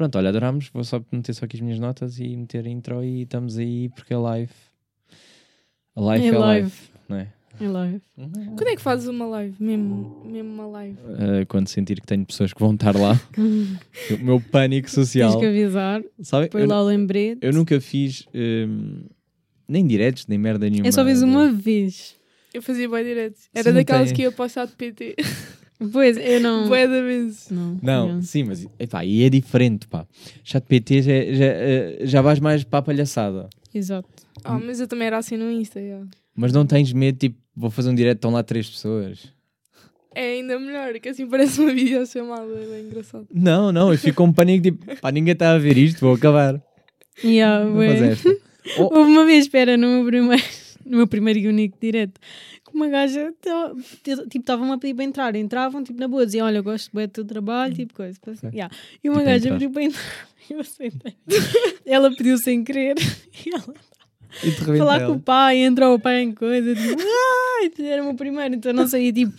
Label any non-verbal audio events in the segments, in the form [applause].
Pronto, olha, adorámos. Vou só meter só aqui as minhas notas e meter a intro e estamos aí porque é live. A live é, É live, live. não é? É live. Quando é que fazes uma live? Mesmo, mesmo uma live? Uh, quando sentir que tenho pessoas que vão estar lá. [laughs] o meu pânico Tens social. que avisar, Sabe? põe Eu, lá o lembrete. eu nunca fiz hum, nem diretos, nem merda nenhuma. É só vez uma vez. Eu fazia bem direto. Sim, Era daquelas tem- que ia para o chat PT. [laughs] Pois, eu não. Bué da vezes. Não, Não, não. sim, mas epá, e é diferente, pá. Chat PT já, já, eh, já vais mais para a palhaçada. Exato. Ah, mas eu também era assim no Insta, já. Mas não tens medo, tipo, vou fazer um direto, estão lá três pessoas. É ainda melhor, que assim parece uma videochamada, é bem engraçado. Não, não, eu fico com pânico, tipo, pá, ninguém está a ver isto, vou acabar. Yeah, Vou bué. fazer esta. Oh, Houve uma vez, espera, no meu primeiro, [laughs] no meu primeiro e único direto, uma gaja, tá- tipo, estavam a pedir para entrar, entravam, tipo, na boa, diziam, olha, eu gosto bem do teu trabalho, tipo, coisa. assim, yeah. E uma Tipo, gaja entrar. pediu para entrar, eu aceitei. ela pediu sem querer, [laughs] e ela e de repente falar ela- com o pai, entrou o pai em coisa, tipo, ai, era o meu primeiro, então não sabia, tipo,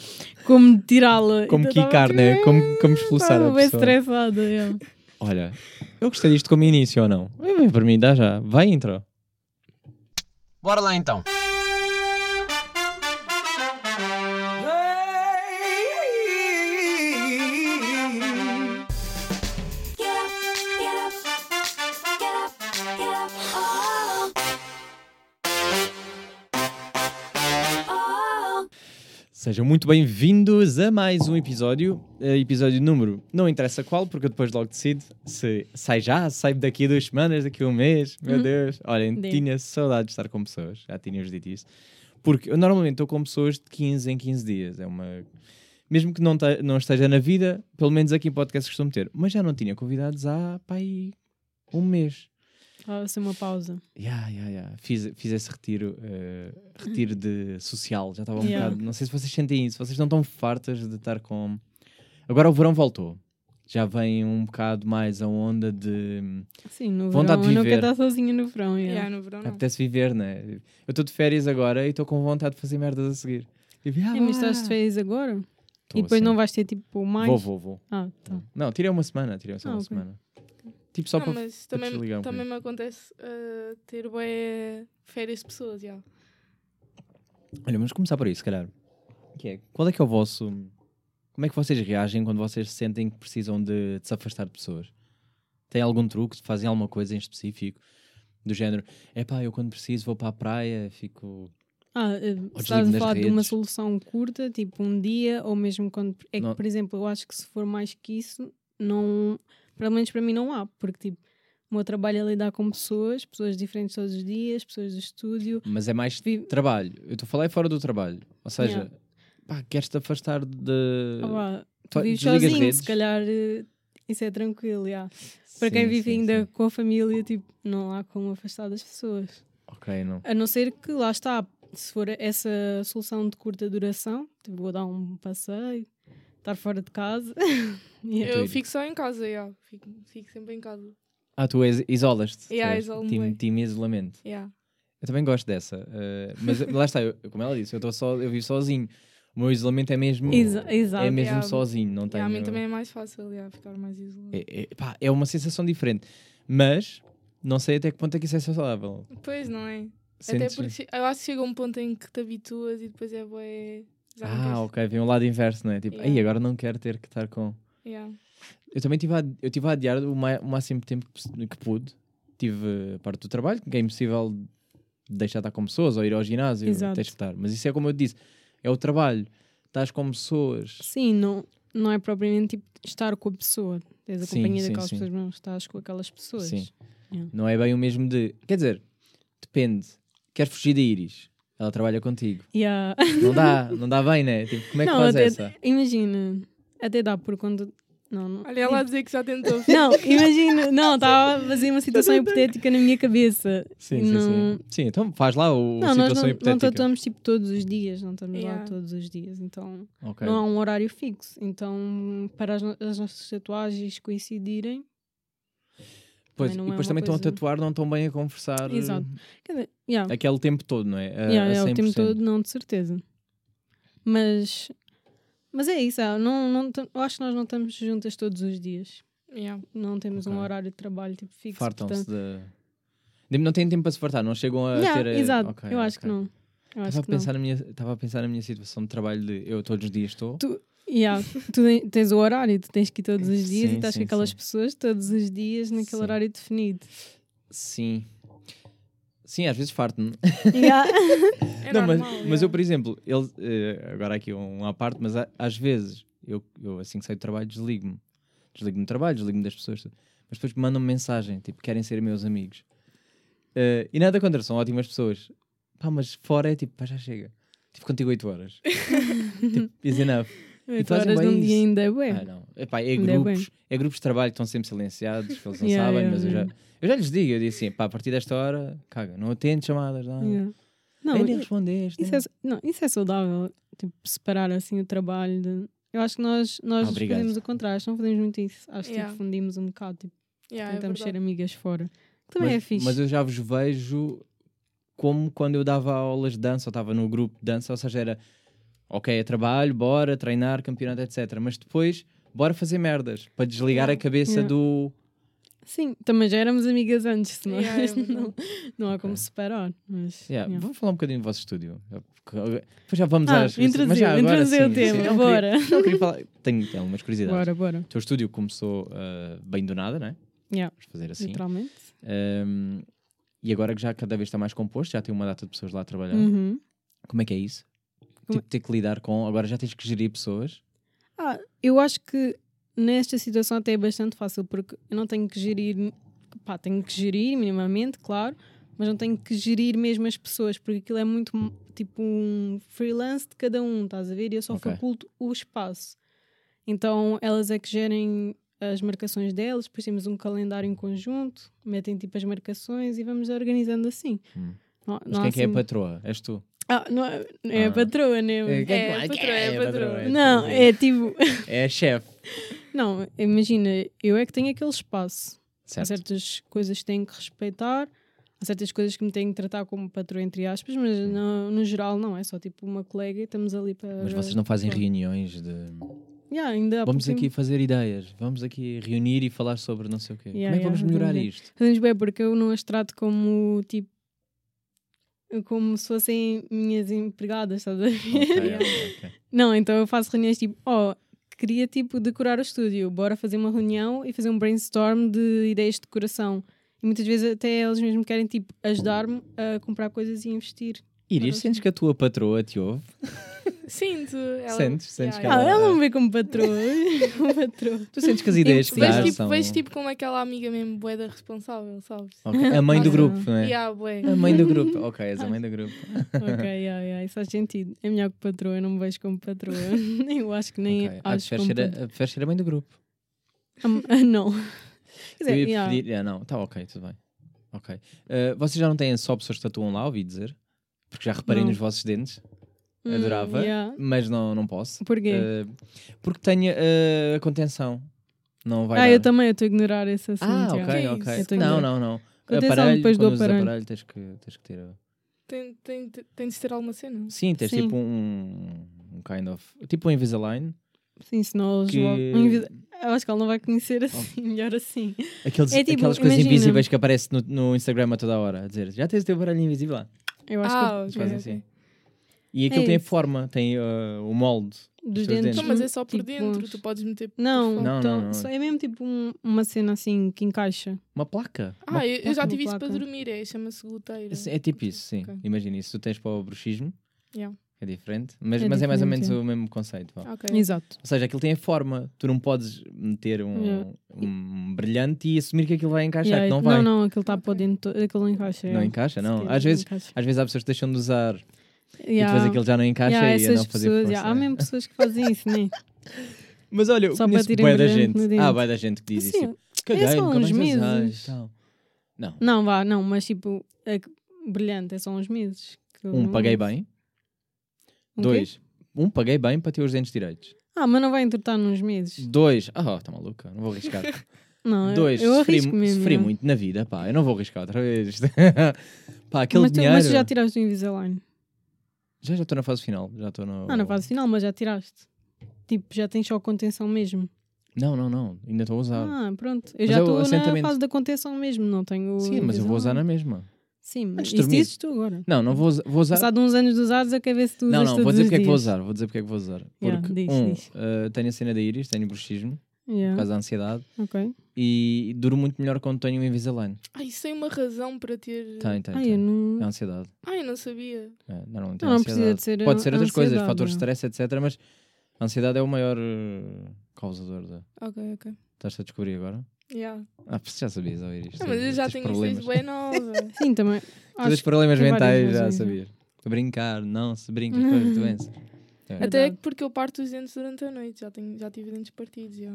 como tirá-la. Como então, quicar, né? Como, como expulsar a bem pessoa. estressada, yeah. Olha, eu gostei disto como início ou não? Bem, para mim dá já. Vai, intro. Bora lá então. Sejam muito bem-vindos a mais um episódio. Eh, episódio número, não interessa qual, porque eu depois logo decido se sai já, sai daqui a duas semanas, daqui a um mês. Meu Uhum. Deus. Olhem, tinha saudade de estar com pessoas. Já tínhamos dito isso. Porque eu normalmente estou com pessoas de 15 em 15 dias. É uma. Mesmo que não, te- não esteja na vida, pelo menos aqui em podcast costumo ter. Mas já não tinha convidados há, pá, aí um mês. Estava a ser uma pausa. Ya, ya, ya. Fiz, fiz esse retiro, eh, retiro de social. Já estava um Yeah. bocado. Não sei se vocês sentem isso. Vocês não estão fartas de estar com. Agora o verão voltou. Já vem um bocado mais a onda de. Sim, no Vontade verão, de eu não quero viver. estar sozinha no verão. yeah. Yeah, no verão não. Apetece viver, né? Eu estou de férias agora e estou com vontade de fazer merdas a seguir. E, ah, É, mas estás de férias agora? Tô, e depois sim. não vais ter tipo mais. Vou, vou, vou. Ah, tá. Não, tirei uma semana. Tirei só Ah, uma ok. semana. Tipo, só não, para. mas para também, desligar um também me acontece uh, ter bué férias de pessoas, já. Olha, vamos começar por isso, se calhar. Que é, qual é que é o vosso. Como é que vocês reagem quando vocês sentem que precisam de, de se afastar de pessoas? Tem algum truque? Fazem alguma coisa em específico? Do género, é pá, eu quando preciso vou para a praia, fico. Ah, eh, estás a falar de uma solução curta, tipo um dia, ou mesmo quando. É que, Não. por exemplo, eu acho que se for mais que isso, não. Pelo menos para mim não há, porque tipo, o meu trabalho é lidar com pessoas, pessoas diferentes todos os dias, pessoas do estúdio. Mas é mais Vi- trabalho. Eu estou a falar é fora do trabalho. Ou seja, Yeah. pá, queres-te afastar de. Ah, tu vives sozinho, se calhar eh, isso é tranquilo, já. Para quem vive sim, ainda sim. com a família, tipo, não há como afastar das pessoas. Ok, não. A não ser que lá está, se for essa solução de curta duração, tipo, vou dar um passeio, estar fora de casa. Yeah. [laughs] Eu ir. fico só em casa, já. Fico, fico sempre em casa. Ah, tu is- isolas-te. Yeah, isolo-me time, isolamento. Yeah. Eu também gosto dessa. eh, mas [laughs] lá está, eu- como ela disse, eu, tô só, eu vivo sozinho. O meu isolamento é mesmo. Exa- exato. é mesmo Yeah. sozinho. Não Yeah, tenho. a mim também é mais fácil, já, ficar mais isolado. é, é, pá, é uma sensação diferente. Mas não sei até que ponto é que isso é saudável. Pois, não é? Sentes- Até porque eu acho que chega um ponto em que te habituas e depois é bué... Ah, ok, vem um lado inverso, não é? Tipo, Yeah. aí agora não quero ter que estar com. Yeah. Eu também tive a, eu tive a adiar o, ma- o máximo tempo que, que pude. Tive a parte do trabalho, que é impossível deixar de estar com pessoas ou ir ao ginásio, Exato. tens que estar. Mas isso é como eu disse: é o trabalho, estás com pessoas. Sim, não, não é propriamente tipo estar com a pessoa. Tens a Sim, companhia sim, daquelas sim. pessoas, mas não estás com aquelas pessoas. Sim. Yeah. Não é bem o mesmo de. Quer dizer, depende. Queres fugir da Iris? Ela trabalha contigo. Yeah. Não dá, [laughs] não dá bem, né? Tipo, como é que não, faz até, essa? imagina, até dá por quando. Não, não. Olha ela a dizer que já tentou. [laughs] Não, imagina, não, estava a fazer uma situação [laughs] hipotética na minha cabeça. Sim, sim, não, sim. Sim, então faz lá o Não, nós situação não, não hipotética. tatuamos tipo todos os dias, não estamos lá Yeah. todos os dias, então Ok. não há um horário fixo. Então, para as, no- as nossas tatuagens coincidirem, Pois, também não e é depois uma também estão a coisa- tatuar, não estão bem a conversar Exato. quer dizer, yeah, eh, aquele tempo todo, não é? A, yeah, a é o tempo 100%. todo, não, de certeza. Mas, mas é isso, ah, não, não, eu acho que nós não estamos juntas todos os dias. Yeah. não temos um Ok. horário de trabalho tipo fixo. Fartam-se portanto- de. Não têm tempo para se fartar, não chegam a Yeah, ter. exato, Ok, eu acho ok. que não. Estava a, pensar na minha, estava a pensar na minha situação de trabalho de eu todos os dias estou. Tu, yeah, tu te- tens o horário, tu tens que ir todos os dias Sim, e estás sim, com aquelas sim. pessoas todos os dias naquele Sim. horário definido. Sim. Sim, às vezes farto-me. Yeah. [laughs] É não, mas, normal, mas yeah. eu, por exemplo, ele, eh, agora aqui um à parte, mas a- às vezes eu, eu assim que saio do trabalho desligo-me. Desligo-me do trabalho, desligo-me das pessoas. Mas depois mandam-me mensagem, tipo, querem ser meus amigos. Eh, e nada contra, são ótimas pessoas. Pá, mas fora é tipo, pá, já chega. Tive contigo 8 horas. [laughs] tipo, is enough. Oito fazem horas bem num dia ainda é bué. Ah, não. Epá, é, Ainda é grupos, é grupos de trabalho que estão sempre silenciados, que eles não [laughs] Yeah, sabem, yeah, mas eu já, yeah. eu já lhes digo, eu disse assim, pá, a partir desta hora, caga, não atendo chamadas, não. Yeah. Não, Nem i- respondeste. isso é, não, isso é saudável, tipo, separar assim o trabalho. de- Eu acho que nós, nós Obrigado. fazemos o contrário, não fazemos muito isso. Acho que Yeah. tipo, fundimos um bocado, tipo, Yeah, é tentamos ser verdade. amigas fora. Que Também mas, é fixe. Mas eu já vos vejo como quando eu dava aulas de dança, ou estava no grupo de dança, ou seja, era ok, é trabalho, bora, treinar, campeonato, etc. Mas depois, bora fazer merdas, para desligar Yeah. a cabeça Yeah. do... Sim, também já éramos amigas antes, senão Yeah, é [laughs] não, não há como separar. Mas, Yeah, yeah. Vamos falar um bocadinho do vosso estúdio. Depois já vamos Ah, às... mas introduziu, já agora introduziu o sim, tema, sim. Não bora. Queria, não queria falar... Tenho, algumas curiosidades. Bora, bora. O teu estúdio começou ah, bem do nada, não é? Yeah, Vamos fazer assim. literalmente. Um, e agora que já cada vez está mais composto, já tem uma data de pessoas lá a trabalhar. Uhum. Como é que é isso? Tipo, ter que lidar com. Agora já tens que gerir pessoas. Ah, eu acho que nesta situação até é bastante fácil, porque eu não tenho que gerir, pá, tenho que gerir minimamente, claro, mas não tenho que gerir mesmo as pessoas, porque aquilo é muito tipo um freelance de cada um, estás a ver? E eu só Ok. faculto o espaço. Então elas é que gerem as marcações delas, depois temos um calendário em conjunto, metem tipo as marcações e vamos organizando assim. Hum. Não, Mas não quem é que é a assim- patroa? És tu? Ah, não é, é Ah. a patroa, né? É, patroa, é patroa. Não, é tipo. [laughs] É a chefe. Não, imagina, eu é que tenho aquele espaço. Há Certo. certas coisas que tenho que respeitar, há certas coisas que me tenho que tratar como patroa, entre aspas, mas no, no geral não, é só tipo uma colega e estamos ali para. Mas vocês não fazem para- reuniões de. Yeah, ainda há Vamos aqui fazer ideias. Vamos aqui reunir e falar sobre não sei o quê. Yeah, Como é que vamos yeah, melhorar fazemos isto? Fazemos bem, porque eu não as trato como tipo. Como se fossem minhas empregadas, estás a ver? Ok, ok, [laughs] ok. Não, então eu faço reuniões tipo, ó, queria tipo decorar o estúdio, bora fazer uma reunião e fazer um brainstorm de ideias de decoração. E muitas vezes até eles mesmo querem tipo ajudar-me a comprar coisas e investir. Iris, sentes que a tua patroa te ouve? Sinto. Ela, Sentes? Sentes que Ah, Ela- ela não me vê como patroa. [laughs] como patroa. Tu sentes que as ideias que Vejo dás tipo, são. vejo tipo como aquela amiga mesmo boeda responsável, sabes? Ok, A mãe do Ah. grupo, não é? Bué. A mãe do grupo. [laughs] Ok, és a mãe do grupo. ok, yeah, yeah, isso faz sentido. É melhor que patroa, eu não me vejo como patroa. [laughs] eu acho que nem Ok. Ah, acho preferes como ser, patroa. a, preferes ser a mãe do grupo. Ah, ah, não. Quer Eu dizer, ia yeah. preferir. Ah, não, tá ok, tudo bem. Ok. Uh, vocês já não têm só pessoas que tatuam lá, ouvi dizer? Porque já reparei Não. nos vossos dentes, Hum, adorava, yeah. mas não, não posso. Porquê? Uh, porque tenho uh, a contenção. Não vai ah, dar. eu também eu estou a ignorar esse assunto. Ah, ok, Que ok. Não, não, não. Contenção aparelho, depois do aparelho. aparelho tens que, tens que ter. Tem, tem, tem, tem de ter alguma cena. Sim, tens Sim. tipo um, um kind of. Tipo um Invisalign. Sim, senão Que... Eu acho que ele não vai conhecer assim, [laughs] melhor assim. Aqueles, É tipo, aquelas coisas imagina. invisíveis que aparecem no, no Instagram a toda hora. A dizer, já tens o teu aparelho invisível lá. Eu acho ah, Eles ok, fazem assim. E aquilo É tem a forma, tem uh, o molde. que dos dentes. dentes. Então, mas é só por tipo, dentro, uns- tu podes meter por Não. Não, então, não, não. é mesmo tipo um- uma cena assim que encaixa. Uma placa. Ah, Uma- eu, eu já tive isso para placa. dormir, é, chama-se gluteira. É tipo isso, sim. Ok. Imagina isso. Tu tens para o bruxismo, Yeah. É diferente, mas, É mas é mais ou diferente, menos é. o mesmo conceito. vá. Ok. Exato. Ou seja, aquilo tem a forma. Tu não podes meter um, Yeah. um brilhante e assumir que aquilo vai encaixar, Yeah, que não vai. não, não, aquilo está para dentro, aquilo não encaixa. Não é. encaixa, não. Sim, Às vezes, encaixa. às vezes há pessoas que deixam de usar e Yeah. depois aquilo já não encaixa Yeah, e a fazer pessoas, força. yeah, Há mesmo pessoas que fazem isso, né? [laughs] Mas olha, eu Só conheço da gente. Ah, bué da gente que diz Assim, isso. Caguei, só nunca uns meses. Não. Não, vá, não, mas tipo, é brilhante, é só uns meses. Um, não paguei bem. Um quê? Dois, um, paguei bem para ter os dentes direitos. Ah, mas não vai entortar nos meses. Dois, ah, está maluca, não vou arriscar. [laughs] Não, eu- Dois, eu sofri, arrisco mesmo. sofri muito na vida, pá, eu não vou arriscar outra vez. [laughs] pá, aquele mas, tu, dinheiro. mas já tiraste o Invisalign? Já já estou na fase final, já estou no. Ah, na fase final, mas já tiraste. Tipo, já tens só contenção mesmo. Não, não, não. Ainda estou a usar. Ah, pronto. Eu Mas já estou na fase da contenção mesmo, não tenho. Sim, mas eu vou usar na mesma. Sim, mas isso dizes tu agora. Não, não vou, usa- vou usar. Passado uns anos de usados, eu quero ver se tu usas Não, não, todos vou dizer porque é que vou usar. Vou dizer porque é que vou usar. Yeah, Porque, diz, um, diz. eh, tenho a cena da íris, tenho bruxismo, por Yeah. causa da ansiedade, Ok. e duro muito melhor quando tenho o Invisalign. Ai, isso tem uma razão para ter. Tem, tem, Ai, tem. eu não. É ansiedade. Ai, não sabia. É, normalmente é Não, não precisa de ser. Pode ser outras coisas, fatores de não. stress, etc. Mas a ansiedade é o maior eh, causador. Da... Ok, ok. Estás a descobrir agora? Yeah. Ah, você já sabias ouvir isto. Não, mas eu já problemas. isso bem nova. Sim, também. Todos os problemas mentais já é. sabias. A brincar, não, se brinca, depois [laughs] doença. É. Até porque eu parto os dentes durante a noite. Já, tenho, já tive dentes partidos. Já.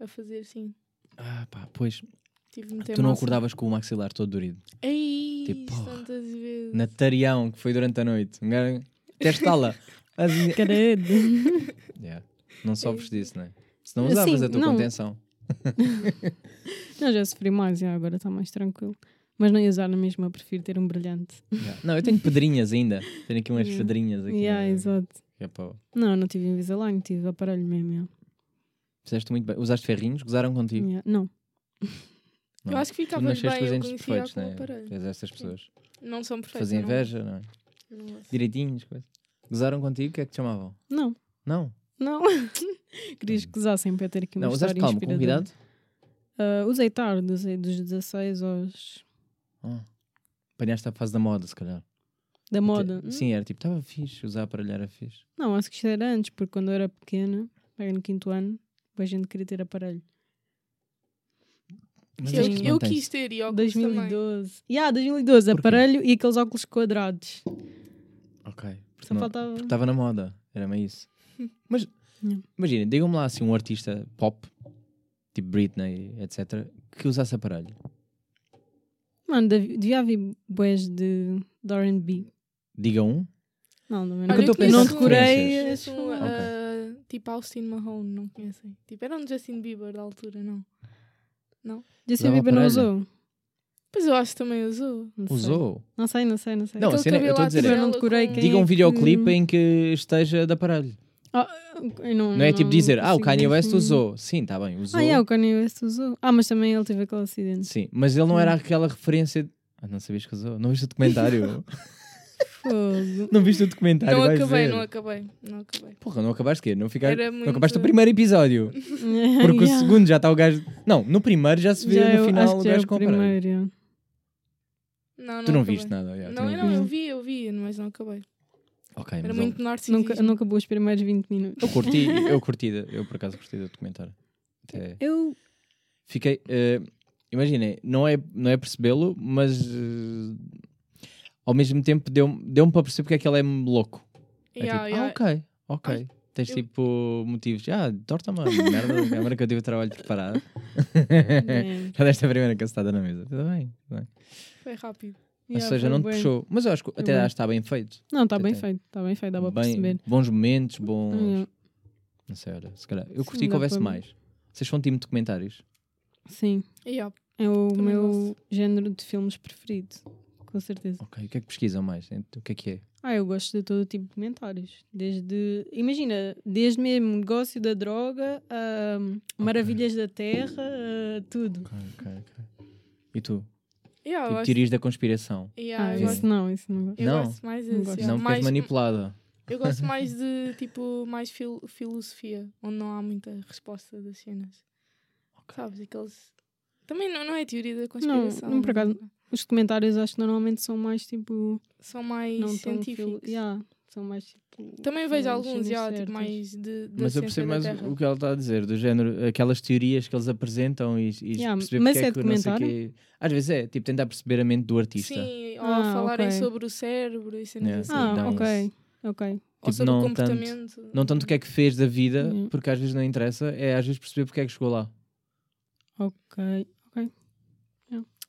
A fazer assim. Ah, pá, pois. Tive Tu não massa. acordavas com o maxilar todo dorido. Ei, Tipo, tantas vezes. Na tarião, que foi durante a noite. Um gajo- Testá-la. [laughs] Assim- Credo. [laughs] Yeah. Não sofres disso, não é? Se não Sim, usavas a tua não. contenção. [laughs] Não, já sofri mais, já, agora está mais tranquilo. Mas não ia usar na mesma, prefiro ter um brilhante. Yeah. Não, eu tenho pedrinhas ainda. Tenho aqui umas Yeah. pedrinhas aqui. Yeah, né? exato. É para- Não, não tive Invisalign, tive aparelho mesmo. yeah. Fizeste muito bem. Usaste ferrinhos? Gozaram contigo? Yeah. Não. Não. Eu acho que ficava bem, eu conhecia perfeitos, com né? aparelho. És estas pessoas. Não são perfeitos. Fazem não- inveja, não é? não gosto. Direitinhos, coisas. Gozaram contigo? O que é que te chamavam? Não. Não. Não. [laughs] Querias que usassem para ter aqui uma Não, usaste história calma, com inspiradora. Ah, usei tarde, usei dos 16 aos... Ah. Apanhaste a fase da moda, se calhar. Da moda. Te- Sim, era tipo, estava fixe, usar aparelho era fixe. Não, acho que isto era antes, porque quando eu era pequena, bem no quinto ano, a gente queria ter aparelho. Mas Eu, acho que eu mantém-se. quis ter e óculos também. 2012. Yeah, 2012, Porquê? aparelho e aqueles óculos quadrados. Ok. Porque Só não- faltava. porque estava na moda, era meio isso. [laughs] Mas Não. imagina, digam-me lá assim um artista pop, tipo Britney, etc., que usasse aparelho. Mano, dev- devia haver boés de, de RB. Diga um. Não, também É não. eu conheço não decorei. Conheço um, as- Ok. ah, tipo Austin Mahone, não conhecem? Tipo, era um Justin Bieber da altura, não? Justin Usava Bieber não usou. Pois eu acho que também usou. Não sei. Usou. Não sei, não sei, não sei. Não, a Aquele cena- eu estou a dizer não decorei quem Diga um videoclipe que- em que esteja de aparelho. Eu não, Não é tipo dizer, ah, o Kanye West definir. usou. Sim, está bem, usou. Ah, yeah, o Kanye West usou. Ah, mas também ele teve aquele acidente. Sim, mas ele não era aquela referência. de- Ah, não sabias que usou? Não viste o documentário? [laughs] Fogo. não viste o documentário? Não vais acabei, ver. não acabei, não acabei. Porra, não acabaste quê? Não, ficaste... Era não acabaste o muito- primeiro episódio. [laughs] Porque o Yeah. segundo já está o gajo. Não, no primeiro já se vê Já no eu final acho o que já é gajo o com primeiro. yeah. Não, Tu não acabei. viste nada. já, tu Não, eu não, eu vi, eu vi, mas não acabei. Ok, Era mas muito eu, narcisismo. Nunca, não acabou os primeiros 20 minutos. eu curti, [laughs] eu curti, da- eu por acaso curti do documentário. Até Eu. fiquei. eh, Imaginem, não é, não é percebê-lo, mas eh, ao mesmo tempo deu-me deu para perceber porque é que ele é louco. É Yeah, tipo, yeah. ah, ok, ok. Tens eu- tipo motivos. Ah, torta-me a merda, [laughs] a câmara que eu tive o trabalho preparado. é, [laughs] Já desta primeira cacetada na mesa. Tudo bem, tudo bem. Foi rápido. Ou yeah, seja, foi não te bué. puxou. Mas eu acho que até bué. acho que está bem feito. Não, está bem Até- feito, está bem feito, dá para Bem- perceber. Bons momentos, bons. Yeah. Não sei, olha, se calhar. Eu Sim, curti que houvesse mais. Vocês são time de documentários? Sim, Yeah. é o Também meu gosto. género de filmes preferido, com certeza. Ok, o que é que pesquisam mais? O que é que é? Ah, eu gosto de todo tipo de comentários. Desde, imagina, desde mesmo negócio da droga, a maravilhas da terra, a tudo. Ok, ok, ok. E tu? Yeah, eu Tipo, gosto- teorias da conspiração. yeah, ah, sim. gosto- isso não, isso não gosto. Eu Não. gosto mais Não gosto. yeah. não porque és mais, manipulada. Eu gosto [laughs] mais de tipo mais fil- filosofia, onde não há muita resposta das cenas. Sabes? Aqueles. Também não, não é teoria da conspiração. não, por mas acaso, Os comentários acho que normalmente são mais tipo. São mais Não científicos. fil- yeah, são mais tipo. Também vejo alguns, já, tipo, mais de, da Mas eu percebo mais Terra. o que ela está a dizer, do género, aquelas teorias que eles apresentam e, e Yeah, perceber mas porque é é que não sei quê. Às vezes é, tipo, tentar perceber a mente do artista. Sim, ou Ah, falarem ok. sobre o cérebro e cenas Yeah, assim. Ah, dá ok. Ok. Ou Tipo, sobre não tanto-. Não tanto o que é que fez da vida, Uhum. porque às vezes não interessa, é às vezes perceber porque é que chegou lá. Ok.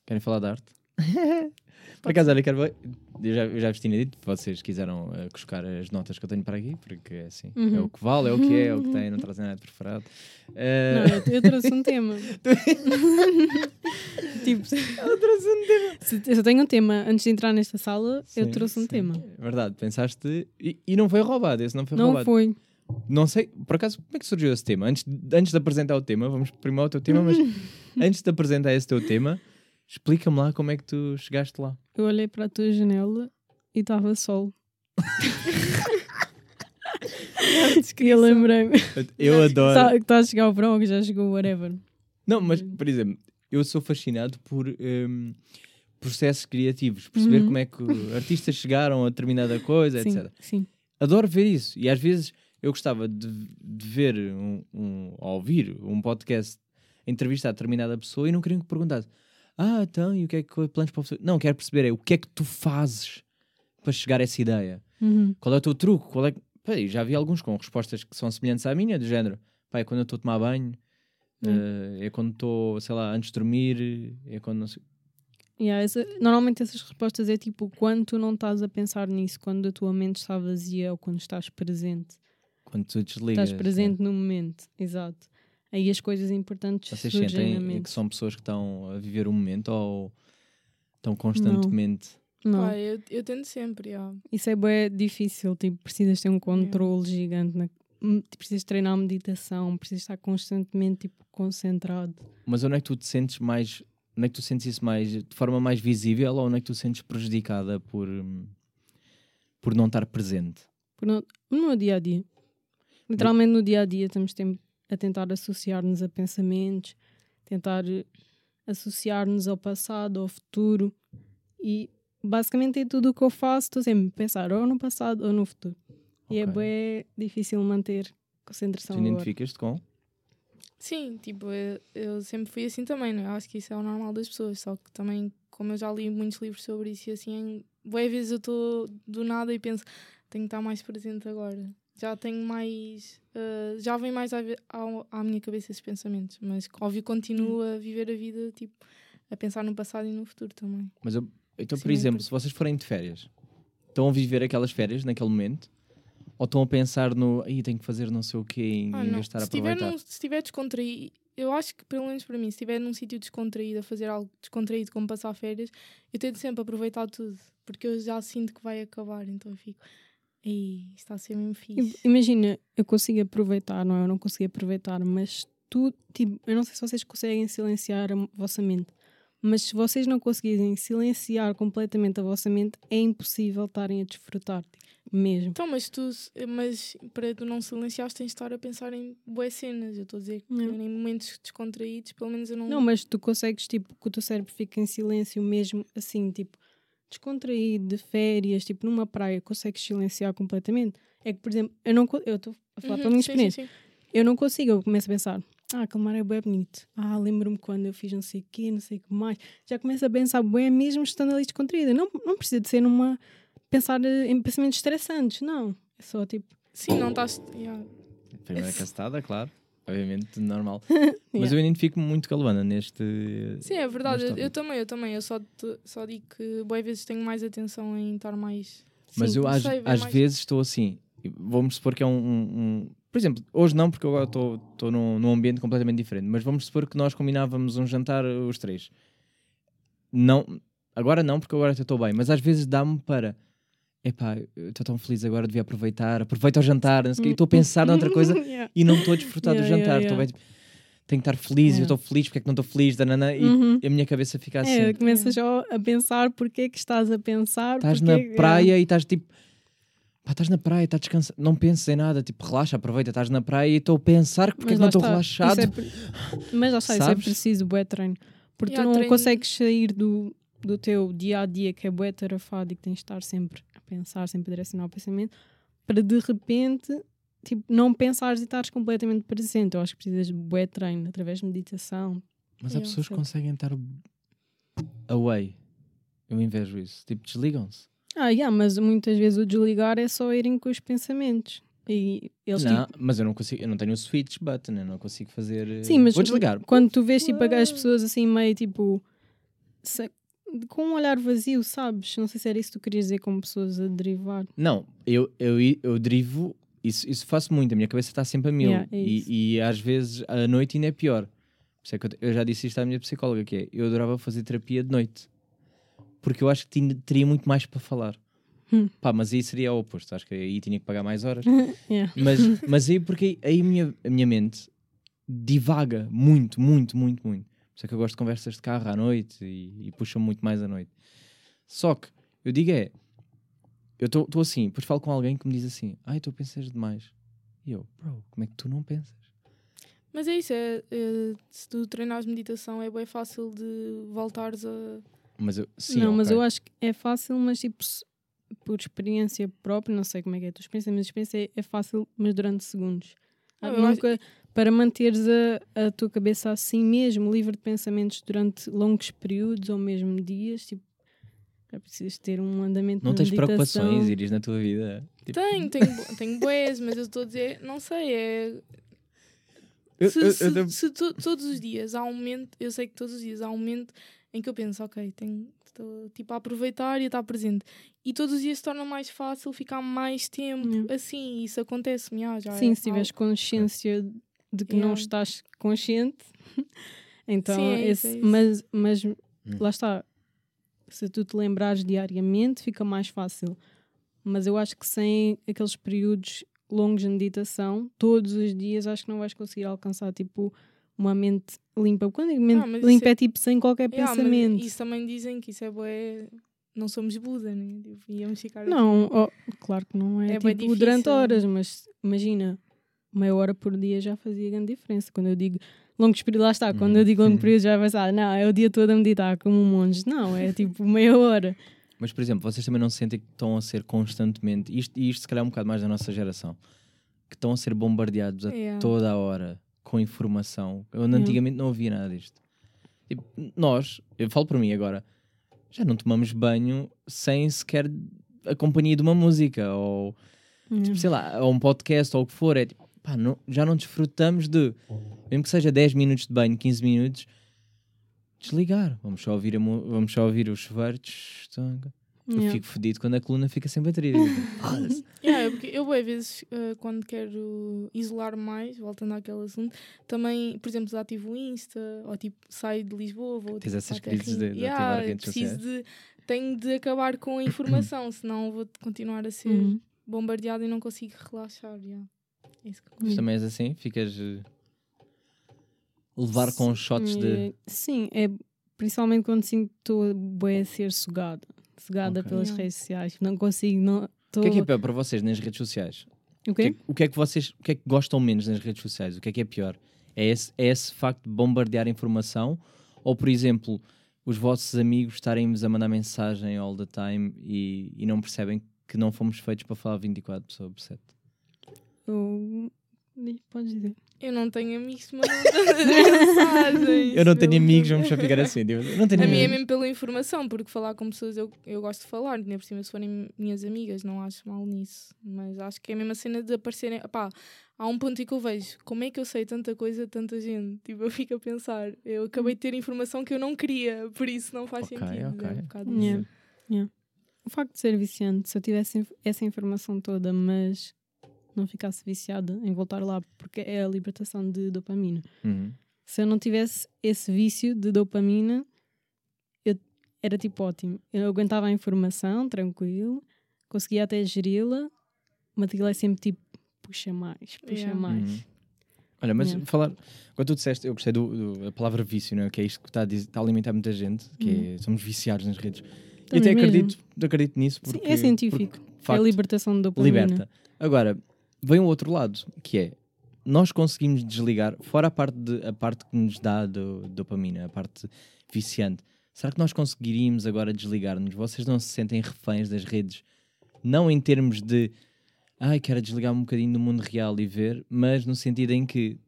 Querem falar de arte? [laughs] Por acaso, olha, quero... eu, já, eu já vos tinha dito, vocês quiseram uh, buscar as notas que eu tenho para aqui, porque é assim, é Uhum. o que vale, é o que é, é o que tem, não [laughs] trazem nada de preparado. Não, Uh, eu, eu trouxe um tema. [laughs] tipo, eu trouxe um tema. Se eu tenho um tema antes de entrar nesta sala, eu sim, trouxe um sim, tema. é Verdade, pensaste, e, e não foi roubado, esse não foi Não roubado. foi. Não sei, por acaso, como é que surgiu esse tema? Antes, de- antes de apresentar o tema, vamos primeiro ao teu tema, mas [laughs] antes de apresentar esse teu tema, explica-me lá como é que tu chegaste lá. Eu olhei para a tua janela e estava sol. e eu lembrei-me. Eu adoro. Tá- que está a chegar o verão, que já chegou, whatever. Não, mas, por exemplo, eu sou fascinado por hum, processos criativos, perceber Uhum. como é que artistas chegaram a determinada coisa, Sim, etc. sim. Adoro ver isso. E às vezes eu gostava de, de ver um, um, ou ouvir um podcast entrevistar determinada pessoa e não queriam que perguntasse ah, então, e o que é que planos para o futuro? Não, quero perceber é o que é que tu fazes para chegar a essa ideia. Uhum. Qual é o teu truque? Qual é... eu já vi alguns com respostas que são semelhantes à minha, do género. Pá, é quando eu estou a tomar banho, eh, é quando estou, sei lá, antes de dormir, é quando não sei... Yeah, essa- normalmente essas respostas é tipo quando tu não estás a pensar nisso, quando a tua mente está vazia ou quando estás presente. Quando tu desligas. estás presente no momento, exato. Aí as coisas importantes? Vocês surgem sentem na que mente. são pessoas que estão a viver o momento ou estão constantemente... Não, Pá, eu, eu tento sempre, já. isso é bem difícil, tipo, precisas ter um controle gigante, na... precisas treinar a meditação, precisas estar constantemente tipo, concentrado. Mas onde é que tu te sentes mais. Onde é que tu sentes isso mais de forma mais visível ou onde é que tu te sentes prejudicada por, hum, por não estar presente? Por não- No dia a dia. Literalmente no dia a dia estamos tem- a tentar associar-nos a pensamentos, tentar eh, associar-nos ao passado, ao futuro e basicamente em tudo o que eu faço estou sempre a pensar ou no passado ou no futuro. E é bem difícil manter Tu concentração agora. identificas-te com? Sim, tipo, eu, eu sempre fui assim também, não é? Eu acho que isso é o normal das pessoas, só que também, como eu já li muitos livros sobre isso e assim, boas vezes eu estou do nada e penso, tenho que estar mais presente agora. Já tenho mais. eh, já vem mais à, à minha cabeça esses pensamentos, mas óbvio continuo a viver a vida, tipo, a pensar no passado e no futuro também. Mas eu- então, Sim, por é exemplo, importante. se vocês forem de férias, estão a viver aquelas férias naquele momento? Ou estão a pensar no. Aí tenho que fazer não sei o quê em, Ah, estar a aproveitar? num, se estiver descontraído, eu acho que, pelo menos para mim, se estiver num sítio descontraído, a fazer algo descontraído como passar férias, eu tento sempre aproveitar tudo, porque eu já sinto que vai acabar, então eu fico, isto está a ser mesmo fixe. Imagina, eu consigo aproveitar, não é? Eu não consigo aproveitar, mas tu, tipo, eu não sei se vocês conseguem silenciar a vossa mente, mas se vocês não conseguirem silenciar completamente a vossa mente, é impossível estarem a desfrutar, tipo, mesmo. Então, mas tu, mas para tu não silenciares, tens de estar a pensar em boas cenas. Eu estou a dizer que Não. em momentos descontraídos, pelo menos eu não. Não, mas tu consegues, tipo, que o teu cérebro fique em silêncio mesmo, assim, tipo, descontraído, de férias, tipo, numa praia, consegues silenciar completamente. É que, por exemplo, eu não, eu estou a falar Uhum, pela minha sim, experiência. sim, sim. Eu não consigo, eu começo a pensar, ah, aquele mar é bem bonito. Ah, lembro-me quando eu fiz não sei o quê, não sei o que mais. Já começo a pensar, bem, mesmo estando ali descontraída. Não, não precisa de ser numa. pensar eh, em pensamentos estressantes, não. É só tipo. Sim, não estás. yeah. Primeira castada, claro. Obviamente, normal. [laughs] Mas eu identifico-me muito com a Luana neste. Sim, é verdade. Eu, eu também, eu também. Eu só, te- só digo que boas vezes tenho mais atenção em estar mais. Mas Sim, eu às, sei, às mais- vezes estou assim. Vamos supor que é um. um- um- por exemplo, hoje não, porque agora estou estou num, num ambiente completamente diferente. Mas vamos supor que nós combinávamos um jantar os três. Não, agora não, porque agora estou bem. Mas às vezes dá-me para. Epá, eu estou tão feliz agora, devia aproveitar. Aproveita o jantar. não sei o quê, e Estou a pensar noutra coisa [laughs] Yeah. e não estou a desfrutar do Yeah, yeah, jantar. Estou yeah. bem, tenho que estar feliz, eu estou feliz, porque é que não estou feliz? Danana, e Uhum. a minha cabeça fica assim. É, começas só a pensar porque é que estás a pensar. Estás na é praia e estás tipo. Pá, estás na praia, estás descansado. Não penses em nada, tipo, relaxa, aproveita, estás na praia e estou a pensar porque é que não estou está, relaxado. é pre- Mas lá está, isso é preciso bué treino. Porque tu não treino- consegues sair do, do teu dia a dia que é bué tarafado e que tens de estar sempre a pensar, sempre a direcionar o pensamento, para de repente tipo, não pensares e estares completamente presente. Eu acho que precisas de bué treino através de meditação. Mas há pessoas que conseguem estar away. Eu invejo isso. Tipo, desligam-se. Ah, yeah, mas muitas vezes o desligar é só irem com os pensamentos. E eles Não, tipo, mas eu não consigo, eu não tenho o switch button, eu não consigo fazer. Sim, mas Vou desligar. quando tu vês tipo, as pessoas assim meio tipo com um olhar vazio, sabes? Não sei se era isso que tu querias dizer com pessoas a derivar. Não, eu, eu, eu derivo, isso, isso faço muito, a minha cabeça está sempre a mil. Yeah, é e, e às vezes à noite ainda é pior. Por isso é que eu, eu já disse isto à minha psicóloga, que é, eu adorava fazer terapia de noite. Porque eu acho que tinha- teria muito mais para falar. Hum. Pá, mas aí seria o oposto. Acho que aí tinha que pagar mais horas. [laughs] Yeah. Mas, mas aí, porque aí, aí minha, a minha mente divaga muito, muito, muito, muito. Por isso é que eu gosto de conversas de carro à noite e, e puxam muito mais à noite. Só que eu digo é, eu estou assim, depois falo com alguém que me diz assim, ai, tu pensas demais. E eu, bro, como é que tu não pensas? Mas é isso, é, é- se tu treinares meditação é bem fácil de voltares a. Mas eu, sim, não, mas ok. eu acho que é fácil, mas tipo, por experiência própria, não sei como é que é a tua experiência, mas a experiência é, é fácil, mas durante segundos. Ah, eu acho- nunca, para manteres a, a tua cabeça assim mesmo, livre de pensamentos durante longos períodos ou mesmo dias, tipo, é preciso ter um andamento Não tens meditação. preocupações, Iris, na tua vida? Tipo, Tenho, [laughs] tenho, tenho boés, mas eu estou a dizer, não sei, é. eu- se eu- eu se- devo- se to- todos os dias há um momento, eu sei que todos os dias há um momento em que eu penso, ok, tenho, estou tipo a aproveitar e a estar presente. E todos os dias se torna mais fácil ficar mais tempo Yeah. assim, isso acontece-me. ah, já Sim, é se tiveres consciência de que não Yeah. estás consciente, [laughs] então Sim, é isso, esse, é mas, mas Hum. lá está. Se tu te lembrares diariamente, fica mais fácil. Mas eu acho que sem aqueles períodos longos de meditação, todos os dias, acho que não vais conseguir alcançar tipo uma mente limpa. Quando digo mente Ah, limpa é- é tipo sem qualquer Yeah, mas pensamento. isso também dizem que isso é bué. Não somos Buda, né? Tipo, íamos ficar. Não, oh, claro que não é, É tipo durante difícil. horas, mas imagina, meia hora por dia já fazia grande diferença. Quando eu digo longos períodos, lá está, quando eu digo longo Uhum. período já vai pensar, não, é o dia todo a meditar como um monge. Não, é tipo meia hora. Mas, por exemplo, vocês também não sentem que estão a ser constantemente, isto, e isto se calhar é um bocado mais da nossa geração, que estão a ser bombardeados a Yeah. toda a hora com informação. Eu Yeah. antigamente não ouvia nada disto. Tipo, nós, eu falo por mim agora, já não tomamos banho sem sequer a companhia de uma música ou, Hum. sei lá, ou um podcast ou o que for. É tipo, pá, não- já não desfrutamos de, mesmo que seja 10 minutos de banho, 15 minutos, desligar. Vamos só ouvir, a vamos só ouvir os chuveiros. estão- Eu Yeah. fico fedido quando a coluna fica sem bateria. [laughs] Yeah, porque eu, às vezes, eh, quando quero isolar mais, voltando àquele assunto, também, por exemplo, desativo o Insta, ou tipo, saio de Lisboa, vou Tens tipo, essas crises de- de Yeah, ativar redes preciso sociais? de Tenho de acabar com a informação, senão vou continuar a ser Uhum. bombardeado e não consigo relaxar. yeah. É isso também és assim, ficas eh, levar com os shots de. Eh, Sim, é principalmente quando sinto que estou a ser sugada. Sugada Ok. pelas redes sociais. Não consigo, não. O Tô... que é que é pior para vocês nas redes sociais? O O que, quê? é, o que é que vocês o que é que gostam menos nas redes sociais? O que é que é pior? É esse, é esse facto de bombardear informação? Ou, por exemplo, os vossos amigos estarem-vos a mandar mensagem all the time e, e não percebem que não fomos feitos para falar 24 sobre 7? Eu... Podes dizer. Eu não tenho amigos que me [laughs] mensagens. Eu não tenho amigos, vamos só ficar assim. tipo, Eu não tenho A mim é mesmo pela informação, porque falar com pessoas eu, eu gosto de falar, ainda por cima se forem minhas amigas, não acho mal nisso. Mas acho que é a mesma cena de aparecerem. Pá, há um ponto em que eu vejo como é que eu sei tanta coisa de tanta gente. Tipo, eu fico a pensar, eu acabei de ter informação que eu não queria, por isso não faz Ok, sentido. ok. É um. Yeah. Yeah. O facto de ser viciante, se eu tivesse essa informação toda, mas não ficasse viciada em voltar lá, porque é a libertação de dopamina. Uhum. Se eu não tivesse esse vício de dopamina, eu era tipo ótimo. Eu aguentava a informação, tranquilo, conseguia até geri-la, mas aquilo é sempre tipo, puxa mais, puxa Yeah. mais. Uhum. Olha, mas Yeah. falar. Quando tu disseste, eu gostei do, do- a palavra vício, não é? que é isto que está a, dizer- está a alimentar muita gente, que é, somos viciados nas redes. e Também até mesmo. acredito, acredito nisso Sim, porque. é científico. porque, de é a facto, libertação de dopamina. liberta. Agora, vem o outro lado, que é nós conseguimos desligar, fora a parte, de, a parte que nos dá do, dopamina, a parte viciante. Será que nós conseguiríamos agora desligar-nos? Vocês não se sentem reféns das redes? Não em termos de ai, quero desligar um bocadinho do mundo real e ver, mas no sentido em que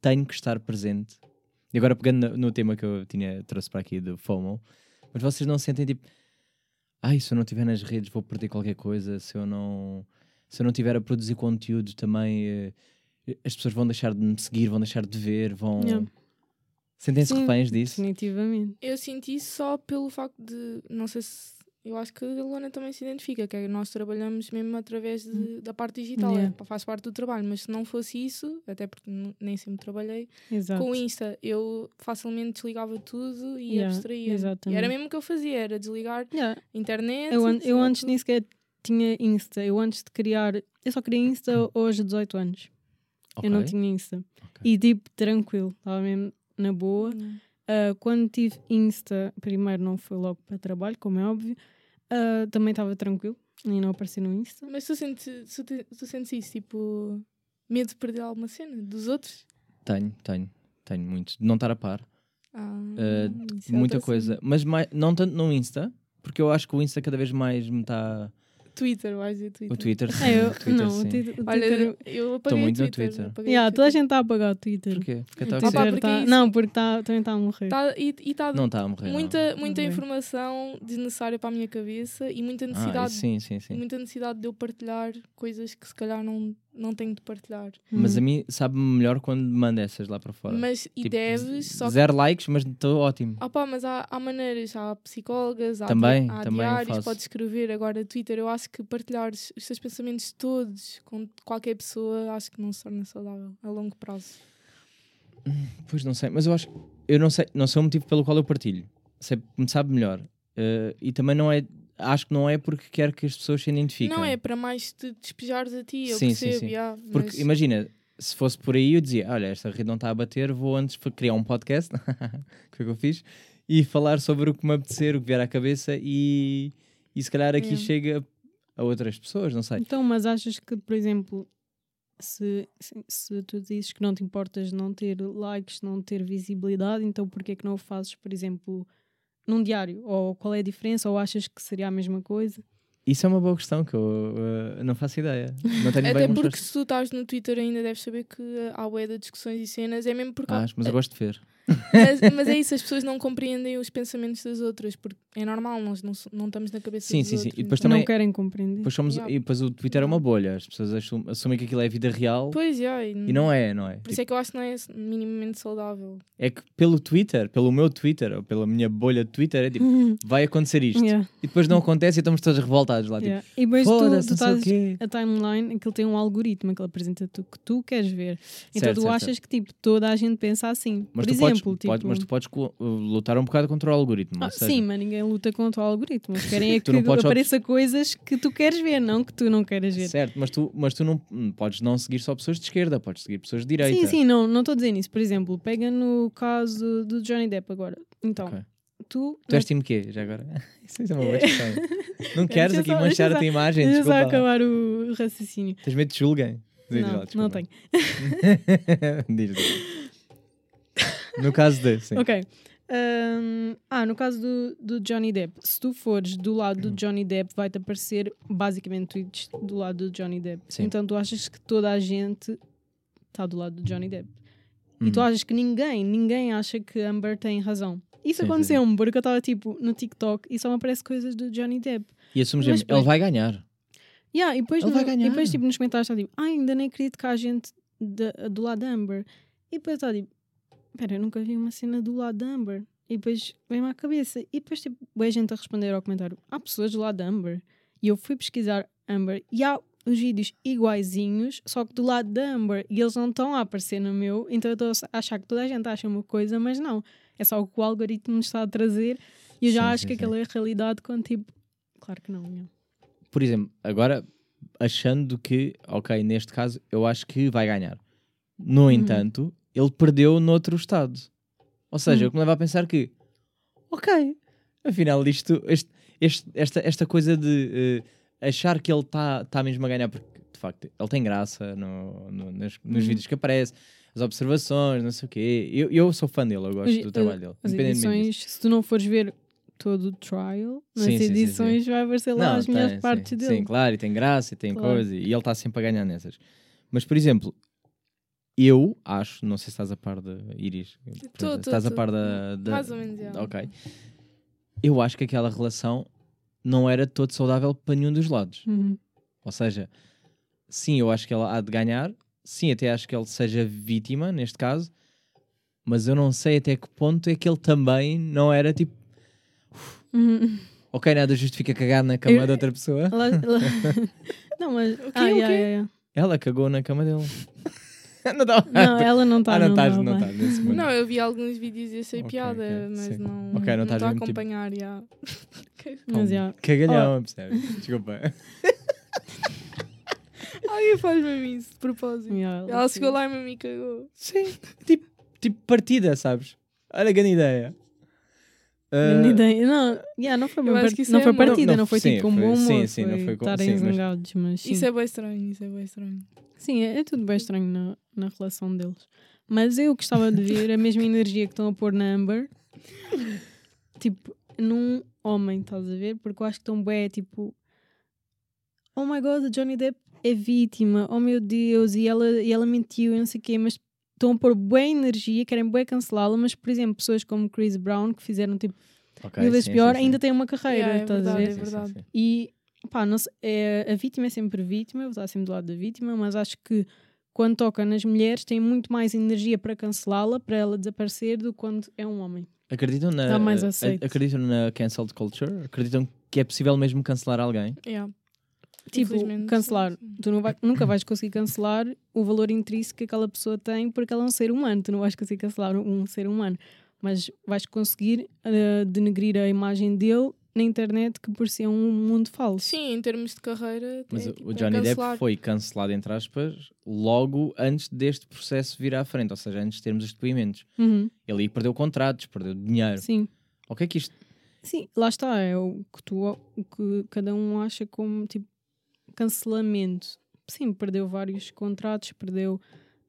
tenho que estar presente. E agora pegando no, no tema que eu tinha trouxe para aqui do FOMO, mas vocês não sentem tipo ai, se eu não estiver nas redes vou perder qualquer coisa, se eu não se eu não estiver a produzir conteúdo também eh, as pessoas vão deixar de me seguir, vão deixar de ver, vão Yeah. sentem-se reféns disso. Definitivamente. Eu senti isso só pelo facto de. Não sei se. Eu acho que a Luana também se identifica, que é que nós trabalhamos mesmo através de- da parte digital, Yeah. é, faz parte do trabalho, mas se não fosse isso, até porque nem sempre trabalhei, Exato. com o Insta eu facilmente desligava tudo e Yeah, abstraía. E era mesmo o que eu fazia, era desligar Yeah. internet. Eu, an- eu antes nem sequer tinha Insta. Eu antes de criar. Eu só queria Insta aos 18 anos. Eu não tinha Insta. Ok. E tipo, tranquilo. Estava mesmo na boa. Hum. Ah, quando tive Insta, primeiro não foi logo para trabalho, como é óbvio. Ah, também estava tranquilo. E não apareci no Insta. Mas tu sentes, tu, te- tu sentes isso, tipo, medo de perder alguma cena dos outros? Tenho, tenho, tenho muito. De não estar a par. Ah, Uh, muita coisa. cena. Mas mai- não tanto no Insta, porque eu acho que o Insta cada vez mais me está. Twitter, vais dizer Twitter. O Twitter. Sim, É, eu, o Twitter, não, sim. o Twitter. o Olha, Twitter- eu apaguei muito o no Twitter. Twitter. Yeah, toda a Twitter. gente está a apagar o Twitter. Porquê? Porque está Twitter porque tá- isso- Não, porque tá, também está a morrer. Tá, e está Não está a morrer. não. muita, muita informação desnecessária para a minha cabeça e muita Ah, necessidade, isso sim, sim, sim. muita necessidade de eu partilhar coisas que se calhar não, não tenho de partilhar. Mas Hum. a mim sabe-me melhor quando manda essas lá para fora. Mas e Tipo, deves, só que. Zero likes, mas estou ótimo. Opa, mas há, há maneiras, há psicólogas, há, Também, di- há também diários, faço. podes escrever. Agora, Twitter, eu acho que partilhar os teus pensamentos todos com qualquer pessoa, acho que não se torna saudável a longo prazo. Pois não sei, mas eu acho eu não sei, não sei o motivo pelo qual eu partilho. Sei, me sabe melhor. Eh, e também não é, acho que não é porque quero que as pessoas se identifiquem. Não é para mais te despejares a ti, eu Sim, sim, percebo, sim. yeah, Porque mas- imagina, se fosse por aí eu dizia, olha, esta rede não está a bater, vou antes criar um podcast, [laughs] que foi o que eu fiz, e falar sobre o que me apetecer, o que vier à cabeça e, e se calhar aqui Yeah. chega a outras pessoas, não sei. Então, mas achas que, por exemplo, se, se, se tu dizes que não te importas de não ter likes, não ter visibilidade, então porquê que não o fazes, por exemplo, num diário? Ou qual é a diferença? Ou achas que seria a mesma coisa? Isso é uma boa questão que eu eh, não faço ideia. Não tenho [laughs] Até porque se tu estás no Twitter ainda deves saber que há bué de discussões e cenas, é mesmo porque Ah, mas eu gosto de ver. Mas, mas é isso, as pessoas não compreendem os pensamentos das outras, porque é normal, nós não, não estamos na cabeça Sim, dos sim, sim. outros. E depois então- também- Não querem compreender. Depois somos, Yeah. E depois o Twitter é uma bolha. As pessoas assum- assumem que aquilo é vida real Pois, yeah, e, e não é, não é? Por isso é que eu acho que não é minimamente saudável. É que pelo Twitter, pelo meu Twitter, ou pela minha bolha de Twitter, é tipo, [laughs] vai acontecer isto. Yeah, E depois não acontece e estamos todos revoltados lá. Tipo, yeah. E depois tu, tu o estás a timeline, aquilo tem um algoritmo que ele apresenta tu que tu queres ver. Então Certo, tu certo, achas que tipo toda a gente pensa assim. Mas por tu, podes, exemplo, tipo, mas tu podes uh, lutar um bocado contra o algoritmo. Ah, seja, sim, mas ninguém luta contra o algoritmo. [laughs] Querem é que não podes apareça coisas que tu queres ver, não que tu não queres ver. Certo, mas tu, mas tu não hum, podes não seguir só pessoas de esquerda, podes seguir pessoas de direita. Sim, sim, não não estou a dizer isso. Por exemplo, pega no caso do Johnny Depp agora. Então, Ok. tu. Tu és time quê, já agora? [laughs] Isso é uma boa [laughs] questão. Não queres aqui só- manchar a tua imagem, Deixa só acabar o raciocínio. Tens medo de julguem? Lá, Não, não tenho. diz, diz. No caso de, sim. Ok. Ahm, ah, no caso do, do Johnny Depp, se tu fores do lado do Johnny Depp, vai-te aparecer basicamente tweets do lado do Johnny Depp. Sim. Então tu achas que toda a gente está do lado do Johnny Depp. E tu Uhum. achas que ninguém, ninguém acha que Amber tem razão. Isso aconteceu-me, porque eu estava tipo no TikTok e só me aparece coisas do Johnny Depp. E assumes Mas mesmo, ele depois- vai ganhar. Yeah, e depois, Ele vai no- ganhar. E depois tipo, nos comentários está tipo, ah, ainda nem acredito que há gente da- do lado da Amber. E depois está tipo, pera, eu nunca vi uma cena do lado da Amber. E depois vem-me à cabeça. E depois tipo, a gente a responder ao comentário, há pessoas do lado da Amber. E eu fui pesquisar Amber e há os vídeos iguaizinhos, só que do lado da Amber. E eles não estão a aparecer no meu. Então eu estou a achar que toda a gente acha uma coisa, mas não. É só o que o algoritmo está a trazer. E eu já Sim, acho sim, que sim. aquela é a realidade quando tipo. Claro que não, meu. Por exemplo, agora achando que, ok, neste caso eu acho que vai ganhar. No Uhum. entanto, ele perdeu noutro estado. Ou seja, Hum. o que me leva a pensar que, ok, afinal isto, este- este- esta, esta coisa de eh, achar que ele está tá mesmo a ganhar, porque de facto ele tem graça no, no- nos, nos Uhum. vídeos que aparece, as observações, não sei o quê. Eu, eu sou fã dele, eu gosto Os- do trabalho dele. As disso. edições, se tu não fores ver todo o trial, nas Sim, sim, sim, edições vai aparecer lá Não, as melhores partes sim, dele. Sim, claro, e tem graça e tem Claro. coisa, e ele está sempre a ganhar nessas. Mas, por exemplo, eu acho, não sei se estás a par da Iris, Tô, tô, estás a tô. par da. da- Mais ou menos, já. Ok. Eu acho que aquela relação não era todo saudável para nenhum dos lados. Uhum. Ou seja, sim, eu acho que ela há de ganhar, sim, até acho que ele seja vítima, neste caso, mas eu não sei até que ponto é que ele também não era tipo, Uhum. ok, nada justifica cagar na cama Eu- de outra pessoa. [laughs] Não, mas. O quê, ah, o yeah, quê? yeah, yeah. Ela cagou na cama dele. [laughs] não tá- Não, ela não está. Ah, não estás, tá não bem. estás nesse momento. Não, eu vi alguns vídeos e achei Ok, piada, ok, mas sim. não Ok, não não estás estou a tipo- acompanhar. já. [laughs] Mas, já. Cagalhão, percebes? Desculpa. [laughs] Alguém faz mesmo isso, de propósito. já, Ela chegou lá e mesmo me cagou. Sim. Tipo, tipo partida, sabes? Olha, grande ideia. Grande Ah, ideia. Não, yeah, não foi, Eu uma acho part- que isso não é foi partida, Não, não, foi sim, tipo um bom sim, humor. sim, não foi com- estarem sim, mas- zangados, mas sim. Isso é bem estranho, isso é bem estranho. Sim, é, é tudo bem estranho na, na relação deles. Mas eu gostava de ver a mesma energia que estão a pôr na Amber, tipo, num homem, estás a ver? Porque eu acho que estão bem, tipo, oh my god, a Johnny Depp é vítima, oh meu Deus, e ela, e ela mentiu e não sei o quê, mas estão a pôr boa energia, querem bem cancelá-la, mas, por exemplo, pessoas como Chris Brown, que fizeram tipo ok, mil vezes sim, pior, sim, sim. ainda têm uma carreira, Yeah, é estás a verdade, ver? é verdade. E pá, sei, é, a vítima é sempre vítima, eu vou estar sempre do lado da vítima, mas acho que quando toca nas mulheres tem muito mais energia para cancelá-la, para ela desaparecer, do que quando é um homem. Acreditam na, Dá mais aceito. acreditam na cancelled culture? Acreditam que é possível mesmo cancelar alguém? Yeah. Tipo, Infelizmente, cancelar. sim. Tu não vai- nunca vais conseguir cancelar o valor intrínseco que aquela pessoa tem porque ela é um ser humano. Tu não vais conseguir cancelar um, ser humano. Mas vais conseguir eh, denegrir a imagem dele na internet que por ser um mundo falso. Sim, em termos de carreira. Mas é, o- tipo, o é Johnny Depp cancelar. foi cancelado, entre aspas, logo antes deste processo vir à frente, ou seja, antes de termos os depoimentos. Uhum, Ele aí perdeu contratos, perdeu dinheiro. Sim. O que é que isto. Sim, lá está, é o que, tu, o que cada um acha como tipo cancelamento. Sim, perdeu vários contratos, perdeu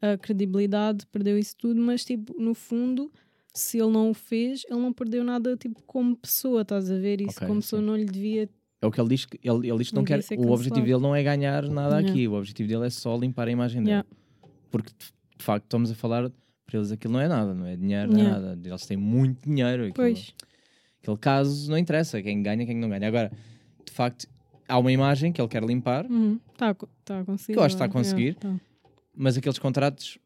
a credibilidade, perdeu isso tudo, mas tipo, no fundo, se ele não o fez, ele não perdeu nada tipo como pessoa, estás a ver? Isso Ok, como pessoa não lhe devia. É o que ele diz que ele, ele diz que não Não quer. O objetivo dele não é ganhar nada Yeah. aqui, o objetivo dele é só limpar a imagem dele. Yeah. Porque de, facto estamos a falar, para eles aquilo não é nada, não é dinheiro, não é Yeah. nada. Eles têm muito dinheiro. Aquilo, Pois, aquele caso não interessa, quem ganha, quem não ganha. Agora, de facto, há uma imagem que ele quer limpar, está a, co- tá a conseguir. Que eu acho que está a conseguir. tá. mas aqueles contratos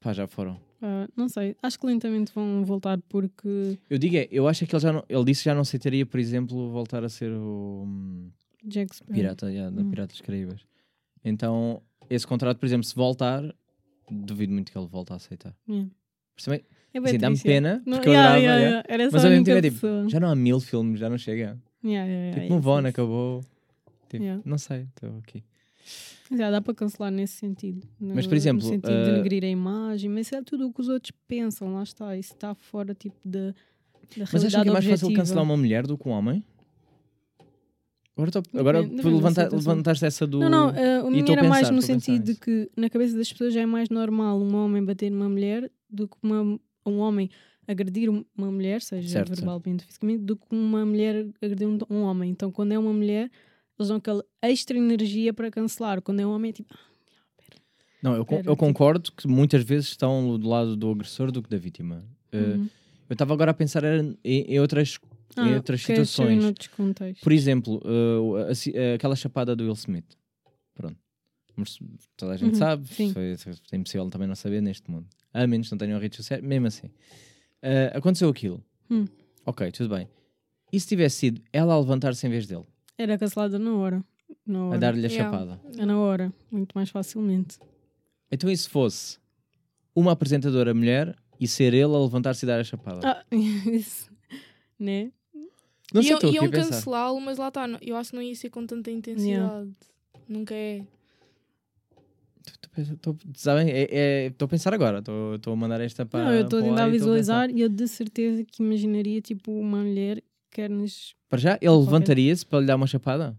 pá, já foram. Ah, não sei, acho que lentamente vão voltar porque Eu digo é, eu acho que ele já não, ele disse que já não aceitaria, por exemplo, voltar a ser o hum, Jack Sparrow. pirata yeah, da Hum. Piratas dos Caraíbas. Então, esse contrato, por exemplo, se voltar, duvido muito que ele volte a aceitar. Yeah. Também, É assim, dá-me yeah. pena, Não, porque eu yeah, adorava, yeah, yeah. yeah. Mas ao mesmo tempo é tipo, já não há mil filmes, já não chega. Yeah, yeah, yeah, tipo, move isso, on, isso. acabou. Tipo, Yeah. Não sei, estou aqui. Já dá para cancelar nesse sentido. No- Mas, por exemplo, No sentido de uh, denegrir a imagem, mas isso é tudo o que os outros pensam, lá está. Isso está fora tipo da, da Mas realidade acham que é mais fácil objetiva. cancelar uma mulher do que um homem? Agora, tô, agora Depende- tu depende da levanta, situação. levantaste essa do. Não, não, uh, o meu era mais no sentido de que na cabeça das pessoas já é mais normal um homem bater numa mulher do que uma, um homem agredir um- uma mulher, seja Certo, certo. verbalmente ou fisicamente, do que uma mulher agredir um, um homem. Então, quando é uma mulher, eles dão aquela extra energia para cancelar. Quando é um homem, é tipo, Não, eu, eu tipo- concordo que muitas vezes estão do lado do agressor do que da vítima. Uh, uhum. Eu estava agora a pensar em, em outras, em Ah, outras queres saber situações. Por exemplo, uh, a ci- aquela chapada do Will Smith. Pronto. Toda a gente Uhum, sabe. sim. Foi, é impossível também não saber neste mundo. A menos que não tenham redes sociais. Mesmo assim. Uh, aconteceu aquilo. Hum. Ok, tudo bem. E se tivesse sido ela a levantar-se em vez dele? Era cancelada na hora. Na hora. A dar-lhe a Yeah. chapada? É na hora, muito mais facilmente. Então e se fosse uma apresentadora mulher e ser ele a levantar-se e dar a chapada? Ah, [laughs] isso. Né? não sei, Iam, estou iam cancelá-lo, mas lá está. Eu acho que não ia ser com tanta intensidade. Nunca é. Sabem? É- é- Estou a pensar agora. Estou estou a mandar esta para. não, eu estou a tentar estou visualizar e eu de certeza que imaginaria tipo uma mulher que quer nos. Para já, ele levantaria-se para lhe dar uma chapada?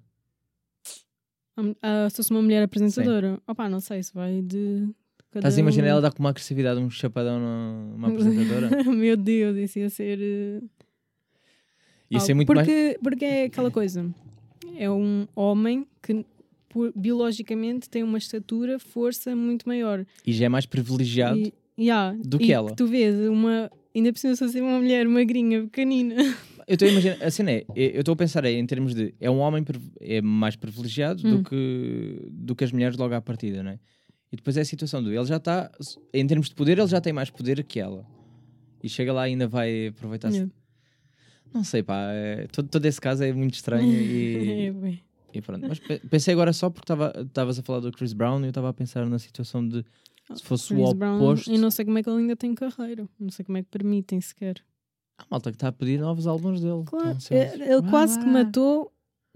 Ah, se fosse uma mulher apresentadora. Opá, não sei se vai de. cada Estás a imaginar ela dar com uma agressividade um chapadão numa apresentadora? [laughs] Meu Deus, isso ia ser. eh, Ia ser muito mais. porque, porque é aquela coisa. É um homem que biologicamente tem uma estatura, força muito maior. E já é mais privilegiado. E, yeah, do que ela. tu vês uma. Ainda precisa ser uma mulher magrinha, pequenina. [laughs] Eu estou a imaginar. A cena é, eu estou a pensar é, em termos de. É um homem é mais privilegiado Hum. do, que, do que as mulheres logo à partida, não é? E depois é a situação do. Ele já está. Em termos de poder, ele já tem mais poder que ela. E chega lá e ainda vai aproveitar-se. Yeah. Não sei, pá. é- todo, todo esse caso é muito estranho [laughs] e. É. E pronto, mas pe- pensei agora só porque estavas a falar do Chris Brown e eu estava a pensar na situação de se fosse Chris o Brown, oposto. eu não sei como é que ele ainda tem carreira. Não sei como é que permitem sequer. Há malta que está a pedir novos álbuns dele. Claro, ansiosos. ele quase que matou,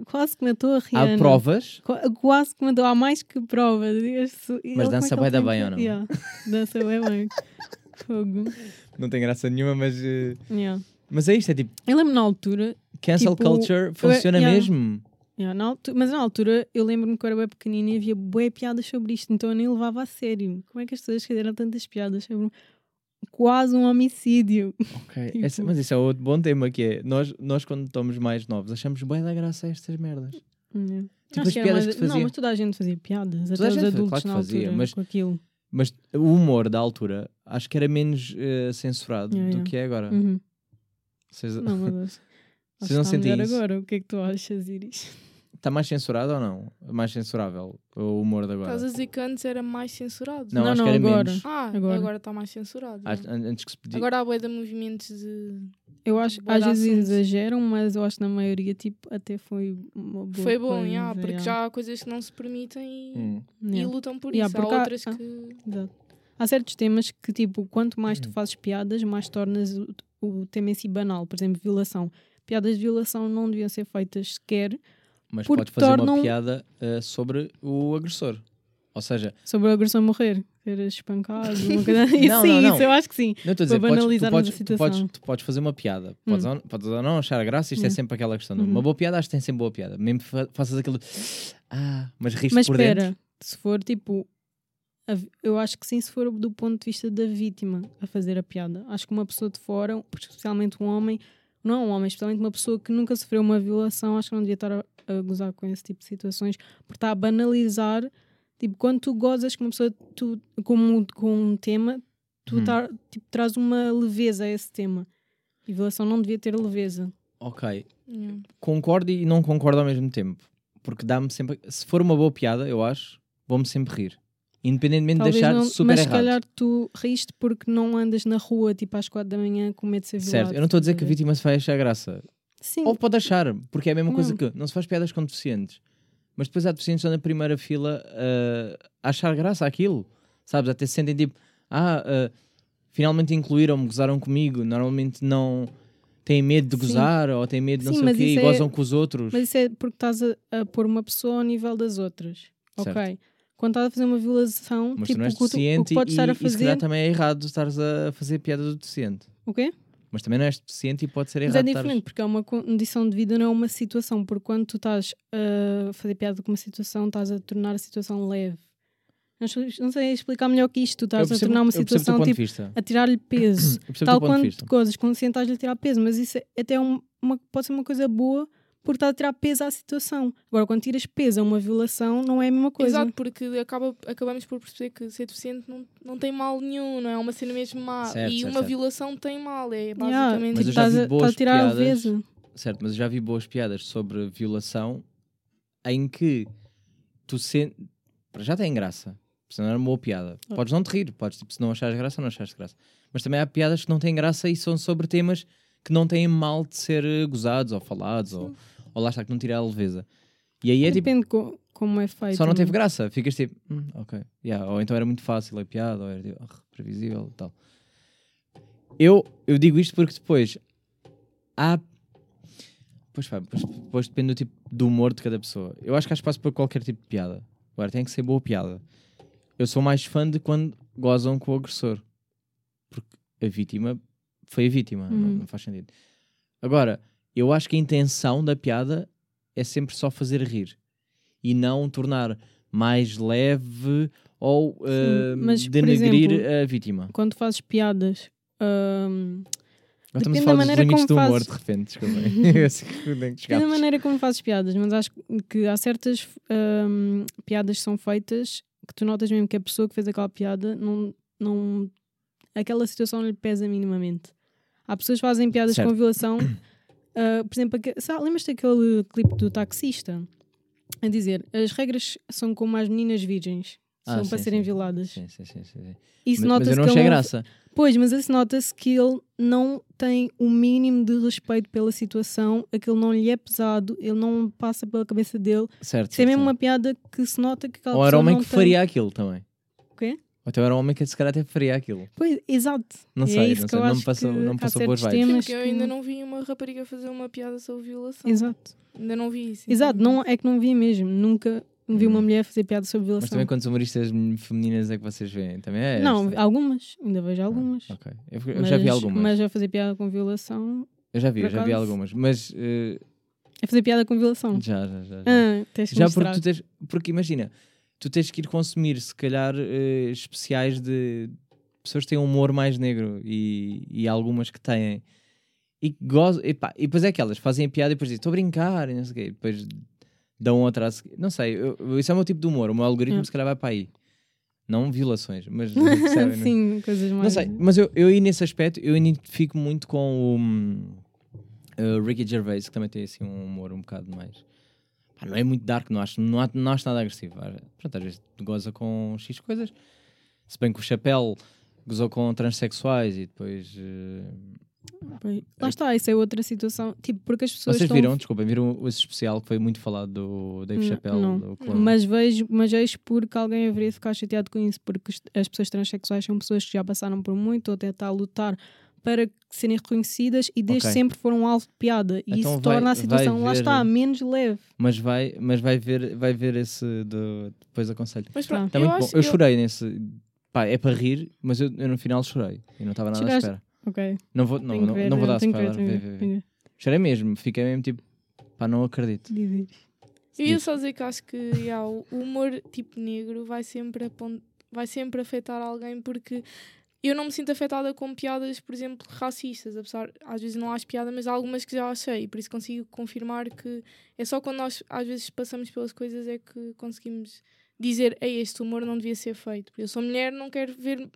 quase que matou a Rihanna. Há provas, Qu- Quase que mandou, há mais que provas. Isso- ele- como dança é ele da bem, ou não? Yeah, Dança bem bem. [laughs] Fogo. não tem graça nenhuma, mas. eh, Yeah. Mas é isto, é tipo, Eu lembro na altura, cancel Tipo, culture funciona yeah. mesmo. yeah, na altu- mas na altura eu lembro-me que eu era bem pequenina e havia bué piadas sobre isto, então eu nem levava a sério. Como é que as pessoas fizeram tantas piadas sobre quase um homicídio? Ok, [laughs] Tipo- esse- mas isso é outro bom tema que é. Nós, nós quando estamos mais novos, achamos bem da graça a estas merdas. Yeah. Tipo Acho as piadas mais- que te Não, fazia. mas toda a gente fazia piadas, Toda a até os adultos claro que na fazia, altura, mas- com aquilo. Mas o humor da altura acho que era menos eh, censurado Yeah, do yeah. que é agora. Uhum. Vocês- Não, mas [laughs] Vocês não sentem isso? agora. O que é que tu achas, Iris? Está mais censurado ou não? Mais censurável o humor de agora? Estás a dizer que antes era mais censurado? Não, Não, acho não, que era agora. menos. Ah, Agora. agora está mais censurado. Ah, já. an- Antes que se pedia. Agora há bué de movimentos de... Eu acho que às vezes assuntos. exageram, mas eu acho que na maioria tipo, até foi uma boa Foi bom, coisa, yeah, porque yeah. já há coisas que não se permitem e, Hum. e Yeah. lutam por Yeah, isso. há há- outras ah. que... Exato. Há certos temas que, tipo, quanto mais Hum. tu fazes piadas, mais tornas o, o tema em si banal. Por exemplo, violação. Piadas de violação não deviam ser feitas sequer Mas porque podes fazer uma tornam- piada eh, sobre o agressor. Ou seja, sobre a agressão a morrer. Ser espancado, uma coisa [laughs] assim. Não, sim, não, não. isso eu acho que sim. não estou a dizer, podes, tu, podes, tu, podes, tu podes fazer uma piada. Podes, ou, podes ou não achar graça, isto é Hum. sempre aquela questão. de Uhum. Uma boa piada, acho que tem sempre boa piada. Mesmo faças aquilo. Ah, mas riste Mas por espera, dentro. se for tipo. Eu acho que sim, se for do ponto de vista da vítima a fazer a piada. Acho que uma pessoa de fora, especialmente um homem, não é um homem, especialmente uma pessoa que nunca sofreu uma violação, acho que não devia estar a, a gozar com esse tipo de situações, porque está a banalizar. Tipo, quando tu gozas com uma pessoa tu, com, um- com um tema, tu Hum. tá- tipo, traz uma leveza a esse tema. E violação não devia ter leveza. Ok, Yeah. concordo e não concordo ao mesmo tempo. Porque dá-me sempre. Se for uma boa piada, eu acho, vou-me sempre rir. Independentemente de Talvez achar não, super mas se errado. calhar tu riste porque não andas na rua tipo às quatro da manhã com medo de ser violado. Certo, eu não estou a dizer que a vítima se vai achar graça. Sim, Ou pode achar, porque é a mesma coisa Não. que não se faz piadas com deficientes. Mas depois há deficientes que estão na primeira fila uh, a achar graça àquilo. Sabes? Até se sentem tipo, ah, uh, finalmente incluíram-me, gozaram comigo. Normalmente não têm medo de Sim. gozar ou têm medo de não Sim, sei o mas quê e é- gozam com os outros. mas isso é porque estás a, a pôr uma pessoa ao nível das outras. Certo. Ok. Quando estás a fazer uma violação, Mas tipo, não és o que o que podes e, estar a e se calhar fazer. também é errado estares a fazer piada do deficiente. O quê? Mas também não és deficiente e pode ser Mas errado. é estares- diferente, porque é uma condição de vida, não é uma situação. Porque quando tu estás a fazer piada com uma situação, estás a tornar a situação leve. Não sei- explicar melhor que isto. Tu estás a tornar uma situação tipo a tirar-lhe [clears throat] peso. Tal quanto coisas, consciente estás-lhe a tirar peso, mas isso é até um- uma, pode ser uma coisa boa porque está a tirar peso à situação. Agora, quando tiras peso a uma violação, não é a mesma coisa. Exato, porque acaba, acabamos por perceber que ser deficiente não, não tem mal nenhum, não é uma cena mesmo má. Certo, e certo, uma certo. violação tem mal, é Yeah, basicamente Mas eu já estás, vi a, a tirar a piadas leveza. Certo, mas eu já vi boas piadas sobre violação em que tu sentes. Já tem graça. Se não era uma boa piada. Ah. Podes não te rir, podes, tipo, se não achares graça, não achares graça. Mas também há piadas que não têm graça e são sobre temas que não têm mal de ser gozados ou falados, ou, ou lá está, que não tira a leveza. E aí é tipo, Depende co- como é feito. só não teve é? graça. Ficas tipo, "Hum, ok. Yeah, Ou então era muito fácil a piada, ou era tipo, "Ah, previsível e tal. Eu, eu digo isto porque depois há. Pois, pá, depois, depois depende do tipo do humor de cada pessoa. Eu acho que há espaço para qualquer tipo de piada. Agora tem que ser boa piada. Eu sou mais fã de quando gozam com o agressor. Porque a vítima foi a vítima. Não, Uhum. não faz sentido. Agora, eu acho que a intenção da piada é sempre só fazer rir e não tornar mais leve ou uh, mas, por denegrir exemplo, a vítima. Quando fazes piadas. hum, estamos depende da maneira limites do como humor, fazes. de repente, [laughs] [laughs] Depende da maneira como fazes piadas, mas acho que há certas hum, piadas que são feitas que tu notas mesmo que a pessoa que fez aquela piada não. não aquela situação não lhe pesa minimamente. Há pessoas que fazem piadas Certo. com violação. [coughs] ah, por exemplo, lembras-te daquele clipe do taxista? A dizer, as regras são como as meninas virgens. Ah, São sim, para serem sim. violadas. Sim, sim, sim, sim, sim. Isso Mas, mas eu não achei ele graça. Pois, mas isso nota-se que ele não tem o mínimo de respeito pela situação, aquilo não lhe é pesado, ele não passa pela cabeça dele. Certo. Isso é mesmo uma piada que se nota que aquela Ou era homem que tem... faria aquilo também. O quê? Então era um homem que se calhar até faria aquilo. Pois, exato. Não E é sei, isso não que sei. eu Não me passou, que não me passou boas vibes. Porque eu ainda não vi uma rapariga fazer uma piada sobre violação. Exato. Ainda não vi isso. Exato, não, é que não vi mesmo. Nunca vi uma Hum. mulher fazer piada sobre Mas violação. também quantas humoristas femininas é que vocês veem? Também é não, esta? algumas. Ainda vejo algumas. Ok. Eu, eu já vi Mas- algumas. Mas a fazer piada com violação. eu já vi, eu já vi algumas. Mas É fazer piada com violação. já, já, já. já. Ah, Já porque tu tens. Porque imagina, tu tens que ir consumir, se calhar, eh, especiais de pessoas que têm um humor mais negro e, e algumas que têm. E, que gozam, e, pá, e depois é aquelas, fazem a piada e depois dizem, estou a brincar, e não sei o quê. E depois dão outra a. Não sei, eu- isso é o meu tipo de humor. O meu algoritmo, Ah. se calhar, vai para aí. Não violações, mas. [laughs] percebem, não é? Sim, coisas mais. Não sei, mas eu, eu aí nesse aspecto eu identifico muito com o hum, uh, Ricky Gervais, que também tem assim um humor um bocado mais. Pá, não é muito dark, não acho, não, há- não acho nada agressivo. Pronto, às vezes goza com X coisas. Se bem que o Chapéu gozou com transexuais e depois. uh. Lá está, isso é outra situação. Tipo, porque as pessoas. Vocês estão- viram, desculpem, viram esse especial que foi muito falado do Dave Não, Chappelle? não. do clone? Mas vejo, mas vejo porque alguém haveria de ficar chateado com isso, porque as pessoas transexuais são pessoas que já passaram por muito, ou até está a lutar para serem reconhecidas e desde Ok. sempre foram alvo de piada. E Então isso vai- torna a situação, lá ver- está, menos leve. Mas, vai, mas vai, ver, vai ver esse do, depois aconselho. Mas Tá. pronto, Tá eu muito bom. acho Eu chorei nesse. Pá, é para rir, mas eu, eu no final chorei. E não estava nada Choraste? à espera. Ok. Não vou, não, não, ver, não vou dar ver, spoiler. ver, vê. tenho Chorei mesmo, fiquei mesmo tipo. Pá, não acredito. ver. Eu ia só dizer que acho que yeah, o humor tipo negro vai sempre, vai sempre afetar alguém porque eu não me sinto afetada com piadas, por exemplo, racistas, apesar às vezes não acho piada, mas há algumas que já achei, por isso consigo confirmar que é só quando nós às vezes passamos pelas coisas é que conseguimos dizer, ei, este humor não devia ser feito. Eu sou mulher, não quero ver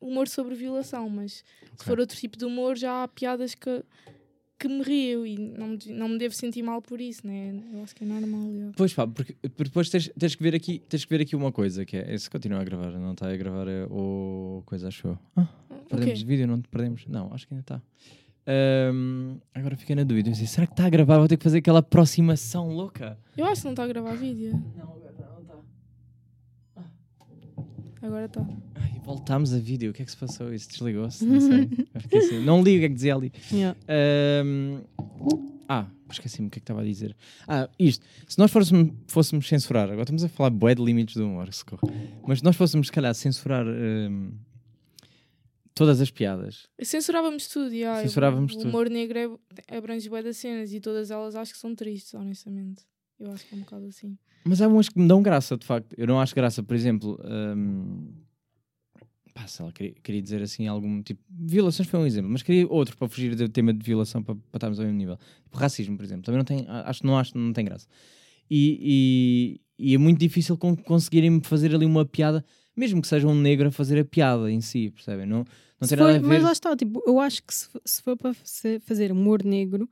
humor sobre violação, mas se for outro tipo de humor já há piadas que, que me rio e não me, não me devo sentir mal por isso, né? Eu acho que é normal. yeah. Pois pá, porque, depois tens, tens, que ver aqui, tens que ver aqui uma coisa que é. Esse continua a gravar, não está a gravar é, o coisa, acho eu. Ah, perdemos Ok. vídeo, não perdemos? Não, acho que ainda está. Ahm, agora fiquei na dúvida. Eu disse, será que está a gravar? Vou ter que fazer aquela aproximação louca. Eu acho que não está a gravar vídeo. Não, agora não está. Agora está. Voltámos a vídeo. O que é que se passou? Isso desligou-se? Não sei. [laughs] Assim, não li o que é que dizia ali. Yeah. Ahm, ah, esqueci-me o que é que estava a dizer. Ah, isto. Se nós fôssemos, fôssemos censurar, agora estamos a falar bué de limites do humor, socorro. Mas se nós fôssemos, se calhar, censurar ahm, todas as piadas. Censurávamos tudo, yeah. Censurávamos o tudo. humor negro é, abrange bué das cenas e todas elas acho que são tristes, honestamente. Eu acho que é um bocado assim. Mas há umas que me dão graça, de facto. Eu não acho graça, por exemplo. ahm, pá, sei lá, queria, queria dizer assim algum tipo. Violações foi um exemplo, mas queria outro para fugir do tema de violação para, para estarmos ao mesmo nível. Tipo, racismo, por exemplo. Também não tem. Acho que não acho não tem graça. E, e, e é muito difícil con- conseguirem fazer ali uma piada, mesmo que seja um negro a fazer a piada em si, percebem? Não, não tem nada for- a ver. Mas lá está, tipo, eu acho que se, se for para fazer humor negro,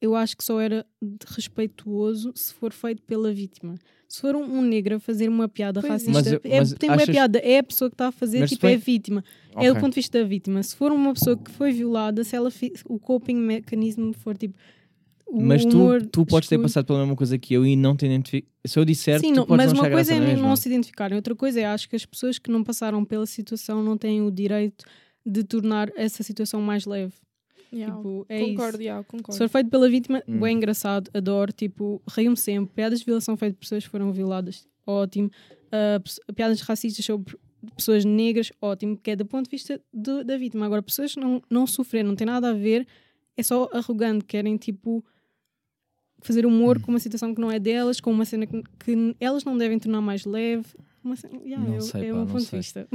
eu acho que só era respeituoso se for feito pela vítima. Se for um, um negro a fazer uma piada Pois é. racista, Mas eu- é, mas tem uma achas- piada, é a pessoa que está a fazer, Mas tipo, se é a vítima. É Ok. do ponto de vista da vítima. Se for uma pessoa que foi violada, se ela fi- o coping mecanismo for tipo. o Mas tu, humor tu podes ter passado pela mesma coisa que eu e não te identificar. Se eu disser, Sim, tu não, podes mas não uma coisa é não mesma. se identificarem, outra coisa é acho que as pessoas que não passaram pela situação não têm o direito de tornar essa situação mais leve. Yeah, Tipo, é concordo, isso. yeah, concordo. Se for feito pela vítima, Hum. bem engraçado, adoro, tipo, rio-me sempre. Piadas de violação feitas por pessoas que foram violadas, ótimo. Pes- piadas racistas sobre pessoas negras, ótimo, que é do ponto de vista do- da vítima. Agora, pessoas que não, não sofreram, não tem nada a ver, é só arrogante, querem, tipo, fazer humor Hum. com uma situação que não é delas, com uma cena que, que elas não devem tornar mais leve. Uma yeah, Não eu- sei, é pá, não ponto sei. de vista.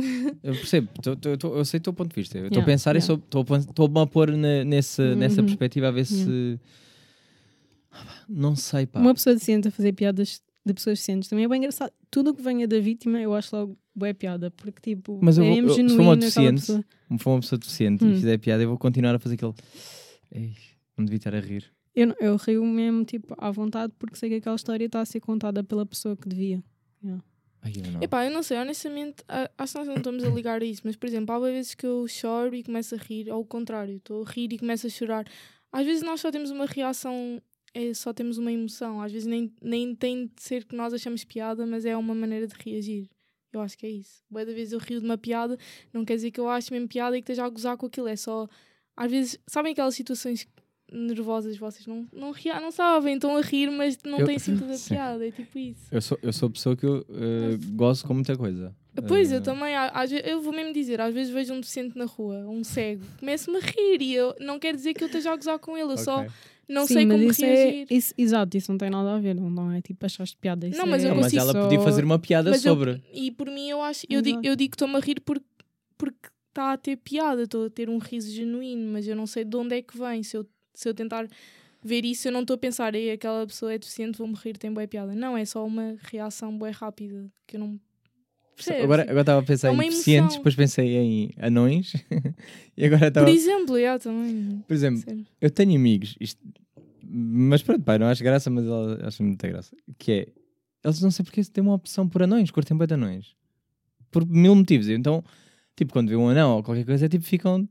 Eu percebo, tô- tô- tô- eu sei o teu ponto de vista. Eu estou a Yeah, pensar e yeah. a pon- estou-me a pôr na- nesse, nessa Uhum. perspectiva a ver se. Ah, Não sei, pá. Uma pessoa decente a fazer piadas de pessoas decentes também é bem engraçado. Tudo o que venha da vítima eu acho logo boa piada, porque tipo, Mas eu é vou- eu- se for uma deficiente. Se for uma pessoa deficiente Hum. e fizer piada, eu vou continuar a fazer aquele. Ei, não devia estar a rir. Eu, eu rio mesmo tipo à vontade porque sei que aquela história está a ser contada pela pessoa que devia. Ai, eu não. Epá, eu não sei, honestamente, acho que nós não estamos a ligar a isso, mas por exemplo, há vezes que eu choro e começo a rir, ou o contrário, estou a rir e começo a chorar. Às vezes nós só temos uma reação, é, só temos uma emoção, às vezes nem, nem tem de ser que nós achamos piada, mas é uma maneira de reagir. Eu acho que é isso. Boa da vez eu rio de uma piada, não quer dizer que eu acho mesmo piada e que esteja a gozar com aquilo. É só. Às vezes, sabem aquelas situações nervosas, vocês não, não, ria, não sabem, estão a rir, mas não Eu- têm [laughs] toda a piada. É tipo isso. Eu sou, eu sou a pessoa que eu eh, gosto com muita coisa. Pois, Eh, eu também, à- às vezes, eu vou mesmo dizer, às vezes vejo um deficiente na rua, um cego, começo-me a rir e eu não quer dizer que eu esteja a gozar com ele, eu só ok. não Sim, sei mas como isso reagir. É, isso, exato, isso não tem nada a ver, não, não é tipo achaste piada. Isso Não, mas é eu Não, mas ela só- podia fazer uma piada Mas eu- sobre. E por mim eu acho, eu digo, eu digo que estou-me a rir porque porque está a ter piada, estou a ter um riso genuíno, mas eu não sei de onde é que vem. Se eu, se eu tentar ver isso, eu não estou a pensar, Ei, aquela pessoa é deficiente, vou-me rir, tem boa piada. Não, é só uma reação bem rápida que eu não percebo. Agora agora estava a pensar É em deficientes, depois pensei em anões. [laughs] e agora estava. Por exemplo, yeah, também. Por exemplo, Sério. eu tenho amigos, isto- mas pronto, pai, não acho graça, mas acho muita graça. Que é, eles não sei porque têm uma opção por anões, curtem bem de anões. Por mil motivos. Então, tipo, quando vê um anão ou qualquer coisa, é tipo, ficam.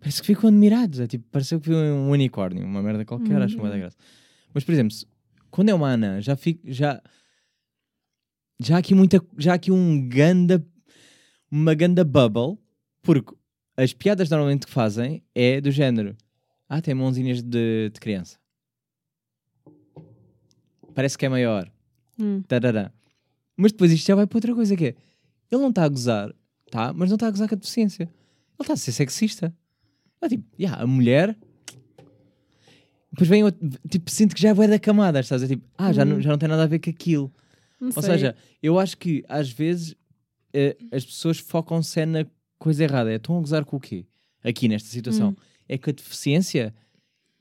Parece que ficam admirados. É tipo, pareceu que viu um unicórnio, uma merda qualquer, acho uma da graça. Mas, por exemplo, quando é uma anã, já fico. Já, já há aqui muita. Já há aqui um ganda. Uma ganda bubble, porque as piadas normalmente que fazem é do género. Ah, tem mãozinhas de, de criança. Parece que é maior. Hum. Tarará. Mas depois isto já vai para outra coisa que é. Ele não está a gozar, tá? Mas não está a gozar com a deficiência. Ele está a ser sexista. É tipo, yeah, a mulher. Depois vem outro, tipo, sinto que já é da camada, estás a dizer, tipo, ah, já, não, Uhum. já não tem nada a ver com aquilo. Não Ou sei. seja, eu acho que às vezes eh, as pessoas focam-se é na coisa errada. É, estão a gozar com o quê? Aqui nesta situação. Hum. É com a deficiência?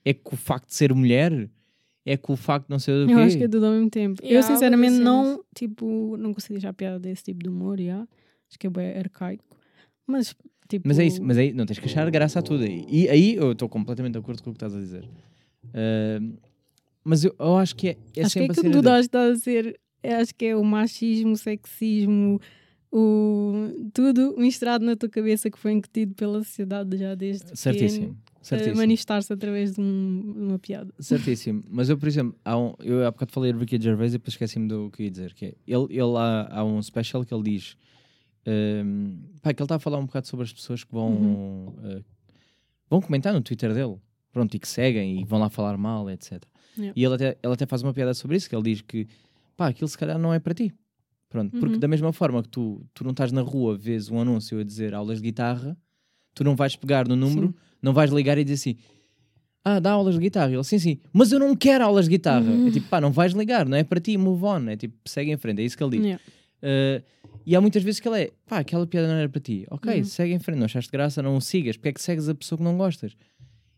É com o facto de ser mulher? É com o facto de não ser do quê? Eu acho que é tudo ao mesmo tempo. Yeah, eu sinceramente não, tipo, não consigo deixar piada desse tipo de humor, yeah. acho que é bem arcaico. Mas, tipo... Mas é isso, mas aí não tens que achar graça a tudo. E, aí eu estou completamente de acordo com o que estás a dizer. Ah, mas eu, eu acho que é, é acho que é sempre que tu cena de- estás a ser, eu acho que é o machismo, o sexismo, o, tudo misturado na tua cabeça que foi incutido pela sociedade já desde Certíssimo. Certíssimo. manifestar-se através de, um- de uma piada. Certíssimo. Mas eu, por exemplo, há um, eu há bocado falei de Ricky Gervais e depois esqueci-me do que ia dizer. Que é, ele, ele há, há um special que ele diz pá, que ele está a falar um bocado sobre as pessoas que vão, Uhum. eh, vão comentar no Twitter dele. Pronto, e que seguem e vão lá falar mal, etc. Yeah. E ele até, ele até faz uma piada sobre isso, que ele diz que pá, aquilo se calhar não é para ti. Pronto, porque Uhum. da mesma forma que tu, tu não estás na rua, vês um anúncio a dizer aulas de guitarra, tu não vais pegar no número, Sim. não vais ligar e dizer assim: Ah, dá aulas de guitarra. Ele, sim, sim, mas eu não quero aulas de guitarra. Uhum. É tipo, pá, não vais ligar, não é para ti, move on. É tipo, segue em frente, é isso que ele diz. Yeah. Uh, e há muitas vezes que ele é, pá, aquela piada não era para ti. Ok, Uhum. segue em frente, não achaste graça, não o sigas. Porque é que segues a pessoa que não gostas?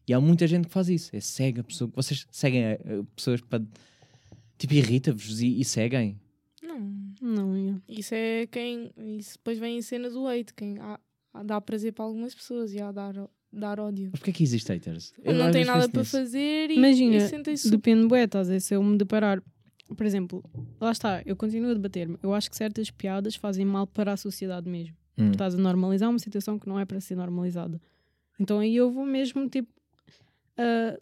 E há muita gente que faz isso. É segue a pessoa. Vocês seguem a, a pessoas para. Tipo, irrita-vos e, e seguem. Não. Não. Isso é quem. Isso depois vem em cena do hate. Quem há, há- dá prazer para algumas pessoas e há dar, dar ódio. Mas porquê é que existe haters? Eu não tem nada para nisso. fazer e, Imagina, e sentem-se. Depende, bué, estás a ver? Se eu me deparar, por exemplo, lá está, eu continuo a debater-me. Eu acho que certas piadas fazem mal para a sociedade mesmo. Hum. Estás a normalizar uma situação que não é para ser normalizada. Então aí eu vou mesmo, tipo,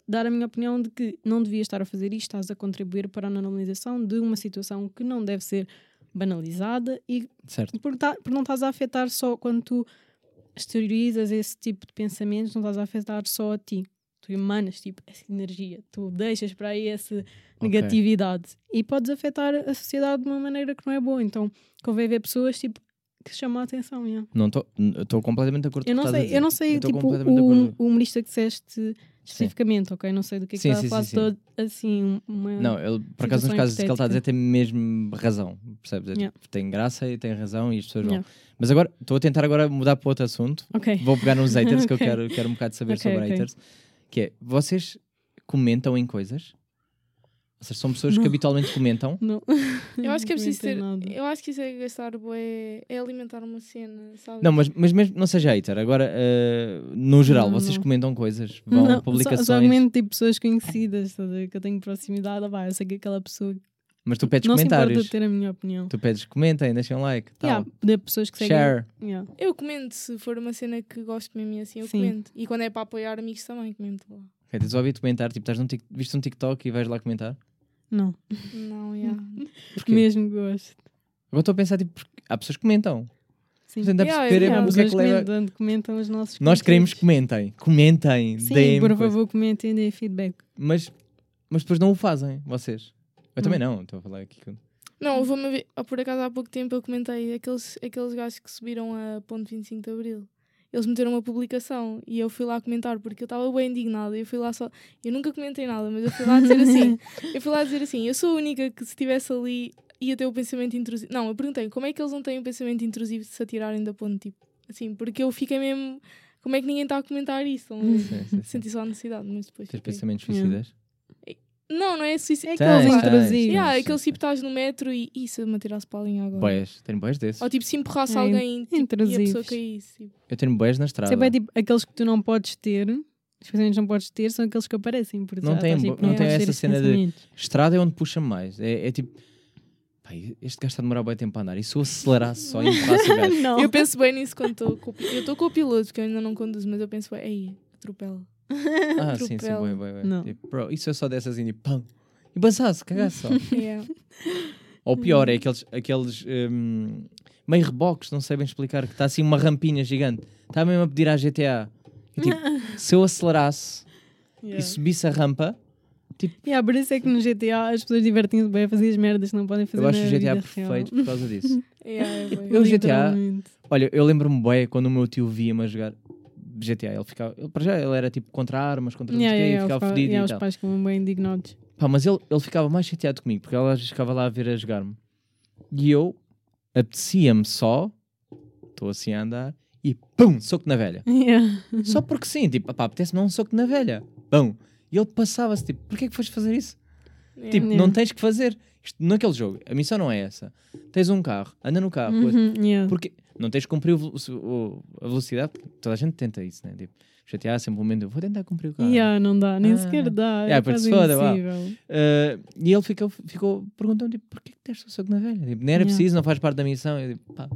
dar a minha opinião de que não devias estar a fazer isto, estás a contribuir para a normalização de uma situação que não deve ser banalizada e Certo. porque, tá, porque não estás a afetar só quando tu exteriorizas esse tipo de pensamentos, não estás a afetar só a ti. Tu emanas tipo essa energia, tu deixas para aí essa negatividade e podes afetar a sociedade de uma maneira que não é boa. Então convém ver pessoas tipo que chamam a atenção. yeah. Não estou completamente de acordo Eu com o não sei, eu não sei tô tipo o, humorista que disseste especificamente, ok? Não sei do que é que Sim, está sim, a falar sim, sim. todo assim uma Não, ele, por acaso, nos casos que ele está a dizer, tem mesmo razão. Percebes? É Yeah. tipo, Tem graça e tem razão e as pessoas vão. Yeah. Mas agora, estou a tentar agora mudar para outro assunto. Ok. Vou pegar nos haters, que eu [laughs] quero, quero um bocado saber Ok, sobre haters. Que é, vocês comentam em coisas? Vocês são pessoas que Não. habitualmente comentam? [laughs] Não. Eu acho que é Não preciso ter. nada. Eu acho que isso é gastar bué, é alimentar uma cena, sabe? Não, mas, mas mesmo não seja hater. Agora, eh, no geral, Não, vocês não. comentam coisas? Vão a Não, publicações? Só, comento tipo pessoas conhecidas, a ver? que eu tenho proximidade, ah, pá, eu sei que aquela pessoa Mas tu pedes não se importa comentários. de ter a minha opinião. Tu pedes comentem, deixem um like. Tal. Yeah, de pessoas que seguem. Share. Yeah. Eu comento se for uma cena que gosto mesmo e assim, eu Sim. comento. E quando é para apoiar amigos também, comento lá. Ok, tens ouvido comentar? Tipo, estás num tic... viste um TikTok e vais lá comentar? Não, Não, [laughs] yeah. Porquê? mesmo gosto. Agora estou a pensar, tipo, porque há pessoas que comentam. Sim. Tentar Yeah, perceber yeah, o que é que leva. comentam, comentam os nossos Nós queremos que comentem. Comentem. Sim, por coisa. favor, comentem e deem feedback. Mas, mas depois não o fazem, vocês. Eu também não, estou a falar aqui. com- Não, vou-me ver. Por acaso há pouco tempo eu comentei aqueles, aqueles gajos que subiram a ponto 25 de Abril. Eles meteram uma publicação e eu fui lá comentar porque eu estava bem indignada. Eu fui lá só. Eu nunca comentei nada, mas eu fui lá dizer assim. [laughs] eu fui lá dizer assim: eu sou a única que se estivesse ali ia ter o pensamento intrusivo. Não, eu perguntei como é que eles não têm o pensamento intrusivo de se atirarem da ponte? Tipo, assim, porque eu fiquei mesmo. Como é que ninguém está a comentar isso? Senti só a necessidade, mas depois. Ter pensamentos suicidas. Não, não é suicídio. É Tens, aqueles tens, intrusivos. Yeah, Sim, aquele sim, tipo estás no metro e isso, me atirasse para a linha agora. Boias, tenho boias desses. Ou tipo, se empurrasse É, alguém tipo, e a pessoa caísse. Tipo. Eu tenho boias na estrada. Sempre é tipo aqueles que tu não podes ter, que não podes ter, são aqueles que aparecem. Porque Não já tem estás, tipo, não tem podes ter essa esses cena de- pensamentos. Estrada é onde puxa mais. É, é tipo. Pai, este gajo está a demorar bem tempo a andar. E se eu acelerasse só e empurrasse o [laughs] gajo? Não. Eu penso bem nisso quando estou com o pi- Eu estou com o piloto, porque eu ainda não conduzo, mas eu penso bem, ei, atropela. [laughs] Ah, sim, sim, bem, bem, bem. Não. Tipo, bro, isso é só dessas assim, tipo, pão. E basasse, cagasse só. [laughs] Yeah. Ou pior, é aqueles, aqueles hum, meio reboques, não sei bem explicar, que está assim uma rampinha gigante. Está mesmo a pedir à GTA. E, tipo, [laughs] se eu acelerasse Yeah. e subisse a rampa, Yeah, por isso é que no GTA as pessoas divertem-se bem a fazer as merdas que não podem fazer eu acho na o GTA vida perfeito real. por causa disso. Yeah, é bué. Eu- GTA Literalmente. Olha, eu lembro-me bem quando o meu tio via-me a jogar GTA. Ele ficava, ele, para já, ele era tipo contra armas, contra Yeah, quê, yeah, e ficava fodido yeah, e os tal. pais ficam bem indignados. Pá, mas ele, ele ficava mais chateado comigo, porque ela às vezes ficava lá a ver a jogar-me. E eu apetecia-me só, estou assim a andar, e pum, soco na velha. [laughs] Yeah. Só porque sim, tipo, pá, apetece-me um soco na velha. Pum. E ele passava-se, tipo, porquê é que foste fazer isso? Yeah. Tipo, Yeah. não tens que fazer. Isto, naquele jogo, a missão não é essa. Tens um carro, anda no carro. Uhum. Porque não tens que cumprir o o- a velocidade, toda a gente tenta isso, né? Tipo, GTA é sempre um momento, eu vou tentar cumprir o carro. Yeah, não dá, nem Ah. sequer dá. Yeah, é pois quase se foda. Uh, e ele ficou, ficou perguntando, tipo, porquê que deste o soco na velha? Tipo, nem era Yeah. preciso, não faz parte da missão. Eu digo, pá,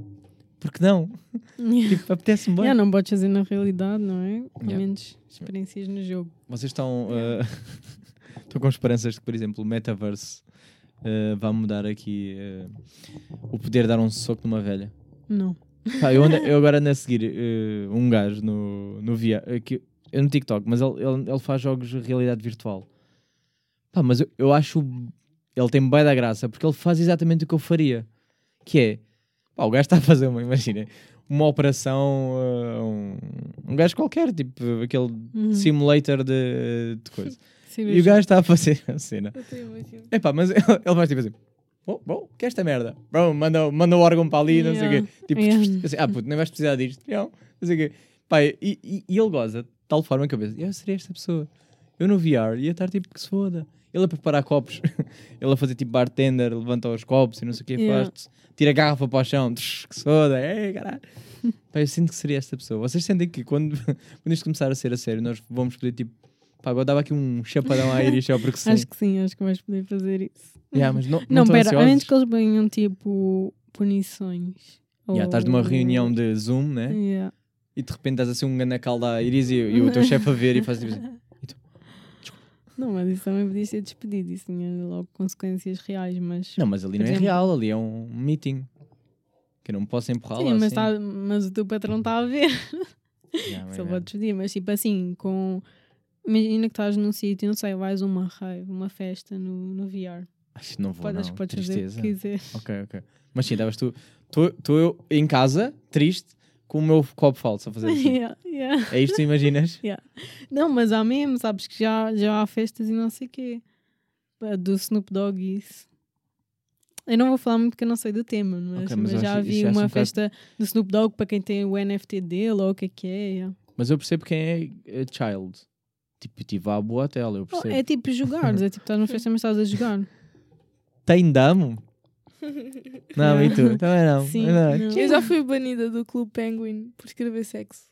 porque não? [laughs] Yeah. Tipo, apetece-me bem. Yeah, não podes fazer na realidade, não é? Pelo Yeah. menos experiências no jogo. Vocês estão, uh, [laughs] estão com esperanças de que, por exemplo, o Metaverse uh, vá mudar aqui uh, o poder de dar um soco numa velha? Não. Pá, eu, ando- eu agora ando a seguir uh, um gajo no, no via, uh, que, eu no TikTok, mas ele, ele, ele faz jogos de realidade virtual. Pá, mas eu, eu acho ele tem bem da graça porque ele faz exatamente o que eu faria, que é pá, o gajo está a fazer uma, imagina, uma operação uh, um, um gajo qualquer, tipo aquele Uhum. simulator de, de coisa. E o gajo está a fazer a cena. Eu tenho imagino. Epá, mas [laughs] ele, ele vai tipo assim. Oh, bro, que é esta merda? Bro, manda, manda o órgão para ali, não sei o Yeah. quê. Tipo, Yeah. assim, ah, puto, nem vais precisar disto. Não, não sei o quê. Pá, e, e, e ele goza de tal forma que eu penso, eu seria esta pessoa. Eu no VR ia estar tipo que se foda. Ele a preparar copos, [laughs] ele a fazer tipo bartender, levanta os copos e não sei o quê, Yeah. faz tira a garrafa para o chão, tsh, que se foda, é caralho. [laughs] Pá, eu sinto que seria esta pessoa. Vocês sentem que quando, [laughs] quando isto começar a ser a sério, nós vamos poder tipo, pá, agora dava aqui um chapadão à Iris só porque [laughs] sim. Acho que sim, acho que vais poder fazer isso. Yeah, mas não, Não, estão pera, a ansiosos? menos que eles venham tipo punições. Yeah, estás numa Ou- reunião de Zoom, né? Yeah. E de repente estás assim um ganacal da Iris e, e o teu chefe a ver e faz tipo assim. Não, mas isso também podia ser despedido, isso tinha logo consequências reais, mas. Não, mas ali não é exemplo- real, ali é um meeting. Que eu não posso empurrá-la Sim, mas, assim. tá, mas o teu patrão está a ver. Yeah, [laughs] ele bem. pode despedir, mas tipo assim, com. Imagina que estás num sítio, não sei, vais a uma rave, uma festa no, no VR. Acho que não vou, Podes, não. podes fazer o Tristeza. que quiseres. Ok, ok. Mas sim, estavas tu. Estou eu em casa, triste, com o meu copo falso a fazer assim. [laughs] Yeah, yeah. é isto que tu imaginas? [laughs] Não, mas há mesmo, sabes que já, já há festas e não sei o quê. Do Snoop Dogg e isso. Eu não vou falar muito porque eu não sei do tema, mas, Ok, mas mas já acho- vi acho uma um festa do Snoop Dogg para quem tem o NFT dele ou o que é que é. yeah. Mas eu percebo quem é eh, child. Tipo, tive à boa tela, eu Oh, percebo. é tipo jogar, é tipo estás numa festa mas estás a jogar. Tem damo? [laughs] Não, e tu? Também não. Sim, não. não. Eu já fui banida do Clube Penguin por escrever sexo.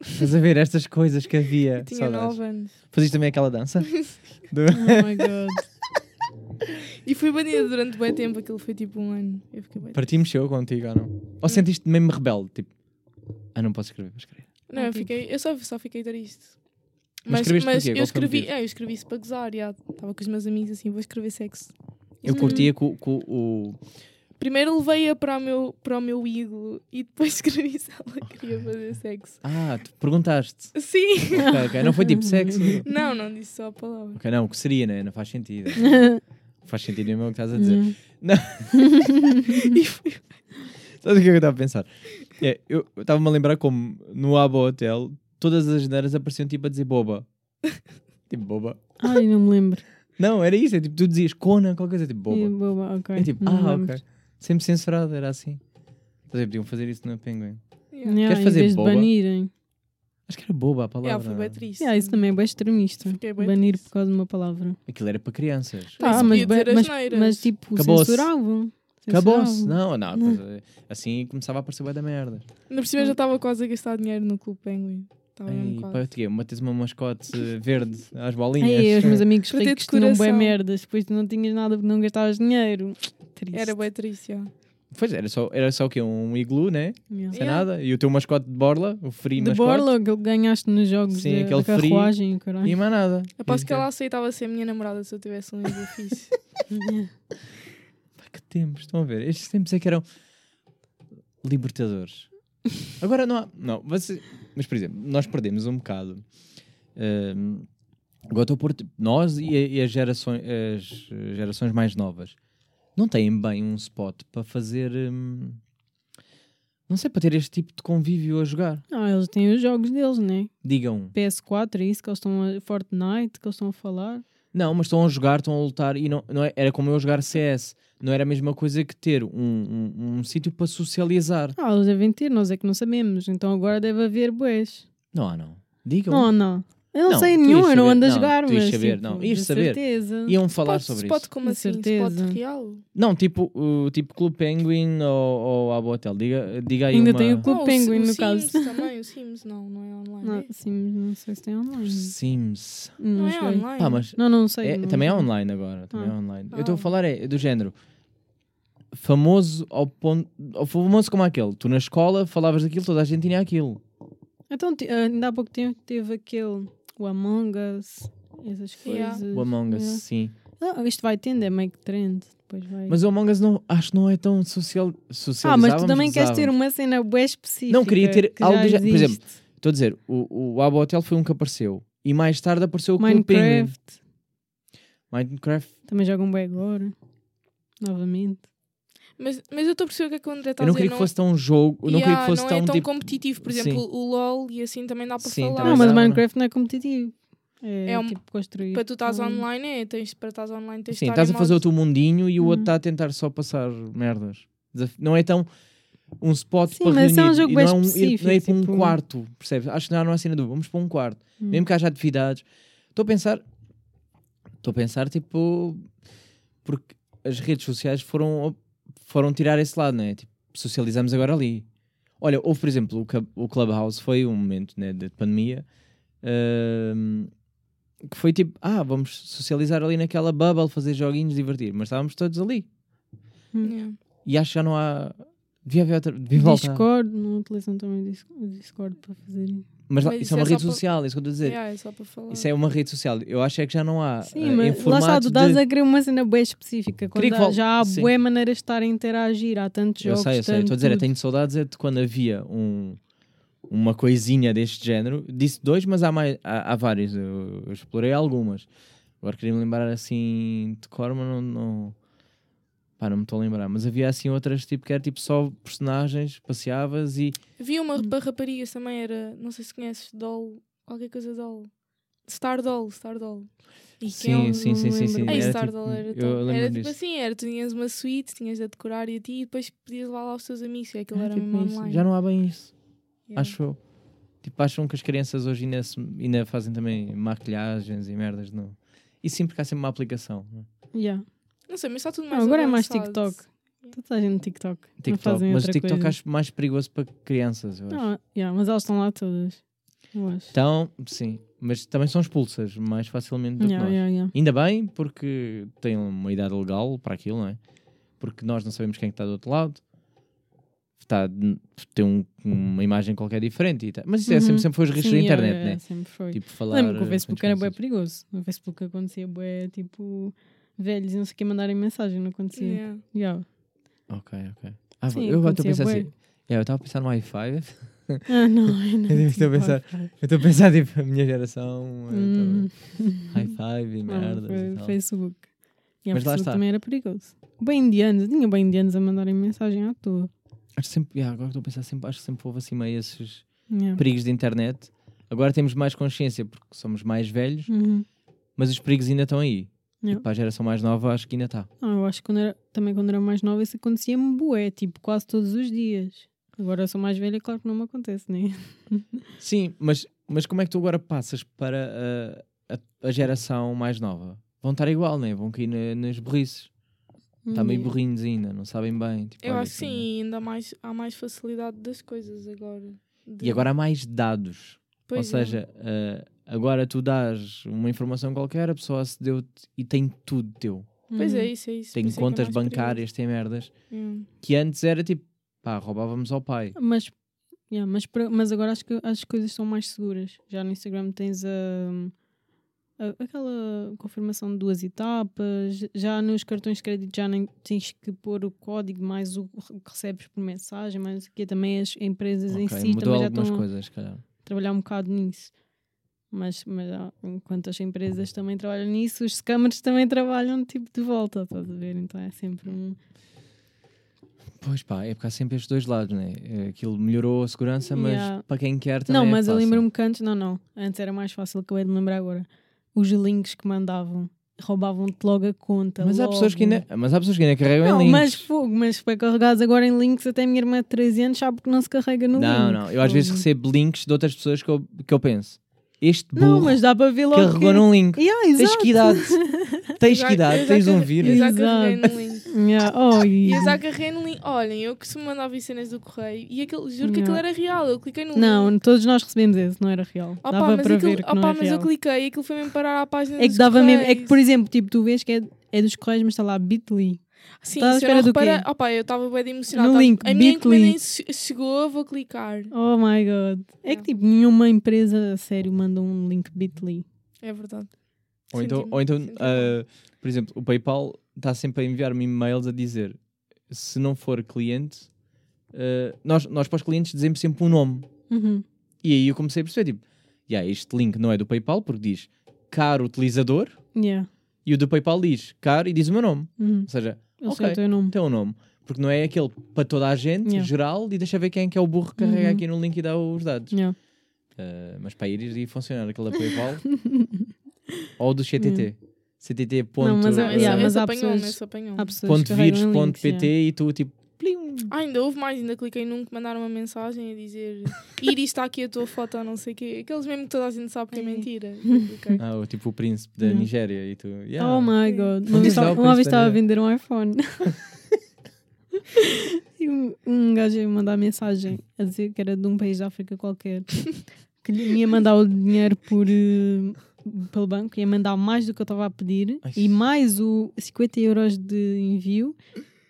Estás a ver estas coisas que havia. Eu tinha Saudades. 9 anos. Faziste também aquela dança? [laughs] Do- Oh my god. E fui banida durante bem tempo, aquilo foi tipo um ano. Eu fiquei bem. Para ti mexeu contigo ou não? Ou sentiste mesmo rebelde? Tipo, ah, não posso escrever, vou escrever. Não, eu, tipo- fiquei, eu só, só fiquei triste. Mas Mas, mas eu o escrevi, é, eu escrevi isso para gozar. Estava com os meus amigos assim, vou escrever sexo. Eu curtia que, o- que o- Primeiro levei-a para o meu, para o meu iglo e depois [laughs] escrevi se ela queria fazer sexo. Ah, tu perguntaste. Sim! Ok, ok. Não foi tipo sexo? [laughs] Não, não disse só a palavra. Ok, não, o que seria, né? Não faz sentido. Não [laughs] faz sentido mesmo o que estás a dizer. E foi- Sabe o que é que eu estava a pensar? É, eu estava-me a lembrar como no Abo Hotel todas as neiras apareciam tipo a dizer boba. [laughs] tipo boba. Ai, não me lembro. Não, era isso. É tipo, tu dizias Conan, qualquer coisa, tipo Ih, boba. boba, ok. É tipo, não ah, lembro. ok. Sempre censurado, era assim. Estás a ver, podiam fazer isso no Penguin. Yeah. Yeah, Queres fazer boba? banirem. Acho que era boba a palavra. Yeah, foi bem triste. Yeah, isso também é bem extremista. Bué Banir triste. por causa de uma palavra. Aquilo era para crianças. Tá, mas, mas, asneiras. mas tipo, Acabou-se. censuravam. Acabou-se. Censuravam. Não, não. pois, é, Assim começava a aparecer bué da merda. Ainda por cima eu já estava quase a gastar dinheiro no Clube Penguin. Ai, mesmo pá, quase. eu te uma tens uma mascote verde às bolinhas. Ai, os meus amigos Para ter ricos tinham bem merdas, depois tu não tinhas nada porque não gastavas dinheiro. Triste. Era bem triste, já. Pois era só, era só o quê? Um iglu, né? Yeah. Sem Yeah. nada. E o teu mascote de borla, o free De mascote. borla, aquele que ganhaste nos jogos Sim, de, aquele da free. carruagem, e caralho. E mais nada. Aposto que Então, ela aceitava ser minha namorada se eu tivesse um exercício. [laughs] pá, que tempos, estão a ver? Estes tempos é que eram libertadores. Agora não há. Não, você- mas por exemplo, nós perdemos um bocado. hum, agora estou pôr. tipo, Nós e, e as, gerações, as gerações mais novas não têm bem um spot para fazer. hum, não sei, para ter este tipo de convívio a jogar. Ah, eles têm os jogos deles, né? Digam. PS4, é isso que eles estão a. Fortnite, que eles estão a falar. Não, mas estão a jogar, estão a lutar e não, não é- era como eu jogar CS. Não era a mesma coisa que ter um, um, um sítio para socializar. Ah, eles devem ter, nós é que não sabemos. Então agora deve haver boés. Não não. Digam. Não, não. Eu não, Não, sei nenhum, ias eu não saber. ando a Não, jogar, tu ias mas. saber, tipo, não, ias saber. certeza. Iam falar Spot- sobre spot isso. como Com assim? certeza. Spot real? Não, tipo, o tipo Clube Penguin ou, ou Abo Hotel. Diga, diga aí Ainda uma... tem o Clube Não, Penguin, o, no o caso. Sims também, o Sims não, não é online. Não, é? sim, não sei se tem online. Sims. Não, Não é joguei. online. Pá, mas Não, não sei. é- não também é sei. online agora. Também Ah. é online. Eu estou a Ah. falar é do género famoso ao ponto... Ao famoso como aquele. Tu na escola falavas daquilo, toda a gente tinha aquilo. Então, ah, ainda há pouco tempo teve aquele. O Among Us, essas Yeah. coisas. O Among Us, Yeah. sim. Ah, isto vai tendo, é meio que trend. Depois vai. Mas o Among Us não, acho que não é tão social, ah, socializávamos. mas tu também queres ter uma cena bem específica. Não, queria ter que algo já. Por exemplo, Estou a dizer, o, o Abo Hotel foi um que apareceu. E mais tarde apareceu o. Minecraft. Minecraft. Também jogam bem agora. Novamente. Mas, mas eu estou a perceber o que é que o André está Eu a não dizer. queria que fosse tão jogo. Eu não queria que fosse não tão é tão tipo. competitivo. Por Sim. exemplo, o LOL e assim também dá para Sim, falar. Não, mas não é? Minecraft não é competitivo. É, É um- tipo construir. Para tu estás Ah. online, é, tens, para estás online tens de Sim, estar estás a fazer o modo- teu mundinho e o outro Uhum. está a tentar só passar merdas. Não é tão um spot Sim, para mas é um reunir. jogo e não, é um, ir- não é ir específico, para um tipo- quarto, percebes? Acho que não há uma cena do vamos para um quarto. Hum. Mesmo que haja atividades. Estou a pensar. Estou a pensar, tipo. Porque as redes sociais foram, foram tirar esse lado, né? Tipo, socializamos agora ali. Olha, houve, por exemplo, o, Clubhouse foi um momento né, de pandemia ahm, que foi tipo, ah, vamos socializar ali naquela bubble, fazer joguinhos, divertir, mas estávamos todos ali. Yeah. E acho que já não há. Devia haver outra. Devia. Discord, não utilizam também o Discord para fazer. Mas, Mas isso é uma é rede social, é isso que eu estou a dizer. Yeah, é. Isso é uma rede social. Eu acho é que já não há. Sim, em mas lá está, tu estás de- a querer uma cena bem específica. Vol- já há Sim. boas maneiras de estar a interagir, há tantos Eu jogos. sei, eu sei. tanto Estou a dizer, eu tenho saudades é de quando havia um, uma coisinha deste género. Disse dois, mas há, mais, há, há vários. Eu, eu explorei algumas. Agora queria me lembrar assim de cor, mas não. não... Pá, não me estou a lembrar. Mas havia assim outras tipo que era tipo só personagens, passeavas e. Havia uma para raparigas também, era, não sei se conheces, Doll, qualquer coisa Doll. Star Doll, Star Doll. E é Sim, um- sim, sim, sim, sim. Era Star tipo- Doll era, era tipo assim, era, tu tinhas uma suite, tinhas de a decorar e a ti e depois podias levar lá os teus amigos, e aquilo Ah, era tipo online. Já não há bem isso. Yeah. Acho eu. Tipo, acham que as crianças hoje ainda, ainda fazem também maquilhagens e merdas. Não. E sim, porque há sempre uma aplicação. não é? Yeah. Não sei, mas está tudo Não, mais agora é mais. TikTok. Tu estás no TikTok. não TikTok, fazem mas o TikTok coisa. acho mais perigoso para crianças. Eu acho. Não, yeah, mas elas estão lá todas. Eu acho. Então, sim, mas também são expulsas mais facilmente do Yeah, que nós. yeah, yeah. Ainda bem, porque têm uma idade legal para aquilo, não é? Porque nós não sabemos quem é está do outro lado. Está, tem um- uma imagem qualquer diferente. E tá. Mas isso é, Uhum. sempre, sempre foi os riscos da Sim, internet, é, né? é, sempre foi. Tipo, falar. Lembro que o Facebook era bem perigoso. No Facebook acontecia bué, tipo, velhos e não sei o que mandarem mensagem, não acontecia. Yeah. Yeah. Ok, ok. Ah, Sim, eu agora [laughs] estou a pensar bué. assim. É, eu estava a pensar no i5. Ah, não, eu não. Eu estou a pensar-. Eu estou a pensar, tipo, a minha geração. Hum. High [laughs] five e Não, merda. foi Facebook. E a Mas lá está. também era perigoso. Bem indianos, eu tinha bem indianos a mandarem mensagem à toa. Acho sempre, yeah, agora que estou a pensar, sempre, acho que sempre houve assim meio esses Yeah. perigos de internet. Agora temos mais consciência porque somos mais velhos, Uhum. mas os perigos ainda estão aí. Yeah. E para a geração mais nova, acho que ainda está. Ah, eu acho que quando era, também quando era mais nova isso acontecia-me bué, tipo, quase todos os dias. Agora eu sou mais velha, claro que não me acontece, né? [laughs] Sim, mas, mas como é que tu agora passas para a, a, a geração mais nova? Vão estar igual, né? Vão cair na, nas burrices. Está meio burrinhos ainda, não sabem bem. Tipo, Eu acho que sim, ainda mais, há mais facilidade das coisas agora. De- E agora há mais dados. Ou Pois é. seja, eh, agora tu dás uma informação qualquer, a pessoa acedeu-te e tem tudo teu. Pois é Uhum. isso, é isso. Tem isso é que é contas mais bancárias, tem merdas. Hum. Que antes era tipo, pá, roubávamos ao pai. Mas, yeah, mas, pra- mas agora acho que as coisas são mais seguras. Já no Instagram tens a, a- aquela confirmação de duas etapas. Já nos cartões de crédito já nem tens que pôr o código mais o que recebes por mensagem, mas aqui também as empresas em Ok, si mudou também já algumas estão coisas, se calhar. Trabalhar um bocado nisso. Mas, mas ah, enquanto as empresas também trabalham nisso, os scammers também trabalham tipo de volta, estás a ver? Então é sempre um. Pois pá, é porque há sempre estes dois lados, né? Eh, Aquilo melhorou a segurança, mas Yeah. para quem quer também. Não, é mas eu fácil. lembro-me que antes, não, não. Antes era mais fácil, acabei de lembrar agora. Os links que mandavam roubavam-te logo a conta. Mas há, pessoas que logo. ainda, mas há pessoas que ainda carregam Não, em links. mas fogo, mas foi carregados agora em links. Até a minha irmã de 13 anos sabe que não se carrega no Não, link. não. Eu às vezes recebo links de outras pessoas que eu, que eu penso. Este burro Não, mas dá para ver logo. carregou que... num link. Yeah, Tens que idade? [laughs] Tens que idade? Tens um vírus? Eu já carreguei Exato. no link. Yeah. Oh, E e- eu já carreguei no link. Olhem, eu costumo mandar vir cenas do correio e aquele, juro que aquilo era real. Eu cliquei no link. Não, todos nós recebemos esse, não era real. Opa, dava mas para aquilo- ver que opa, não é mas real. eu cliquei e aquilo foi mesmo parar à página É que dos dava mesmo. É que, por exemplo, tipo, tu vês que é, é dos correios, mas está lá Bitly. Sim, Estás à se espera do quê? Opa, eu estava bem emocionada. No Tava- link, a minha encomenda Bitly. che- chegou, eu vou clicar. Oh my god. É que tipo, nenhuma empresa a sério manda um link Bitly. É verdade. Ou então, Senti-me- ou então senti-me ah, por exemplo, o PayPal está sempre a enviar-me e-mails a dizer se não for cliente, ah, nós, nós para os clientes dizemos sempre um nome. Uhum. E aí eu comecei a perceber, tipo, yeah, este link não é do PayPal porque diz caro utilizador Yeah. e o do PayPal diz caro e diz o meu nome. Uhum. Ou seja, Eu Ok. teu nome. tem um nome. Porque não é aquele para toda a gente, Yeah. geral, e deixa ver quem é que é o burro que carrega Uhum. aqui no link e dá os dados. Yeah. Ah, mas para ir e funcionar aquele da [laughs] PayPal ou do CTT. CTT ponto, Não, mas esse, yeah, mas esse há apanhou, pessoas- esse apanhou. Há pessoas ponto que carregam vírus ponto pt yeah. e tu tipo plim. Ah, ainda houve mais, ainda cliquei num que mandaram uma mensagem a dizer Iris está aqui a tua foto, não sei o quê. Aqueles mesmo que toda a gente sabe que é mentira. [laughs] Ah, o, tipo o príncipe da. Nigéria e tu. yeah. Oh my god. Uma vez estava- uma príncipe vez estava a vender um iPhone. [laughs] e um, um gajo ia mandar mensagem a dizer que era de um país da África qualquer. que lhe ia mandar o dinheiro por, eh, pelo banco, ia mandar mais do que eu estava a pedir Ai. e mais o 50 euros de envio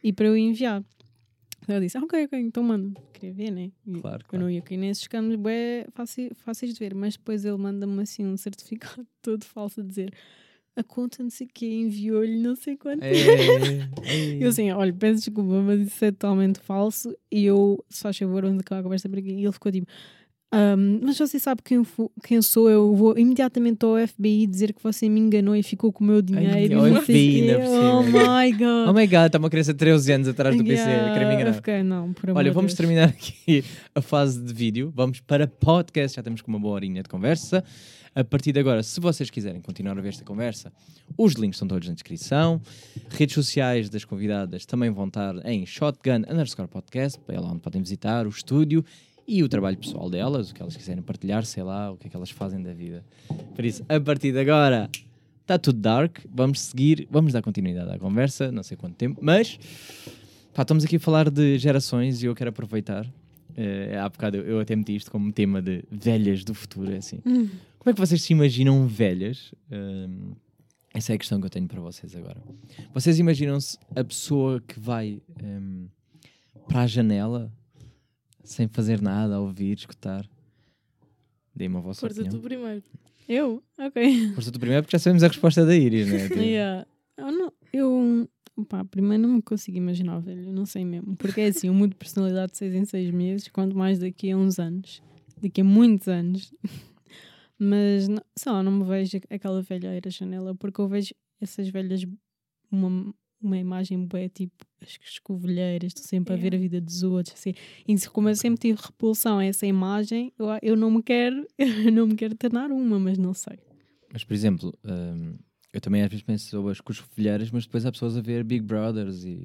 e para eu enviar. Eu disse, ah, ok, ok, então manda. Queria ver, né? E Claro, Eu claro. não ia cair nesses canos bué fácil- fáceis de ver, mas depois ele manda-me assim um certificado [laughs] todo falso a dizer a conta não sei que enviou-lhe não sei quanto. É, é, é. Eu assim, olha, peço desculpa, mas isso é totalmente falso. E eu, se faz favor, vamos acabar a conversa por aqui. E ele ficou tipo, "Ahm, mas você sabe quem, quem sou? Eu vou imediatamente ao FBI dizer que você me enganou e ficou com o meu dinheiro. não sei FBI quê." ainda por Oh my god. Oh my god, está uma criança de 13 anos atrás do PC Yeah, a querer me enganar. fiquei, não, Olha, vamos Deus. terminar aqui a fase de vídeo. Vamos para podcast. Já temos com uma boa horinha de conversa. A partir de agora, se vocês quiserem continuar a ver esta conversa, os links estão todos na descrição. Redes sociais das convidadas também vão estar em shotgun underscore podcast, é lá onde podem visitar o estúdio e o trabalho pessoal delas, o que elas quiserem partilhar, sei lá, o que é que elas fazem da vida. Por isso, a partir de agora, está tudo dark. Vamos seguir, vamos dar continuidade à conversa, não sei quanto tempo, mas Pá, estamos aqui a falar de gerações e eu quero aproveitar. eh, há bocado eu, eu até meti isto como tema de velhas do futuro, é assim. Hum. Como é que vocês se imaginam velhas? Hum, essa é a questão que eu tenho para vocês agora. Vocês imaginam-se a pessoa que vai hum, para a janela sem fazer nada, ouvir, escutar? Dê-me a vossa Força opinião. tu primeiro. Eu? Ok. Força tu primeiro porque já sabemos a resposta da Iris, né? [laughs] Yeah. Eu, não, eu Pá, primeiro não me consigo imaginar, velho. Não sei mesmo. Porque é assim, eu mudo de personalidade de seis em seis meses, quanto mais daqui a uns anos. Daqui a muitos anos. [laughs] Mas não, sei lá, não me vejo aquela velha era janela, porque eu vejo essas velhas uma, uma imagem boa, tipo as escovilheiras, estão sempre a ver a vida dos outros, assim. E como eu sempre tive repulsão a essa imagem, eu, eu não me quero, [laughs] eu não me quero tornar uma, mas não sei. Mas, por exemplo, hum, eu também às vezes penso sobre as coscovilheiras, mas depois há pessoas a ver Big Brothers e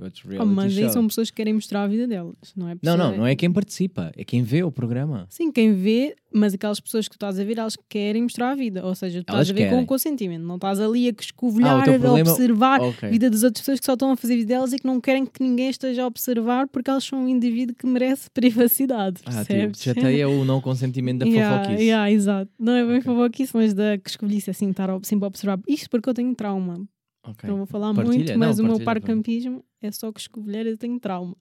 outros Oh, reality mas aí shows. são pessoas que querem mostrar a vida delas, não é? Não, não, não é quem participa, é quem vê o programa. Sim, quem vê, mas aquelas pessoas que tu estás a ver, elas querem mostrar a vida. Ou seja, tu Elas estás a ver com querem. o consentimento. Não estás ali a escovilhar, Ah, teu a problema- observar Ok. a vida das outras pessoas que só estão a fazer vida delas e que não querem que ninguém esteja a observar porque elas são um indivíduo que merece [laughs] privacidade. Ah, tipo, Percebes? chateia o não consentimento da [laughs] Yeah, fofoquice. yeah, exato. Não é bem Ok. fofoquice, mas da escovilhice, assim, estar a- sempre a observar. Isto porque eu tenho trauma. Ok, Não vou falar Partilha, muito, mas não, o meu parcampismo é só que escovilheira eu tenho trauma.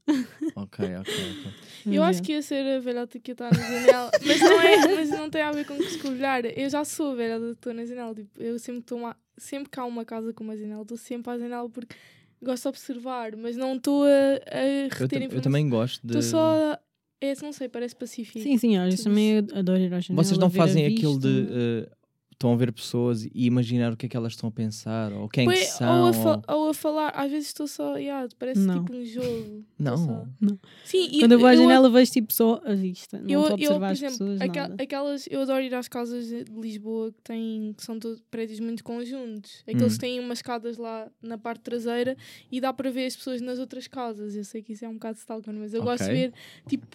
ok, ok. ok. Eu acho que ia ser a velhota que estar na janela, mas não, é, mas não tem a ver com escovilhar. Eu já sou a velhota que estou na janela. Tipo, eu sempre estou uma, sempre que há uma casa com uma janela, estou sempre à janela porque gosto de observar, mas não estou a, a Eu, reter eu informação. também gosto de. Estou só. a- É, não sei, parece pacífico. Sim, sim, vezes Tudo também eu adoro ir à janela. Vocês não fazem aquilo de. vista. Estão a ver pessoas e imaginar o que é que elas estão a pensar, ou quem que Pois, são. ou, a fa- ou- ou a falar, às vezes estou só. Yeah, parece Não. tipo um jogo. Não. só- Não. Sim, Quando eu vou à eu- janela vejo tipo só a vista. Não Eu, estou a eu, observar por as exemplo, pessoas, nada. aquelas, eu adoro ir às casas de Lisboa que, têm, que são todos prédios muito conjuntos. Aqueles Hum. que têm umas escadas lá na parte traseira e dá para ver as pessoas nas outras casas. Eu sei que isso é um bocado stalker, mas eu gosto de ver, tipo,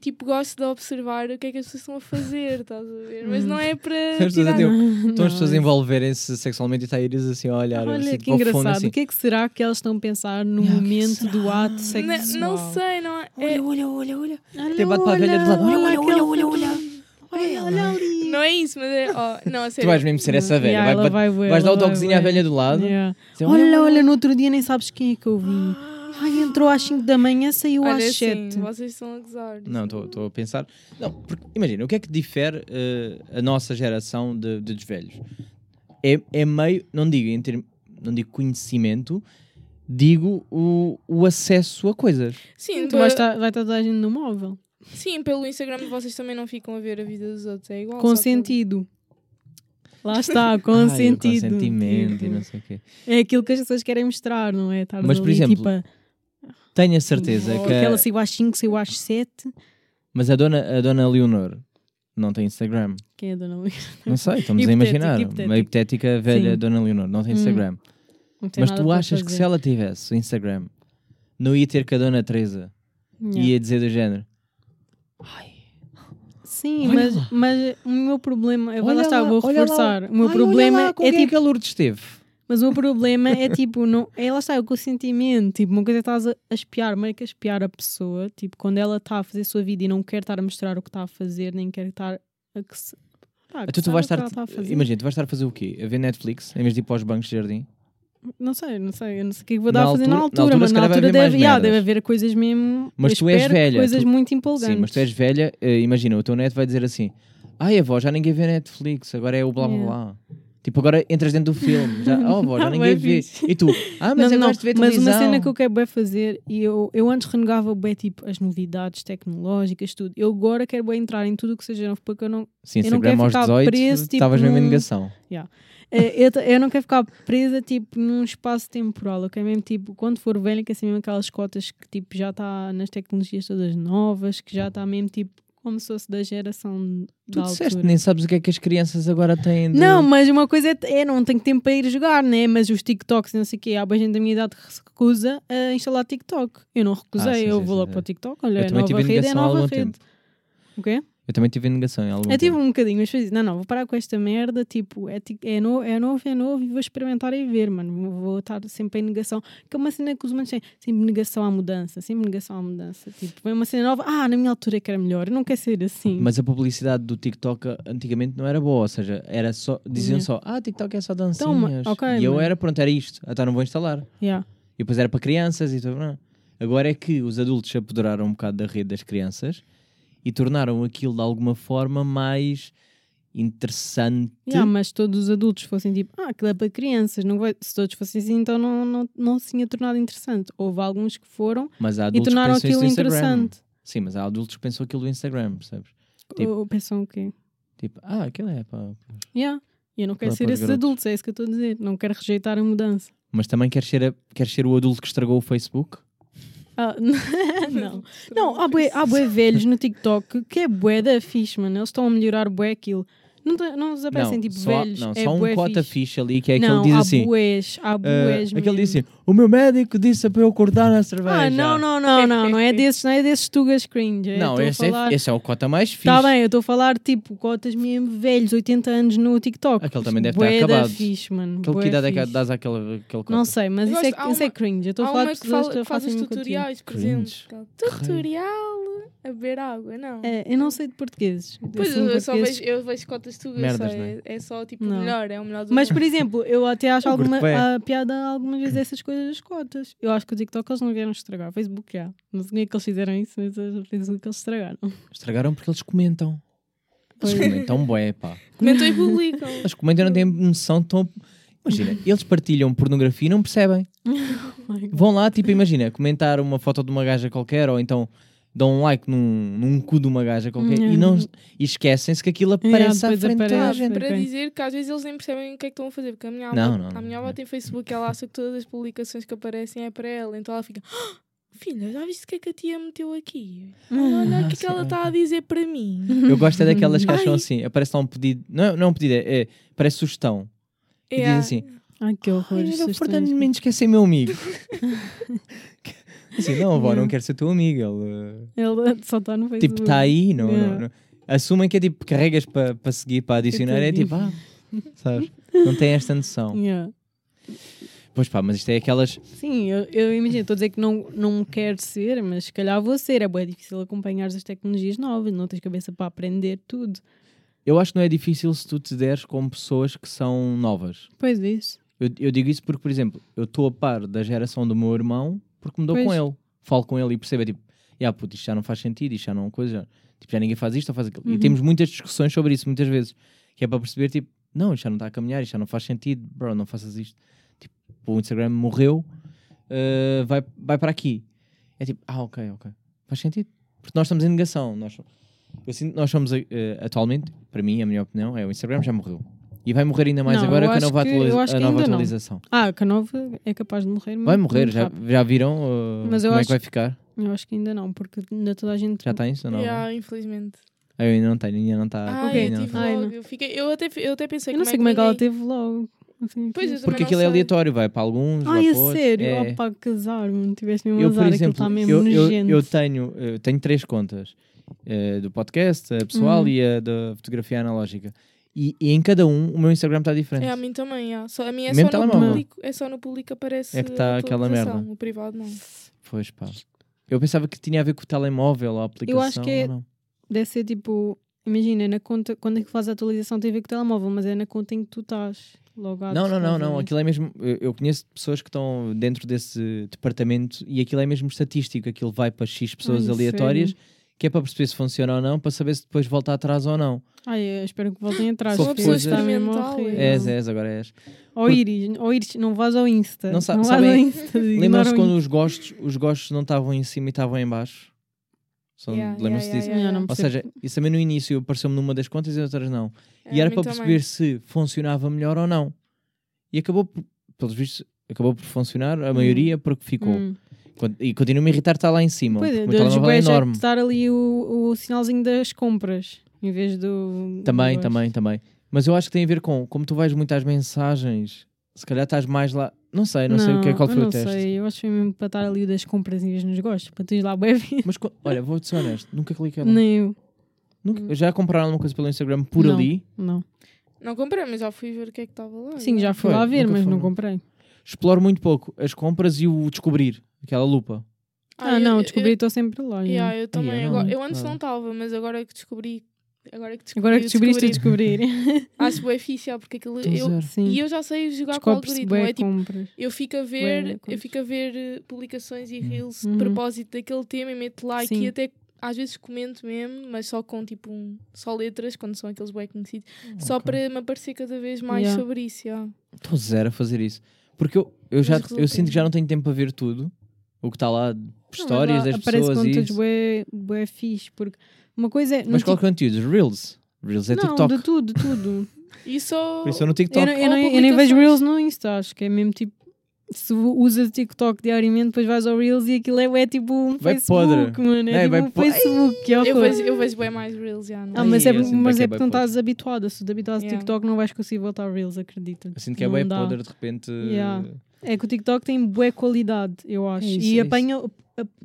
tipo, gosto de observar o que é que as pessoas estão a fazer, estás a ver? Mas Hum. não é para. Tirar- Estão as Não, pessoas a é- envolverem-se sexualmente e está a ir assim a olhar. Olha assim, que para o fundo, engraçado. assim. O que é que será que elas estão a pensar no que momento do ato Não, sexual? não sei, não é? é- olha, olha, olha. Até bate para a velha de lado. Olha, olha, olha, olha, olha. Olha, olha ali. não é isso, mas é. Oh, não, a [laughs] Tu vais mesmo ser essa velha. Yeah, vai, vai- vai vais dar o toquezinho à velha do lado. Yeah. Dizer, Olha, olha, no outro dia nem sabes quem é que eu vi. Ai, entrou às 5 da manhã, saiu Olha, às assim, 7. vocês estão a gozar. Não, estou a pensar. Não, porque imagina, o que é que difere eh, a nossa geração de, de dos velhos? É, é meio, não digo em termos, não digo conhecimento, digo o, o acesso a coisas. Sim, Tu vai estar, vai estar toda a gente no móvel. Sim, pelo Instagram vocês também não ficam a ver a vida dos outros. É igual. Com só que- sentido. Lá [laughs] está, com Ai, sentido. consentimento e não sei o quê. É aquilo que as pessoas querem mostrar, não é? Estar Mas, por exemplo, tipo, a- Tenho a certeza que. aquela a- saiu às 5, saiu às 7. Mas a dona, a dona Leonor não tem Instagram. Quem é a Dona Luísa? Não sei, estamos a imaginar. hipotético. Uma hipotética velha Sim. dona Leonor não tem Hum, Instagram. Não tem Mas tu achas que se fazer. ela tivesse Instagram, não ia ter com a dona Teresa? Yeah. Ia dizer do género. Sim, Olha mas, lá. mas o meu problema, eu vou lá estar, vou olha lá. reforçar. O meu Ai, problema olha lá, é quem tipo, que a Lourdes esteve. Mas o problema é tipo, não, é lá está, é o consentimento. Tipo, uma coisa é que estás a, a espiar, meio que a espiar a pessoa, tipo, quando ela está a fazer a sua vida e não quer estar a mostrar o que está a fazer, nem quer estar a que se. pá, a Então que tu vais estar. ela fazer. Imagina, tu vais estar a fazer o quê? A ver Netflix em vez de ir para os bancos de jardim? Não sei, não sei, eu não sei o que é que vou Na dar a fazer na altura- na altura, mas na altura deve, yeah, deve haver coisas mesmo. Mas tu és velha, Coisas tu- muito empolgantes. Sim, mas tu és velha, eh, imagina, o teu neto vai dizer assim: Ai avó, já ninguém vê Netflix, agora é o blá blá Yeah. blá. Tipo, agora entras dentro do filme. Já, [laughs] oh avó, já ninguém bué vê. E tu? Ah, mas não, eu não, gosto de ver mas televisão. uma cena que eu quero bem fazer, e eu, eu antes renegava bem tipo as novidades tecnológicas, tudo. Eu agora quero bem entrar em tudo o que seja novo, porque eu não, Sim, eu não quero aos ficar 18, preso, tipo, estavas mesmo em negação. eh, eu, eu não quero ficar presa tipo num espaço temporal. Eu quero mesmo tipo, quando for velha, que é assim mesmo aquelas cotas que tipo já está nas tecnologias todas novas, que já está mesmo tipo como se fosse da geração Tu da disseste, altura. nem sabes o que é que as crianças agora têm de... Não, mas uma coisa é, é não tenho tempo para ir jogar, né? Mas os TikToks não sei o quê, há bem gente da minha idade que se recusa a instalar TikTok. Eu não recusei, Ah, sim, eu sim, vou sim, logo para o TikTok. Olha, Eu é nova rede, é nova rede. tempo. O quê? Eu também tive negação em algum Eu tive um bocadinho, mas fiz, não, não, vou parar com esta merda, tipo, é, é, no, é novo, é novo e vou experimentar e ver, mano. Vou, estar sempre em negação. Que é uma cena que os humanos têm, sempre negação à mudança, sempre negação à mudança. Tipo, vem uma cena nova, ah, na minha altura é que era melhor, eu não quero ser assim. Mas a publicidade do TikTok antigamente não era boa, ou seja, era só, diziam Yeah. só, ah, TikTok é só Então, dancinhas. ma- ok, e eu mas- era, pronto, era isto, então não vou instalar. Yeah. E depois era para crianças e tudo. Não. Agora é que os adultos se apoderaram um bocado da rede das crianças e tornaram aquilo de alguma forma mais interessante. Yeah, mas todos os adultos fossem tipo, ah, aquilo é para crianças, não vai... se todos fossem assim, então não, não, não se tinha tornado interessante. Houve alguns que foram e tornaram aquilo interessante. Sim, mas há adultos que pensam aquilo do Instagram, percebes? Tipo- Ou pensam o quê? Tipo, ah, aquilo é pá. Yeah. E eu não quero Para- ser para esses garotos. adultos, é isso que eu estou a dizer. Não quero rejeitar a mudança. Mas também queres ser, a- queres ser o adulto que estragou o Facebook? Ah, [laughs] não. Não, há bué, há bué velhos no TikTok que é bué da fixe, mano. Eles estão a melhorar bué aquilo. Não, não os aparecem tipo só, há- velhos. não, é só um cota fixe. fixe ali que é não, aquele diz há assim. bués, há ah, bués aquele diz mesmo. assim: O meu médico disse para eu cortar a cerveja. Ah, não, não, não, não. Não é [laughs] desses, não é desses tugas cringe. é, Não, esse, falar... é, esse é o cota mais fixe. Tá bem, eu estou a falar tipo cotas mesmo velhos, 80 anos no TikTok. Aquele também deve da acabado. fixe, mano. Aquele que idade é que dás àquele, aquele cota? Não sei, mas isso é, isso é cringe. Eu estou a falar de que pessoas que que faz fazem tutoriais, por exemplo. Tutorial a beber água, não. É, eu não sei de portugueses. Pois eu, só vejo, eu vejo cotas tugas, Merdas, é, é? é só tipo Não. o melhor, é o melhor do Mas, por exemplo, eu até acho alguma, piada algumas vezes essas coisas das cotas. Eu acho que o TikTok eles não vieram estragar. O Facebook já. Não sei como é que eles fizeram isso, mas o Facebook eles estragaram. Estragaram porque eles comentam. Eles comentam bué, pá. Comentam e publicam. Eles comentam e não têm noção tão... Imagina, eles partilham pornografia e não percebem. [laughs] Vão lá, tipo, imagina, comentar uma foto de uma gaja qualquer ou então dão um like num, num cu de uma gaja qualquer e, não, e esquecem-se que aquilo aparece à depois frente de toda a aparece. gente. Para Ok. dizer que às vezes eles nem percebem o que é que estão a fazer, porque a minha avó, a minha não. avó tem Facebook e ela acha que todas as publicações que aparecem é para ela, então ela fica, "Ah, filha, já viste o que é que a tia meteu aqui? Olha o que é que Ah, ela está a dizer para mim. [laughs] Eu gosto é daquelas que acham Ai. assim, aparece lá um pedido, não é, não é um pedido, é, é parece sugestão. E É, diz assim, Ai, que horror. Ai, estas era o Fernando sugestões. Mendes quer ser meu amigo. [laughs] assim, não, avó, não quero ser teu amigo. Ele, Ele só está no Facebook. tipo, está aí, não, Yeah. não, não. Assumem que é tipo, carregas para pa seguir, para adicionar, é tipo, ah, sabes? Não tem esta noção. Yeah. Pois pá, mas isto é aquelas. Sim, eu, eu imagino, estou a dizer que não, não quero ser, mas se calhar vou ser. É bem difícil acompanhar as tecnologias novas, não tens cabeça para aprender tudo. Eu acho que não é difícil se tu te deres com pessoas que são novas. Pois é isso. Eu, eu digo isso porque, por exemplo, eu estou a par da geração do meu irmão porque me dou com Pois. ele. Falo com ele e percebo, é tipo, yeah, puto, isto já não faz sentido, isto já não é uma coisa, já, tipo, já ninguém faz isto ou faz aquilo. E Uhum. temos muitas discussões sobre isso, muitas vezes, que é para perceber, tipo, não, isto já não está a caminhar, isto já não faz sentido, bro, não faças isto. Tipo, o Instagram morreu, uh, vai, vai para aqui. É tipo, ah, ok, ok, faz sentido. Porque nós estamos em negação. Nós, eu sinto que nós somos, uh, atualmente, para mim, a minha opinião, é o Instagram já morreu. E vai morrer ainda mais Não, agora com a nova, que- atualiza- a nova ainda não. atualização. Ah, que a nova é capaz de morrer. Vai muito- morrer, já, já viram uh, Mas eu como é acho- que vai ficar? Eu acho que ainda não, porque ainda toda a gente. Já isso ou não? Yeah, infelizmente. Ah, Eu ainda não tenho, ainda não está. Ah, Ok. eu tive tá. Ai, logo. Eu, fiquei, eu, até, eu até pensei Eu não sei como é que ela teve logo. Assim, Pois, Porque aquilo é sei. aleatório, vai para alguns, vai Ai, a para outros. sério? É. Opa, casar, mano. Tiveste mesmo Eu, azar, por aquilo exemplo, está mesmo eu, eu, nojento. eu tenho, eu tenho três contas. eh, do podcast, a pessoal Uhum. e a da fotografia analógica. E, e em cada um o meu Instagram está diferente. É, a mim também, yeah. só, a minha é Mesmo só, no telemóvel. público, é só no público aparece É que tá a aquela merda. O privado não. Pois pá. Eu pensava que tinha a ver com o telemóvel, a aplicação. acho que é- ou não. Deve ser tipo. Imagina, na conta, quando é que faz a atualização tem a ver com o telemóvel, mas é na conta em que tu estás logado. Não, não, não, não. Aquilo é mesmo. Eu eu conheço pessoas que estão dentro desse departamento e aquilo é mesmo estatístico. Aquilo vai para X pessoas Ai, aleatórias, sério? Que é para perceber se funciona ou não, para saber se depois volta atrás ou não. Ai, eu espero que voltem atrás. Sou porque pessoa experimental, é. És, és, agora és. Ou Iris, ou Iris, não vais ao Insta. Não sa- vais sabem- ao Insta. Lembram-se quando os gostos, os gostos não estavam em cima e estavam em baixo? Yeah, Lembram-se yeah, disso? yeah, Yeah, não yeah. Ou seja, isso também no início apareceu-me numa das contas e outras não. É, e era para também. perceber se funcionava melhor ou não. E acabou, por- pelos vistos, acabou por funcionar, a maioria, porque ficou. Hum. E continua-me a irritar estar lá em cima. Pois é, o telemóvel é jeito enorme. de estar ali o, o sinalzinho das compras, em vez do... do Também, gosto. também, também. Mas eu acho que tem a ver com como tu vais muito às mensagens, se calhar estás mais lá. Não sei, não, sei o que é qual foi não o teste. sei, eu acho que foi mesmo para estar ali o das compras em vez nos gostos, para teres lá bem vir. Mas olha, vou-te ser honesto, nunca cliquei lá. Nem eu, Nunca- já compraram alguma coisa pelo Instagram por Não. ali? não. Não comprei, mas já fui ver o que é que estava lá. Sim, já fui Foi, lá ver, mas foi, não não. comprei. Exploro muito pouco as compras e o descobrir, aquela lupa. Ah, eu- não, eu- descobri, estou sempre lá. Eu, yeah, eu também. eu agora- não. eu antes Ah. não estava, mas agora que descobri. Agora que descobri. Agora que descobriste, descobri. descobrir. [laughs] Acho bem já, porque aquilo. Eu. Sim. e eu já sei jogar com o algoritmo. É tipo, compras. eu fico a ver, eu coisas. fico a ver eh, publicações e reels Uhum. de propósito daquele tema e meto like Sim. e até às vezes comento mesmo, mas só com tipo um, só letras, quando são aqueles bem conhecidos, só Ok. para me aparecer cada vez mais Yeah. sobre isso. yeah. Estou zero a fazer isso. Porque eu, eu, já, eu sinto que já não tenho tempo para ver tudo. O que está lá, histórias das aparece pessoas e conteúdos isso. bué, bué fixe, porque uma coisa é... Mas qual Tik- conteúdos? Reels. Reels é não, TikTok. de tudo, de tudo. [laughs] Só. Por isso eu no eu, TikTok. eu, não, Ou eu nem vejo. Reels no Insta, acho que é mesmo tipo... Se usas TikTok diariamente, depois vais ao Reels e aquilo é, é tipo um Vai Facebook, podre. mano. É, É, tipo vai um po- Facebook. que é Eu vejo, eu vejo bem mais Reels, já, não Ah, mas é, Ai, mas que é é porque não estás habituada. Se tu a Yeah. TikTok, não vais conseguir voltar ao Reels, acredita. Eu sinto que é Não bem dá. podre de repente. Yeah. É que o TikTok tem boa qualidade, eu acho. É isso, e é apanha,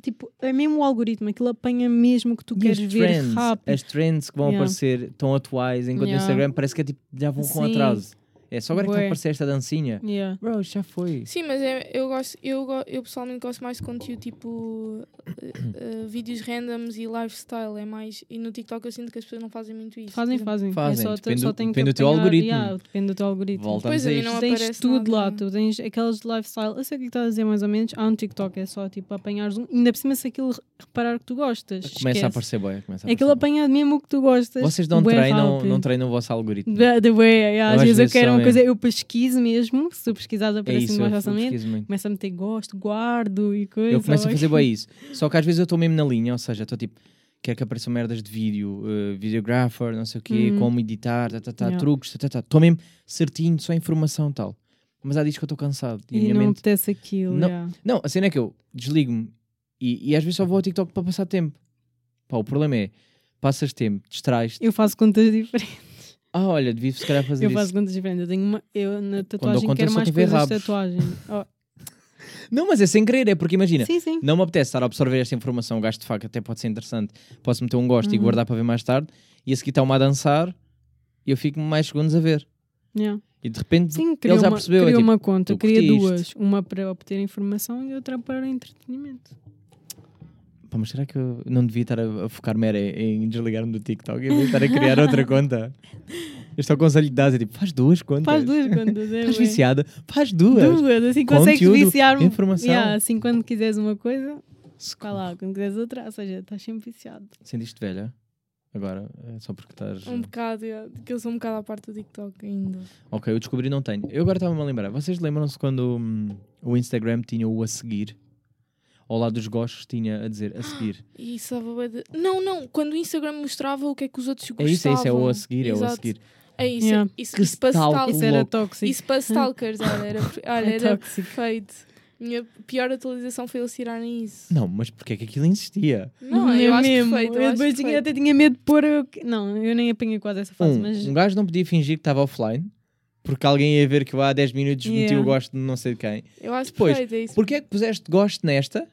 tipo, é mesmo o algoritmo, aquilo apanha mesmo o que tu E queres ver trends, rápido. as trends que vão Yeah. aparecer estão atuais, enquanto Yeah. no Instagram parece que é tipo, já vão com Sim. atraso. É só agora que está a aparecer esta dancinha. Yeah. Bro, já foi. Sim, mas é, eu, gosto, eu, eu pessoalmente gosto mais de conteúdo tipo eh, eh, vídeos randoms e lifestyle. É mais. E no TikTok eu sinto que as pessoas não fazem muito isso. Fazem, por exemplo. fazem. Fazem, É só, depende só do- depende do teu apanhar- algoritmo. Yeah, depende do teu algoritmo. Voltamos Pois, a a mim tens tudo lá, nada. tu tens aqueles lifestyle. Eu sei o que estás a dizer mais ou menos. Há um TikTok, é só tipo apanhares um. Ainda por cima, se aquilo reparar que tu gostas. Começa a esquece. aparecer bem. Começa a Aquilo aparecer bué. apanha mesmo o que tu gostas. Vocês não treinam, rápido. não treinam o vosso algoritmo. Da, da way, yeah, às vezes eu quero uma coisa, eu pesquiso mesmo, se tu pesquisares É aparece isso, mais facilmente, a meter gosto, guardo e coisa. Eu começo a fazer bem isso. Só que às vezes eu estou mesmo na linha, ou seja, estou tipo, quero que apareçam merdas de vídeo, uh, videographer, não sei o quê, Uhum. como editar, tá, tá, tá, Yeah. truques, tá, tá, tá. Estou mesmo certinho, só informação tal. Mas há dias que eu estou cansado. E, E não mente... apetece aquilo. Não. yeah. Não, a cena é que eu desligo-me e, e às vezes só vou ao TikTok para passar tempo. Pá, o problema é, passas tempo, distrais-te. Eu faço contas diferentes. Ah, olha, devia se calhar fazer Eu isso. faço contas diferentes. Eu tenho uma, eu na eu tatuagem conto, quero só mais coisas de rabos. tatuagem. [laughs] Oh, Não, mas é sem querer, é porque imagina, sim, sim. não me apetece estar a absorver esta informação, o gajo de faca até pode ser interessante. Posso meter um gosto e Uhum. guardar para ver mais tarde, e a seguir está uma a dançar e eu fico mais segundos a ver. Yeah. E de repente Sim, ele criou já uma, percebeu. é criou tipo, uma conta, queria duas. Uma para obter informação e outra para entretenimento. Pá, mas será que eu não devia estar a, a focar-me em desligar-me do TikTok e estar a criar outra [laughs] conta? Este é o conselho que dás, é tipo, faz duas contas. Faz duas contas. É, Estás viciada? Faz duas. Duas, assim consegues viciar informação. Yeah, assim quando quiseres uma coisa, Se- lá. Quando quiseres outra, ou seja, estás sempre viciado. Sentiste velha? Agora, é só porque estás. Um bocado, yeah, que eu sou um bocado à parte do TikTok ainda. Ok, eu descobri não tenho. Eu agora estava-me a lembrar. Vocês lembram-se quando hum, o Instagram tinha o a seguir? Ao lado dos gostos tinha a dizer a seguir. E [gasps] isso dava de... Não, não, quando o Instagram mostrava o que é que os outros É gostavam. isso, é isso, é o a seguir, é o a Exato. seguir. É isso, Yeah. isso, Que isso para stalkers. Isso era tóxico. Isso para stalkers, olha, era, [laughs] olha, É era perfeito. Minha pior atualização foi eles tirarem isso. Não, mas porque é que aquilo existia? Não, eu acho mesmo. perfeito. Eu, Eu acho depois tinha, até tinha medo de pôr. o que- Não, eu nem apanhei quase essa fase, Um, mas. um gajo não podia fingir que estava offline porque alguém ia ver que eu há 10 minutos meti Yeah. o gosto de não sei de quem. Eu acho Depois, perfeito, é isso. Porquê é que puseste gosto nesta?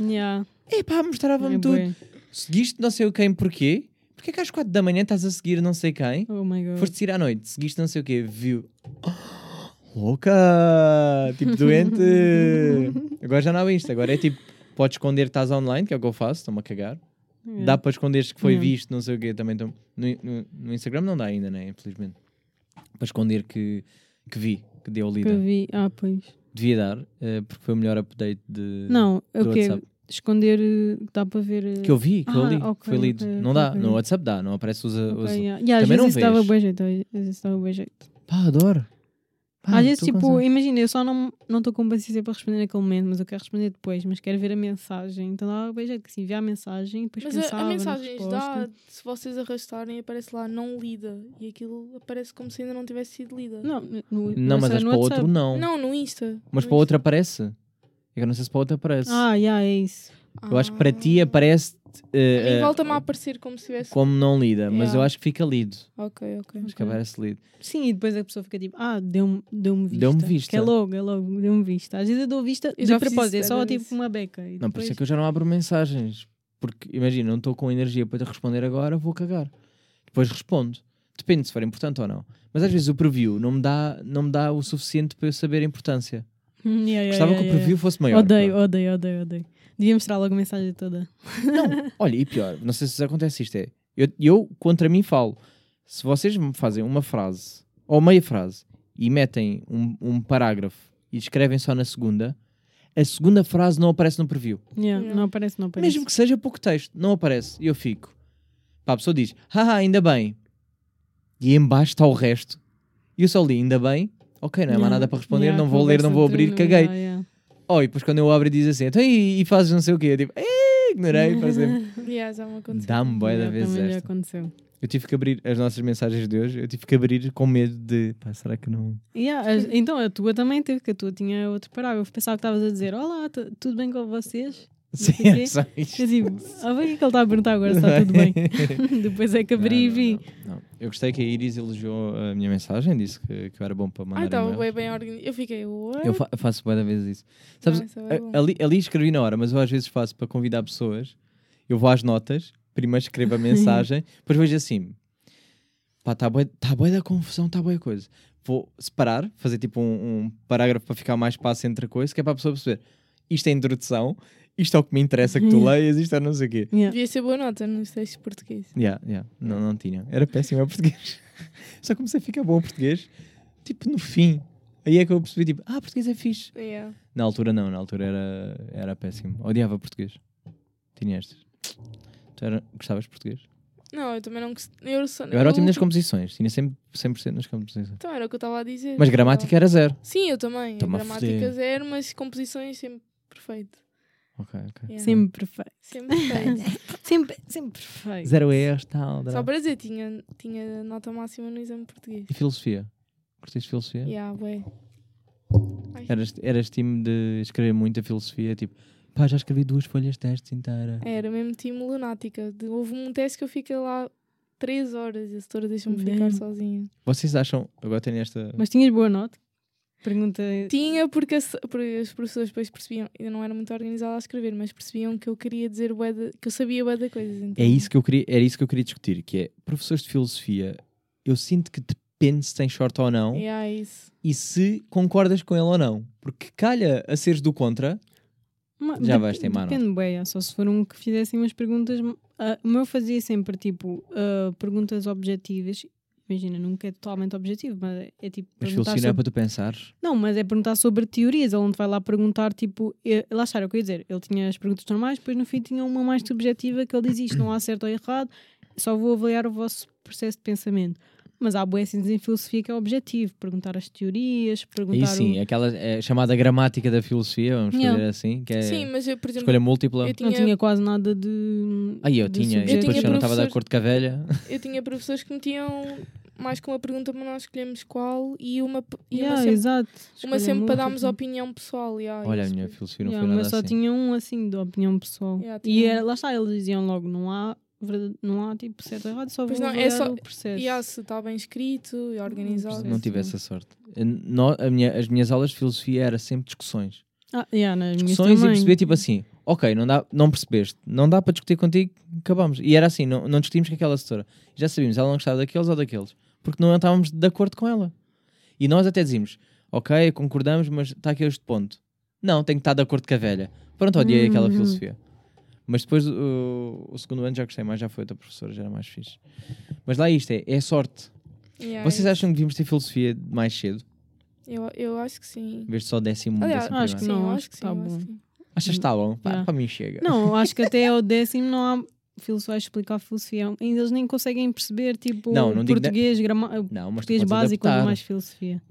Yeah, E pá, mostrava-me é tudo. bué. Seguiste não sei o quem porquê? Porquê que às 4 da manhã estás a seguir não sei quem? Oh my god. Foste sair à noite, seguiste não sei o quê, viu. [gasps] louca! Tipo doente! [laughs] Agora já não há isto, agora é tipo, podes esconder que estás online, que é o que eu faço, estou-me a cagar. Yeah. Dá para esconder que foi Yeah. visto, não sei o quê, também estou. No, no- no Instagram não dá ainda, né? Infelizmente. Para esconder que, que vi, que deu Que lida. eu vi. Ah, pois. Devia dar, eh, porque foi o melhor update de. Não, é do o quê? WhatsApp. Esconder. eh, Dá para ver. eh, Que eu vi, que eu Ah, li, ok, foi lido. ok, não dá, no WhatsApp dá, não aparece os. ok, os... yeah. Yeah, Também não dava vês. bem jeito. Às vezes isso dava bem jeito. Pá, adoro. Pá, Às vezes, tipo, imagina, eu só não não estou com paciência para responder naquele momento, mas eu quero responder depois, mas quero ver a mensagem. Então dava bem jeito que assim, enviar a mensagem, depois Mas a, pensava a mensagens resposta. dá, se vocês arrastarem, aparece lá não lida. E aquilo aparece como se ainda não tivesse sido lida. Não, no, Não, mas no as para o outro não. Não, no Insta. Mas No para o outro aparece. É eu não sei se para o outro aparece. Ah, yeah, é isso. eu acho que para ti Ah. aparece eh, volta-me a aparecer como se tivesse. como não lida, mas Yeah. eu acho que fica lido. Ok, ok. Acho que aparece lido. Sim, e depois a pessoa fica tipo, ah, deu-me deu vista. Deu-me vista. Que é logo, é logo, deu-me vista. Às vezes eu dou vista Eu de propósito, é só tipo isso. uma beca. E Não, por isso é depois- que eu já não abro mensagens. Porque, imagina, não estou com energia para te responder agora, vou cagar. Depois respondo. Depende se for importante ou não. Mas às vezes o preview não me dá, não me dá o suficiente para eu saber a importância. [laughs] Yeah, yeah, Gostava yeah, que o yeah. preview fosse maior. Odeio, pá. odeio, odeio, odeio. Devia mostrar logo a mensagem toda. Não, [laughs] olha, e pior, não sei se acontece isto é. Eu, eu contra mim falo. Se vocês me fazem uma frase, ou meia frase, e metem um, um parágrafo e escrevem só na segunda, a segunda frase não aparece no preview. Yeah, Yeah. Não aparece, não aparece. Mesmo que seja pouco texto, não aparece. E eu fico. Pá, a pessoa diz, haha, ainda bem. E em baixo está o resto. E eu só li, ainda bem. Ok, não é mais Yeah, nada para responder, yeah, não vou ler, não vou abrir, caguei. Oh, e depois quando eu abro e diz assim, então e, e fazes não sei o quê? Eu tipo, "Eh, ignorei para sempre. [laughs] Yeah, já me aconteceu. Dá-me bué da vez esta. aconteceu. Eu tive que abrir as nossas mensagens de hoje, eu tive que abrir com medo de, pá, será que não... Yeah, as- então a tua também teve, que a tua tinha outro parágrafo. Pensava que estavas a dizer: Olá, tu- tudo bem com vocês? Sim, quê. é isto. Eu digo: Ah, bem, o que é que ele está a perguntar agora? Se está tudo bem. [laughs] Depois é que abri e vi. não, não. Eu gostei que a Iris elogiou a minha mensagem, disse que, que eu era bom para mandar Ah, estava e-mails. bem, bem organizado. Eu fiquei, what? Eu fa- faço bué da vez isso. Sabes, Não, é a- bom. ali, ali escrevi na hora, mas eu às vezes faço para convidar pessoas. Eu vou às notas, primeiro escrevo a [laughs] mensagem, depois vejo assim: pá, está bué, tá bué da confusão, está bué coisa. Vou separar, fazer tipo um, um parágrafo para ficar mais espaço entre a coisa, que é para a pessoa perceber isto é a introdução, isto é o que me interessa que tu leias, isto é não sei o quê. Yeah. Devia ser boa nota nos textos de português. Yeah, yeah. Não, não tinha. Era péssimo a português. [laughs] Só comecei a ficar bom a português, tipo no fim. Aí é que eu percebi, tipo, ah, português é fixe. Yeah. Na altura não, na altura era, era péssimo. Odiava português. Tinha estas. Tu era, gostavas de português? Não, eu também não gost- Eu, só, Eu era ótimo nas eu- composições, tinha sempre 100% nas composições. Então era o que eu estava a dizer. Mas gramática era zero. Sim, eu também. Gramática zero, mas composições sempre perfeito. Ok, ok. Yeah. Sempre perfeito. Sempre perfeito. [laughs] Sempre, sempre perfeito. Zero erros, tal. Só para dizer, tinha, tinha nota máxima no exame de português. E filosofia? Curtiste filosofia? Yeah. Ai. Eras, eras time de escrever muita filosofia, tipo, pá, já escrevi duas folhas de testes inteira. Era mesmo time lunática. De- Houve um teste que eu fiquei lá três horas e a setora deixou-me ficar sozinha. Vocês acham, agora tenho esta... Mas tinhas boa nota? Pergunta. Tinha porque, a se- porque os professores depois percebiam, eu não era muito organizada a escrever, mas percebiam que eu queria dizer bué de, que eu sabia bué de coisas. Então, É isso que eu queria, era isso que eu queria discutir, que é, professores de filosofia, eu sinto que depende se tem short ou não, Yeah, é isso. e se concordas com ele ou não. Porque calha a seres do contra, Ma- Já vais teimar, não? Depende, bué, só se for um que fizessem umas perguntas. ah, o meu fazia sempre tipo ah, perguntas objetivas. Imagina, nunca é totalmente objetivo, mas é, é tipo. mas filosofia não é sobre- para tu pensares. Não, mas é perguntar sobre teorias. Ele não te vai lá perguntar, tipo, lá está, o que eu ia dizer. Ele tinha as perguntas normais, depois no fim tinha uma mais subjetiva que ele dizia isto não há certo ou errado, só vou avaliar o vosso processo de pensamento. Mas há boas em filosofia que é objetivo, perguntar as teorias, perguntar. Aí sim, o... aquela é chamada gramática da filosofia, vamos Yeah. fazer assim, que é Sim, mas eu, por exemplo, escolha múltipla. eu tinha, Não tinha quase nada de. Aí eu de tinha, e depois tinha eu não estava de professores- acordo com a velha. [laughs] eu tinha professores que metiam mais com uma pergunta para nós escolhermos qual e uma, e Yeah, uma sempre, exato. uma sempre para darmos múltipla. opinião pessoal. Yeah, Olha, a minha filosofia não Yeah, foi mas nada só assim. tinha um assim de opinião pessoal. Yeah, e era, lá está, eles diziam logo: não há, verdade- não há tipo certo ou errado, só Pois não, é só- o processo. Yeah, se está bem escrito e organizado. processo. Não tive essa sorte. Eu não- a minha- as minhas aulas de filosofia era sempre discussões. Ah, yeah, nas minhas Discussões e perceber tipo assim, ok, não, dá, não percebeste, não dá para discutir contigo, acabamos. E era assim, não, não discutimos com aquela setora. Já sabíamos, ela não gostava daqueles ou daqueles, porque não estávamos de acordo com ela. E nós até dizíamos, ok, concordamos, mas está aqui este ponto. Não, tenho que estar de acordo com a velha. Pronto, odiei aquela Uhum. filosofia. Mas depois o, o segundo ano já gostei mais, já foi outra professora, já era mais fixe. Mas lá isto é, é sorte. Yeah, Vocês é acham que devíamos ter filosofia mais cedo? Eu, eu acho que sim. Em vez de só décimo, Aliás, décimo acho que primeiro? não, eu acho que sim, tá eu bom. acho que sim. Achas que está bom? Yeah. Para mim chega. Não, acho que até ao [laughs] décimo não há filosofia a explicar filosofia. Ainda eles nem conseguem perceber, tipo, Não, não digo português, grama... Não, mas tu português básico, adaptar. mais filosofia.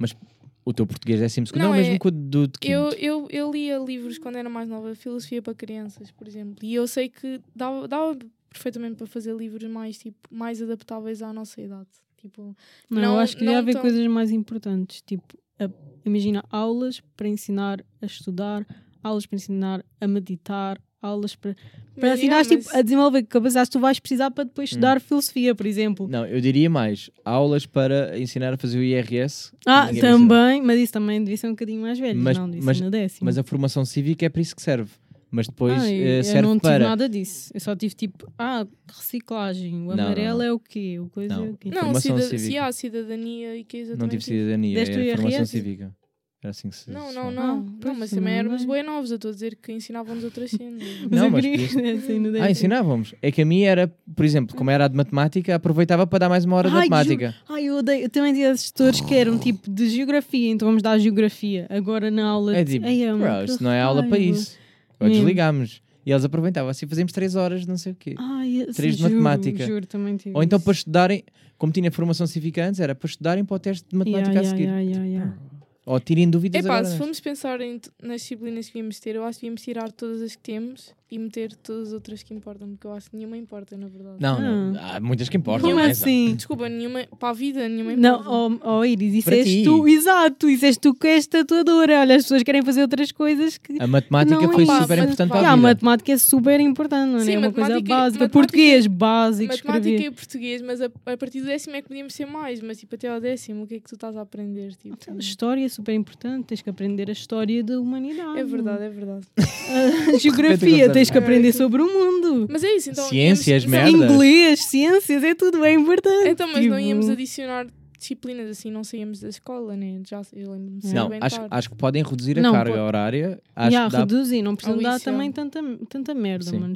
O teu português décimo segundo, Não, não, mesmo é- que o do de quinto. Eu, eu, eu lia livros quando era mais nova, filosofia para crianças, por exemplo, e eu sei que dava, dava perfeitamente para fazer livros mais, tipo, mais adaptáveis à nossa idade. Tipo, Não, Não- eu acho que devia haver tão- coisas mais importantes. Tipo, a- imagina aulas para ensinar a estudar, aulas para ensinar a meditar, aulas para, para mas, ensinar yeah, tipo, mas- a desenvolver capacidades que tu vais precisar para depois Hum. estudar filosofia, por exemplo. Não, eu diria mais aulas para ensinar a fazer o IRS. Ah, também, mas isso também devia ser um bocadinho mais velho. Mas- não, devia mas- ser no décimo. Mas a formação cívica é para isso que serve. Mas depois ah, eu, serve eu não tive para. nada disso. Eu só tive tipo, ah, reciclagem. O Não, amarelo não. é o quê? O coisa Não. é o quê? Não, Formação cida cívica. se há cidadania e que Não tive cidadania, é formação cívica. Era assim que se Não, se não, não. Ah, não, mas também éramos lembro. bem novos. Eu estou a dizer que ensinavam-nos outras cenas. Não, mas dessem no Ah, ensinávamos. É que a mim era, por exemplo, como era a de matemática, aproveitava para dar mais uma hora de matemática. Ai, eu odeio. Eu também tinha assessores que eram tipo de geografia, então vamos dar geografia. Agora na aula. É de- tipo, Ai, amor, bro, isso não é aula para isso. Ou desligámos. E eles aproveitavam assim, fazíamos 3 horas, de não sei o quê. Ai, esse- Três de matemática. Juro, também tive Ou então isso. para estudarem, como tinha formação cívica antes, era para estudarem para o teste de matemática Yeah, a seguir. yeah, yeah, yeah, yeah. Ou tirem dúvidas Epá, agora. se nesta. formos pensar em t- nas disciplinas que devíamos ter, eu acho que devíamos tirar todas as que temos e meter todas as outras que importam, porque eu acho que nenhuma importa, na verdade. Não, não. Há muitas que importam. Como não é? assim? Desculpa, nenhuma para a vida, nenhuma Não, importa. oh, oh Iris, isso Para és ti. tu, exato, isso és tu que és tatuadora. Olha, as pessoas querem fazer outras coisas que. A matemática Não, foi pá, super importante para Yeah, a a vida. matemática é super importante, não é? Sim, é uma coisa matemática- básica. Português, básico, Matemática escrever. e português, mas a, a partir do décimo é que podíamos ser mais, mas tipo até ao décimo, o que é que tu estás a aprender? Tipo, História é super importante, tens que aprender a história da humanidade. é verdade, é verdade. A [laughs] [laughs] geografia, tens que É, aprender sobre o mundo. Mas é isso, então. Ciências, íamos- merdas. Inglês, ciências, é tudo bem importante. Então, mas não Tipo, íamos adicionar disciplinas assim, não saíamos da escola, né? Já eu lembro-me ser Não, acho, tarde. acho que podem reduzir a Não, carga pode- horária. Acho, Já, que dá, reduzir, não precisam dar é. também tanta, tanta merda, Sim. mano.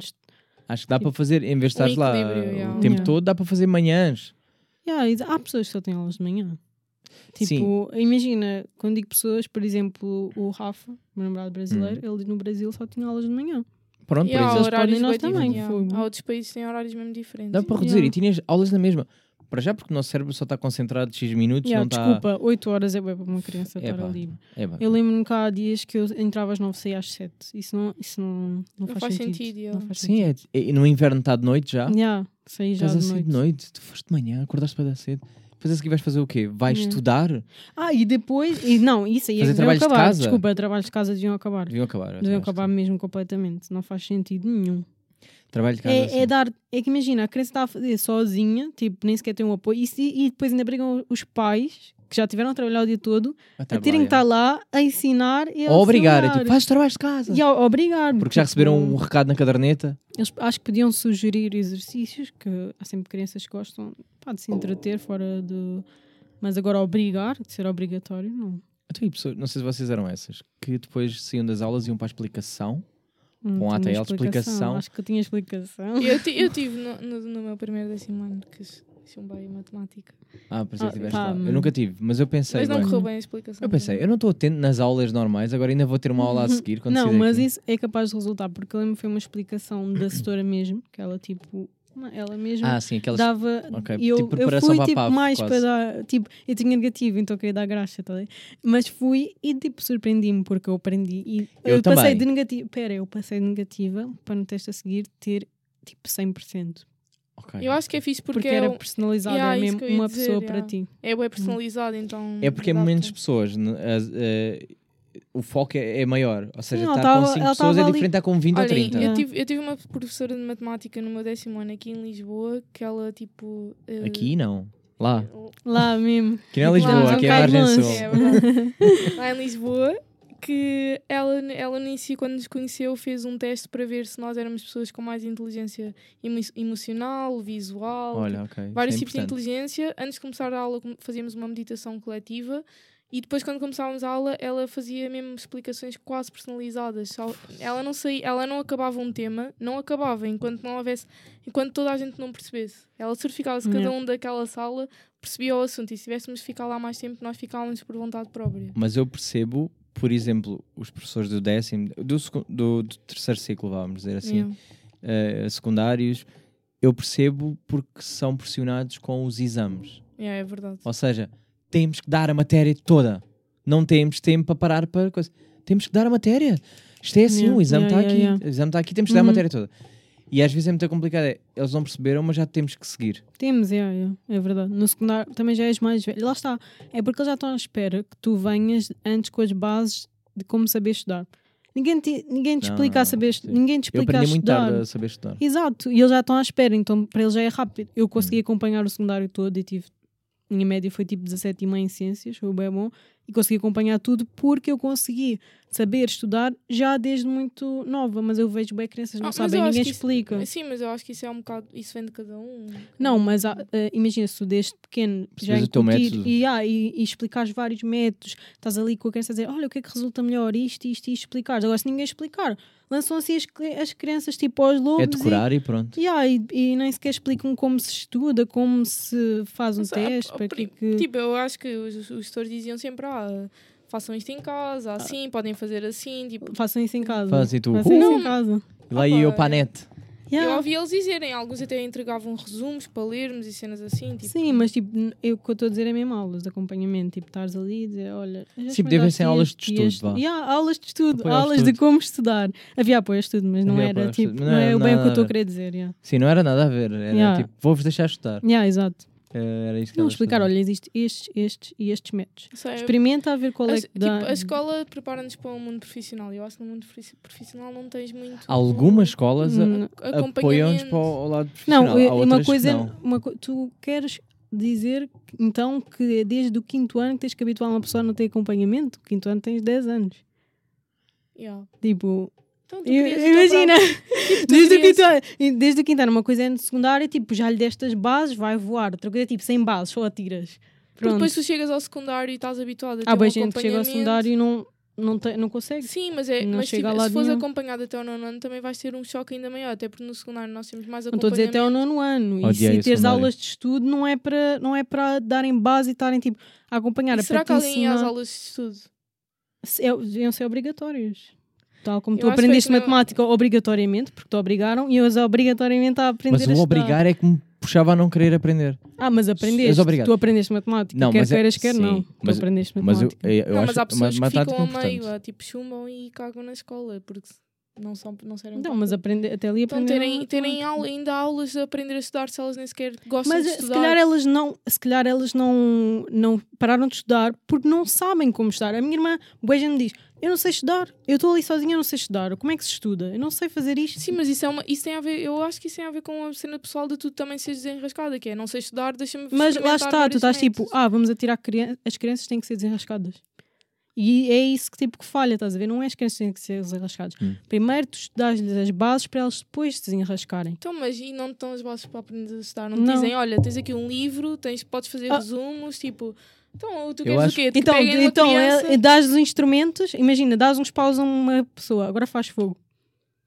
acho que dá para fazer, em vez de estar lá yeah. o tempo Yeah. todo, dá para fazer manhãs. Yeah, há pessoas que só têm aulas de manhã. Sim. Tipo, imagina, quando digo pessoas, por exemplo, o Rafa, meu namorado brasileiro, Hum. ele no Brasil só tinha aulas de manhã. Pronto, E há por exemplo, eles horários podem, nós também, yeah. Há outros países que têm horários mesmo diferentes. dá para reduzir. Yeah. E tinhas aulas na mesma. Para já, porque o nosso cérebro só está concentrado X minutos, Yeah, não está. desculpa, 8 horas é bem para uma criança estar Epá. ali. É, pá. Eu lembro-me que há dias que eu entrava às 9 e saía às 7. Isso não, isso não, não, faz, faz sentido. sentido. Não faz Sim, é, e no inverno está de noite já. Yeah, saí já Estás de assim noite. de noite, tu foste de manhã, acordaste para dar cedo. Depois a seguir vais fazer o quê? Vais Yeah. estudar? Ah, e depois. E, não, isso aí é Fazer trabalhos de acabar. casa? Desculpa, trabalhos de casa deviam acabar. Deviam acabar. Deviam que acabar mesmo completamente. Não faz sentido nenhum. Trabalho de casa. É, assim. é dar. É que imagina, a criança está a fazer sozinha, tipo, nem sequer tem um apoio, e, e depois ainda brigam os pais, que já tiveram a trabalhar o dia todo, A a terem que estar lá a ensinar e a Ou obrigar, é tipo, faz os trabalhos de casa. E a obrigar. Porque já tipo, receberam um recado na caderneta. Eles acho que podiam sugerir exercícios, que há sempre crianças que gostam pá, de se entreter fora de. Mas agora obrigar, de ser obrigatório, não. Então, pessoas- não sei se vocês eram essas, que depois saíam das aulas e iam para a explicação. Com tinha ATL de explicação. Acho que eu tinha explicação. Eu, eu [laughs] tive no, no, no meu primeiro décimo ano que chumbei em matemática. Ah, por isso Ah, que tiveste pá, lá. Eu mano. nunca tive, mas eu pensei. mas não bem, correu bem a explicação. eu pensei, eu não estou atento nas aulas normais, agora ainda vou ter uma aula a seguir. Quando [laughs] não, mas daqui. isso é capaz de resultar, porque eu lembro foi uma explicação da setora mesmo, que ela tipo. Ela mesma Ah, sim, aquelas. dava. ok, e eu, tipo eu fui tipo PAV, mais quase. para dar. Tipo, eu tinha negativo, então queria dar graxa, tá? Mas fui e tipo surpreendi-me porque eu aprendi. E Eu passei também. de negativa. Pera, eu passei de negativa para no teste a seguir ter tipo 100%. Ok. Eu acho que é fixe porque, Porque, é, era um- personalizado, Yeah, era isso mesmo que eu uma dizer, pessoa yeah. para ti. é bem personalizado, então. É porque é menos pessoas. né? As- eh, o foco é, é maior. Ou seja, ela estar com tava- 5 ela pessoas é diferente de estar com 20 ou Olhem, 30. eu tive, eu tive uma professora de matemática no meu décimo ano aqui em Lisboa que ela tipo. eh, Aqui não. Lá. Lá mesmo. Aqui não é Lisboa, aqui é bocado Margem. Sul. É. [laughs] Lá em Lisboa, que ela, ela no início, quando nos conheceu, fez um teste para ver se nós éramos pessoas com mais inteligência emo- emocional, visual, Olha, ok. isso vários é tipos de importante. inteligência. Antes de começar a aula, fazíamos uma meditação coletiva. E depois, quando começávamos a aula, ela fazia mesmo explicações quase personalizadas. Ela não saía, ela não acabava um tema, não acabava enquanto não houvesse, enquanto toda a gente não percebesse. Ela certificava se cada um daquela sala percebia o assunto. E se tivéssemos de ficar lá mais tempo, nós ficávamos por vontade própria. Mas eu percebo, por exemplo, os professores do décimo, do, do, do terceiro ciclo, vamos dizer assim, Yeah. eh, secundários, eu percebo porque são pressionados com os exames. Yeah, é verdade. Ou seja, temos que dar a matéria toda. Não temos tempo para parar para coisa. Temos que dar a matéria. Isto é assim, Yeah, o exame está aqui. O exame está aqui, temos que dar a Uhum. matéria toda. E às vezes é muito complicado. é, eles não perceberam, mas já temos que seguir. Temos, é, é, é verdade. No secundário também já és mais velho. Lá está. É porque eles já estão à espera que tu venhas antes com as bases de como saber estudar. Ninguém te, ninguém te Não, explica não, a saber, sim. ninguém te Eu explica a aprendi muito estudar. tarde a saber estudar. Exato, e eles já estão à espera, então para eles já é rápido. Eu consegui Hum. acompanhar o secundário todo e tive. Minha média foi tipo 17,5 em ciências, foi bem bom. e consegui acompanhar tudo porque eu consegui saber estudar já desde muito nova, mas eu vejo bem crianças não Ah, sabem, ninguém isso- explica. Sim, mas eu acho que isso é um bocado. Isso vem de cada um. Não, mas eh, imagina se desde pequeno já Percebes o teu incutir método. e, ah, e, e explicares vários métodos, estás ali com a criança a dizer, olha, o que é que resulta melhor, isto, isto, isto, explicares. Agora, se ninguém explicar, lançam assim as, as crianças tipo aos lobos É decorar e pronto. e, yeah, e, e nem sequer explicam como se estuda, como se faz um Mas, ah, teste, para que, pri- que... Tipo, eu acho que os, os tutores diziam sempre: ah, façam isto em Ah. casa, assim, podem fazer assim. Tipo, façam isso em casa. Fazem tu, Façam isso em casa. Lá ia eu para a net. Yeah. Eu ouvi eles dizerem, alguns até entregavam resumos para lermos e cenas assim. Tipo, Sim, mas tipo, eu, o que eu estou a dizer é mesmo aulas de acompanhamento. Tipo, estares ali e dizer, olha. Sim, devem ser aulas de e estudo, este. Yeah, aulas de estudo, Apoio aulas de estudo. como estudar. Havia apoio a estudo, mas não Havia era tipo, não, não é o bem o que eu estou a a querer dizer. Yeah. Sim, não era nada a ver. Era Yeah. tipo, vou-vos deixar estudar. Yeah, exato. Eh, Era isso que Não explicar, olha, existem estes, estes e estes métodos. sei, Experimenta a ver qual a, é tipo, que dá. a escola prepara-nos para o mundo profissional. Eu acho que no mundo profi- profissional não tens muito. Algumas escolas Hum, apoiam-nos para o lado profissional. Não, Há uma coisa, é não. uma tu queres dizer então que é desde o quinto ano que tens que habituar uma pessoa a não ter acompanhamento? O quinto ano tens 10 anos. Yeah. Tipo, Então, imagina, [laughs] tu desde o, quinto ano, desde o quinto ano, uma coisa é no secundário, tipo, já lhe deste as bases, vai voar. Outra coisa é tipo, sem bases, só atiras. Porque Pronto. depois tu chegas ao secundário e estás habituado a ter Há boa um gente que chega ao acompanhamento. secundário e não, não, tem, não consegue. Sim, mas, é, Não mas chega tipo, se fores acompanhado até ao nono ano também vais ter um choque ainda maior, até porque no secundário nós temos mais Não estou a dizer até ao acompanhamento. nono ano. E se teres secundário. aulas de estudo, não é para, não é para darem base e estarem tipo, a acompanhar. E é será que te alguém ia às ensinar- aulas de estudo? Se- é- deviam ser obrigatórios. Tal como Eu tu que aprendeste que matemática obrigatoriamente, porque te obrigaram, e eu obrigatoriamente a aprender Mas o estudar. obrigar é que me puxava a não querer aprender. Ah, mas aprendeste. Tu aprendeste matemática. Não, quer é- queiras, quer sim, não. mas- tu aprendeste Mas eu, matemática. eu, eu não, acho mas há pessoas que matemática ficam a meio, a, tipo, chumbam e cagam na escola, porque não, são, não servem Não, mas aprende, até ali Então aprenderam terem, terem aula, ainda aulas de aprender a estudar se elas nem sequer gostam Mas de se estudar. calhar elas não, se calhar elas não, não pararam de estudar porque não sabem como estudar. A minha irmã, boa gente diz: Eu não sei estudar, eu estou ali sozinha, eu não sei estudar. Como é que se estuda? Eu não sei fazer isto. Sim, mas isso, é uma, isso tem a ver, eu acho que isso tem a ver com a cena pessoal de tu também seres desenrascada, que é não sei estudar, deixa-me Mas lá está, tu estás tipo, ah, vamos atirar crian as crianças têm que ser desenrascadas. E é isso que tipo que falha, estás a ver? Não é as crianças que têm que ser desenrascadas. Hum. Primeiro tu dás-lhes as bases para elas depois se desenrascarem. Então, mas e não dão as bases para aprender a estudar? Não, Não. dizem, olha, tens aqui um livro, tens, podes fazer Ah. resumos, tipo, então tu Eu queres acho- o quê? Que Então, então criança- é, dás os instrumentos, imagina, dás uns paus a uma pessoa, agora faz fogo.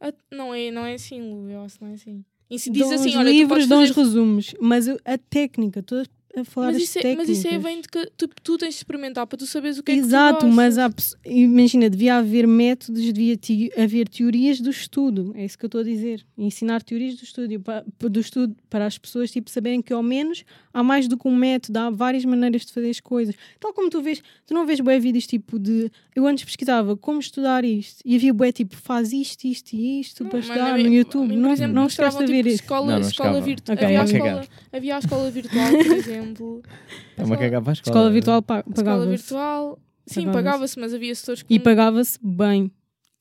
Ah, não, é, não é assim, Lu, eu acho que não é assim. E se diz dão assim, os olha, tu livros, dão os fazer... resumos, mas a técnica, estou a falar Mas isso, é, mas isso é vem de que tu, tu tens de experimentar para tu saberes o que é que tu Exato, mas há, imagina, devia haver métodos, devia te- haver teorias do estudo, é isso que eu estou a dizer. Ensinar teorias do estudo, pa- do estudo para as pessoas tipo, saberem que ao menos há mais do que um método, há várias maneiras de fazer as coisas. Tal como tu vês, tu não vês bué vídeos tipo de. Eu antes pesquisava como estudar isto e havia bué tipo faz isto, isto e isto Não, para estudar a no YouTube. a mim, por não exemplo, não esquece de ver tipo, isso. Escola, Não, não escola, chegava. virtu Ok, havia, a havia a escola virtual, por [laughs] exemplo. É uma cagada para a escola. Escola virtual pa- A escola pagava-se. virtual. Sim, Pagava-se. pagava-se, mas havia setores que. E pagava-se bem.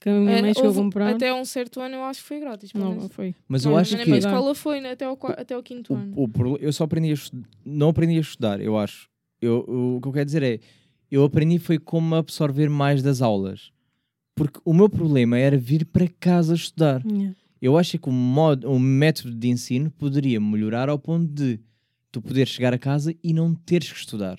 Que a minha É, mãe chegou a comprar. Até um certo ano eu acho que foi grátis. Não, não foi. Mas eu Não, acho na que minha escola foi né, até ao, qua- até ao quinto ano. o, o proble- eu só aprendi a estudar, não aprendi a estudar, eu acho. Eu, o, o que eu quero dizer é, eu aprendi foi como absorver mais das aulas. Porque o meu problema era vir para casa estudar. Yeah. Eu acho que o, modo, o método de ensino poderia melhorar ao ponto de tu poderes chegar a casa e não teres que estudar.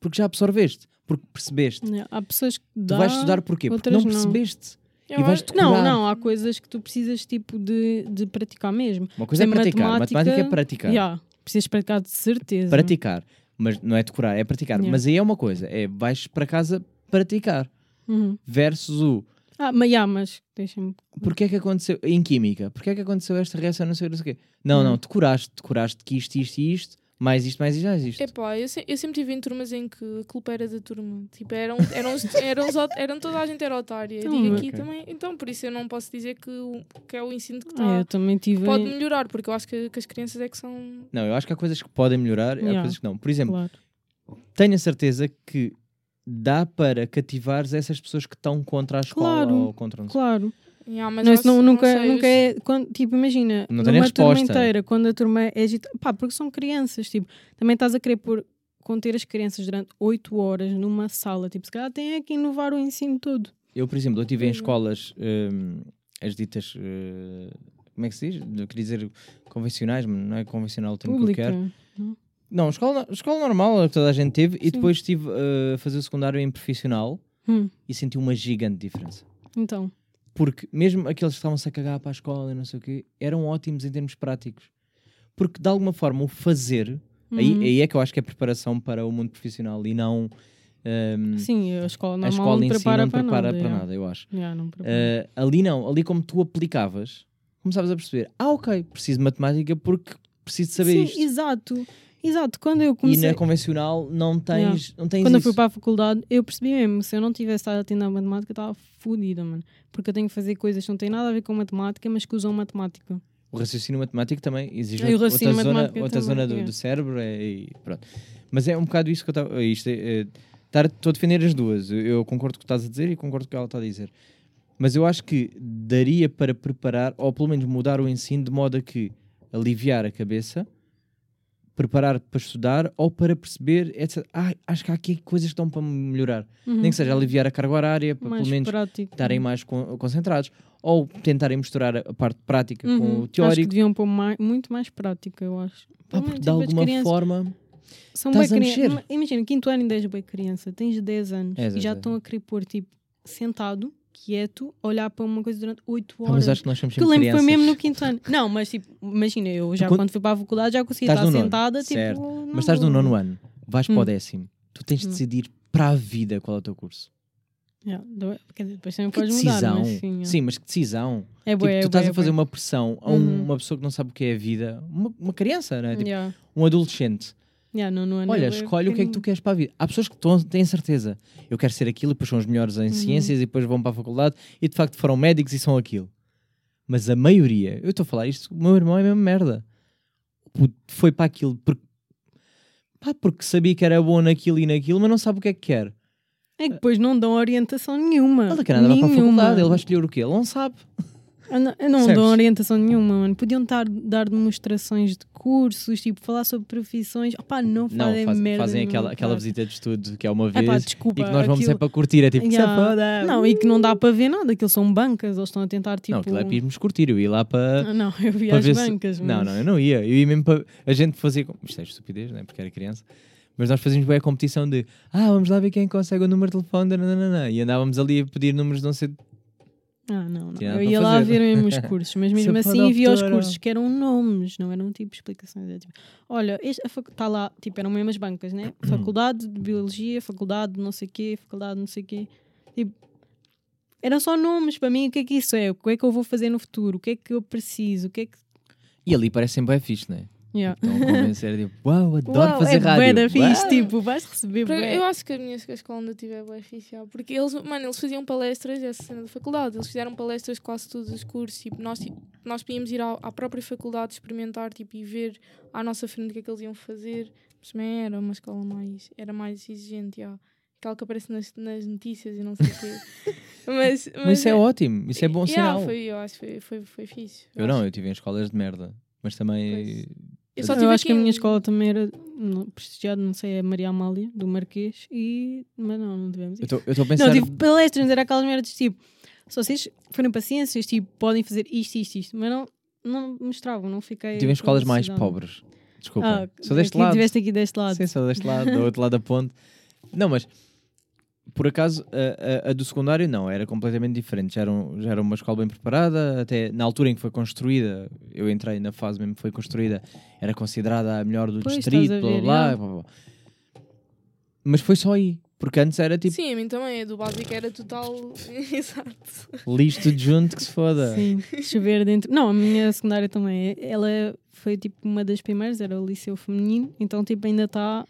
Porque já absorveste, porque percebeste. Yeah. Há pessoas que Tu dá, vais estudar porquê? Porque não não. percebeste. Eu e vais decorar. Não, não, há coisas que tu precisas tipo de, de praticar mesmo. Uma coisa é praticar, matemática- matemática, é praticar. Yeah, precisas praticar de certeza. Praticar, mas não é decorar, é praticar. Yeah. Mas aí é uma coisa, é vais para casa praticar Uhum. versus o Ah, mas, yeah, mas deixa-me. porque é que aconteceu em química, porque é que aconteceu esta reação, não sei, não sei o quê. Não, Uhum. não, decoraste, decoraste que isto, isto e isto, mais isto, mais isto, mais isto. Epá, eu, se- eu sempre tive em turmas em que a culpa era da turma. Tipo, eram, eram, [laughs] eram, eram toda a gente era otária. Então, Digo aqui ok. também. Então, por isso eu não posso dizer que, o- que é o ensino que Ah, está. eu também tive. pode melhorar, porque eu acho que, que as crianças é que são. Não, eu acho que há coisas que podem melhorar, há Yeah. coisas que não. Por exemplo, Claro. tenho a certeza que dá para cativares essas pessoas que estão contra a escola Claro, ou contra não sei. Yeah, mas Não, isso não, nunca, sei, nunca é. Quando, tipo, imagina, Não numa resposta. turma inteira, quando a turma é agitada. Pá, porque são crianças, tipo, também estás a querer pôr conter as crianças durante 8 horas numa sala. Tipo, se calhar tem é que inovar o ensino todo. Eu, por exemplo, eu estive em é. escolas, hum, as ditas, eh, como é que se diz? Eu queria dizer convencionais, mas não é convencional o termo que eu Pública. quero. Não, escola, escola normal, toda a gente teve, e Sim. depois estive eh, a fazer o secundário em profissional Hum, e senti uma gigante diferença. Então, Porque mesmo aqueles que estavam-se a cagar para a escola e não sei o quê, eram ótimos em termos práticos. Porque de alguma forma o fazer, aí, Uhum. aí é que eu acho que é preparação para o mundo profissional e não hum, sim, a escola a normal escola não em si prepara não para prepara nada. para nada, eu acho. Yeah, não prepara. Uh, ali não, ali como tu aplicavas, começavas a perceber: ah, ok, preciso de matemática porque preciso saber Sim, isto. exato. Exato, quando eu E comecei... na convencional não tens, não tens Quando eu isso. fui para a faculdade, eu percebi mesmo, se eu não tivesse estado atendendo à matemática, eu estava fodida, mano. Porque eu tenho que fazer coisas que não têm nada a ver com matemática, mas que usam matemática. O raciocínio matemático também exige E outra raciocínio zona, outra também, zona do, é. do cérebro. É, e pronto. Mas é um bocado isso que eu estava. Isto é, é, estar- Estou a defender as duas. Eu, eu concordo com o que estás a dizer e concordo com o que ela está a dizer. Mas eu acho que daria para preparar, ou pelo menos mudar o ensino de modo a que aliviar a cabeça, preparar para estudar ou para perceber, etc. Ah, acho que há aqui coisas que estão para melhorar. Uhum. Nem que seja aliviar a carga horária, para mais pelo menos prático. estarem mais con- concentrados. Ou tentarem misturar a parte prática Uhum. com o Acho que teórico. deviam pôr mais, muito mais prática, eu acho. Pelo porque de alguma crianças forma. São a criança- Imagina, quinto ano ainda és bem criança, tens 10 anos És, e já estão a querer pôr, tipo, sentado, quieto, a olhar para uma coisa durante 8 Ah, horas. mas acho que nós somos Que lembro que crianças. foi mesmo no quinto ano. Não, mas tipo, imagina, eu já quando- quando fui para a faculdade já conseguia estar sentada, certo. tipo. não Mas estás no nono ano, vais para o Hum. décimo. Tu tens de Hum. decidir para a vida qual é o teu curso. Yeah, do- quer dizer, depois também Que podes mudar, decisão. mas sim. Sim, mas que decisão. É Tipo, bué, é tu estás bué, a fazer é uma pressão a um- Uhum. uma pessoa que não sabe o que é a vida, uma, uma criança, não é? Tipo, Yeah. um adolescente. Yeah, Olha, é escolhe o que é que tu queres para a vida. Há pessoas que têm certeza. Eu quero ser aquilo, depois são os melhores em Uhum. ciências e depois vão para a faculdade e de facto foram médicos e são aquilo. Mas a maioria, eu estou a falar isto, o meu irmão é a mesma merda. Foi para aquilo porque, pá, porque sabia que era bom naquilo e naquilo, mas não sabe o que é que quer. É que depois não dão orientação nenhuma. Ele quer andar para a faculdade, ele vai escolher o quê? Ele não sabe. Não- Eu não dou orientação nenhuma, mano. Podiam dar, dar demonstrações de cursos, tipo, falar sobre profissões. Opá, não Não, fazem faz- merda fazem aquela, nenhuma, aquela pá. visita de estudo que é uma vez pá, e desculpa. que nós vamos aquilo- é para curtir. É tipo, Yeah. Não, e que não dá para ver nada, aquilo são bancas, eles estão a tentar tipo. Não, aquilo é para irmos curtir. Eu ia lá para. Ah, não, eu vi para as ver se- bancas, mas... Não, não, eu não ia. Eu ia mesmo para. A gente fazia. Isto é estupidez, né? Porque era criança. Mas nós fazíamos bem a competição de. Ah, vamos lá ver quem consegue o número de telefone. nananana. E andávamos ali a pedir números de não sei. Ah, não, não. Eu ia lá ver mesmo os [laughs] cursos, mas mesmo assim via os cursos que eram nomes, não eram tipo explicações. É, tipo, olha, está lá, tipo, eram mesmo as bancas, né? Faculdade de Biologia, Faculdade de não sei quê, Faculdade de não sei quê. Tipo, eram só nomes para mim, o que é que isso é? O que é que eu vou fazer no futuro? O que é que eu preciso? O que é que. E ali parece sempre é fixe, né? Yeah. Então convencer, tipo, uau, adoro Uau, fazer é rádio. da fixe, tipo, vais receber Para- bué. Eu acho que a minha escola onde eu tive é bué fixe, porque eles, mano, eles faziam palestras, essa cena da faculdade, eles fizeram palestras quase todos os cursos, tipo, nós, tipo, nós podíamos ir à, à própria faculdade experimentar, tipo, e ver à nossa frente o que é que eles iam fazer, mas também era uma escola mais, era mais exigente, já. Aquela que aparece nas, nas notícias e não sei o quê. [laughs] mas, mas, Mas isso é ótimo, isso é bom Yeah, sinal. Foi, eu acho que foi, foi, foi fixe. Eu não, eu tive em escolas de merda. Mas também. Eu só Eu tive acho que a aqui minha escola também era prestigiada, não sei, é Maria Amália, do Marquês, e. Mas não, não tivemos Eu isso. estou a pensar. Não, tive palestras, era aquelas merdas tipo, se vocês forem para ciências, tipo, podem fazer isto, isto, isto, mas não, não mostravam, não fiquei. tive em escolas mais pobres. Desculpa. Ah, Sou deste aqui, lado. Tiveste aqui deste lado. Sim, só deste lado, do outro lado da ponte. Não, mas por acaso a, a- a do secundário não, era completamente diferente. Já era, um- já era uma escola bem preparada, até na altura em que foi construída, eu entrei na fase mesmo que foi construída, era considerada a melhor do Pois, distrito, a blá, blá, ver, blá, blá, blá. Mas foi só aí, porque antes era tipo Sim, a mim também, a do básico era total. [laughs] Exato. lixo tudo junto que se foda. Sim, chover dentro. Não, a minha secundária também. Ela foi tipo uma das primeiras, era o liceu feminino, então tipo ainda está.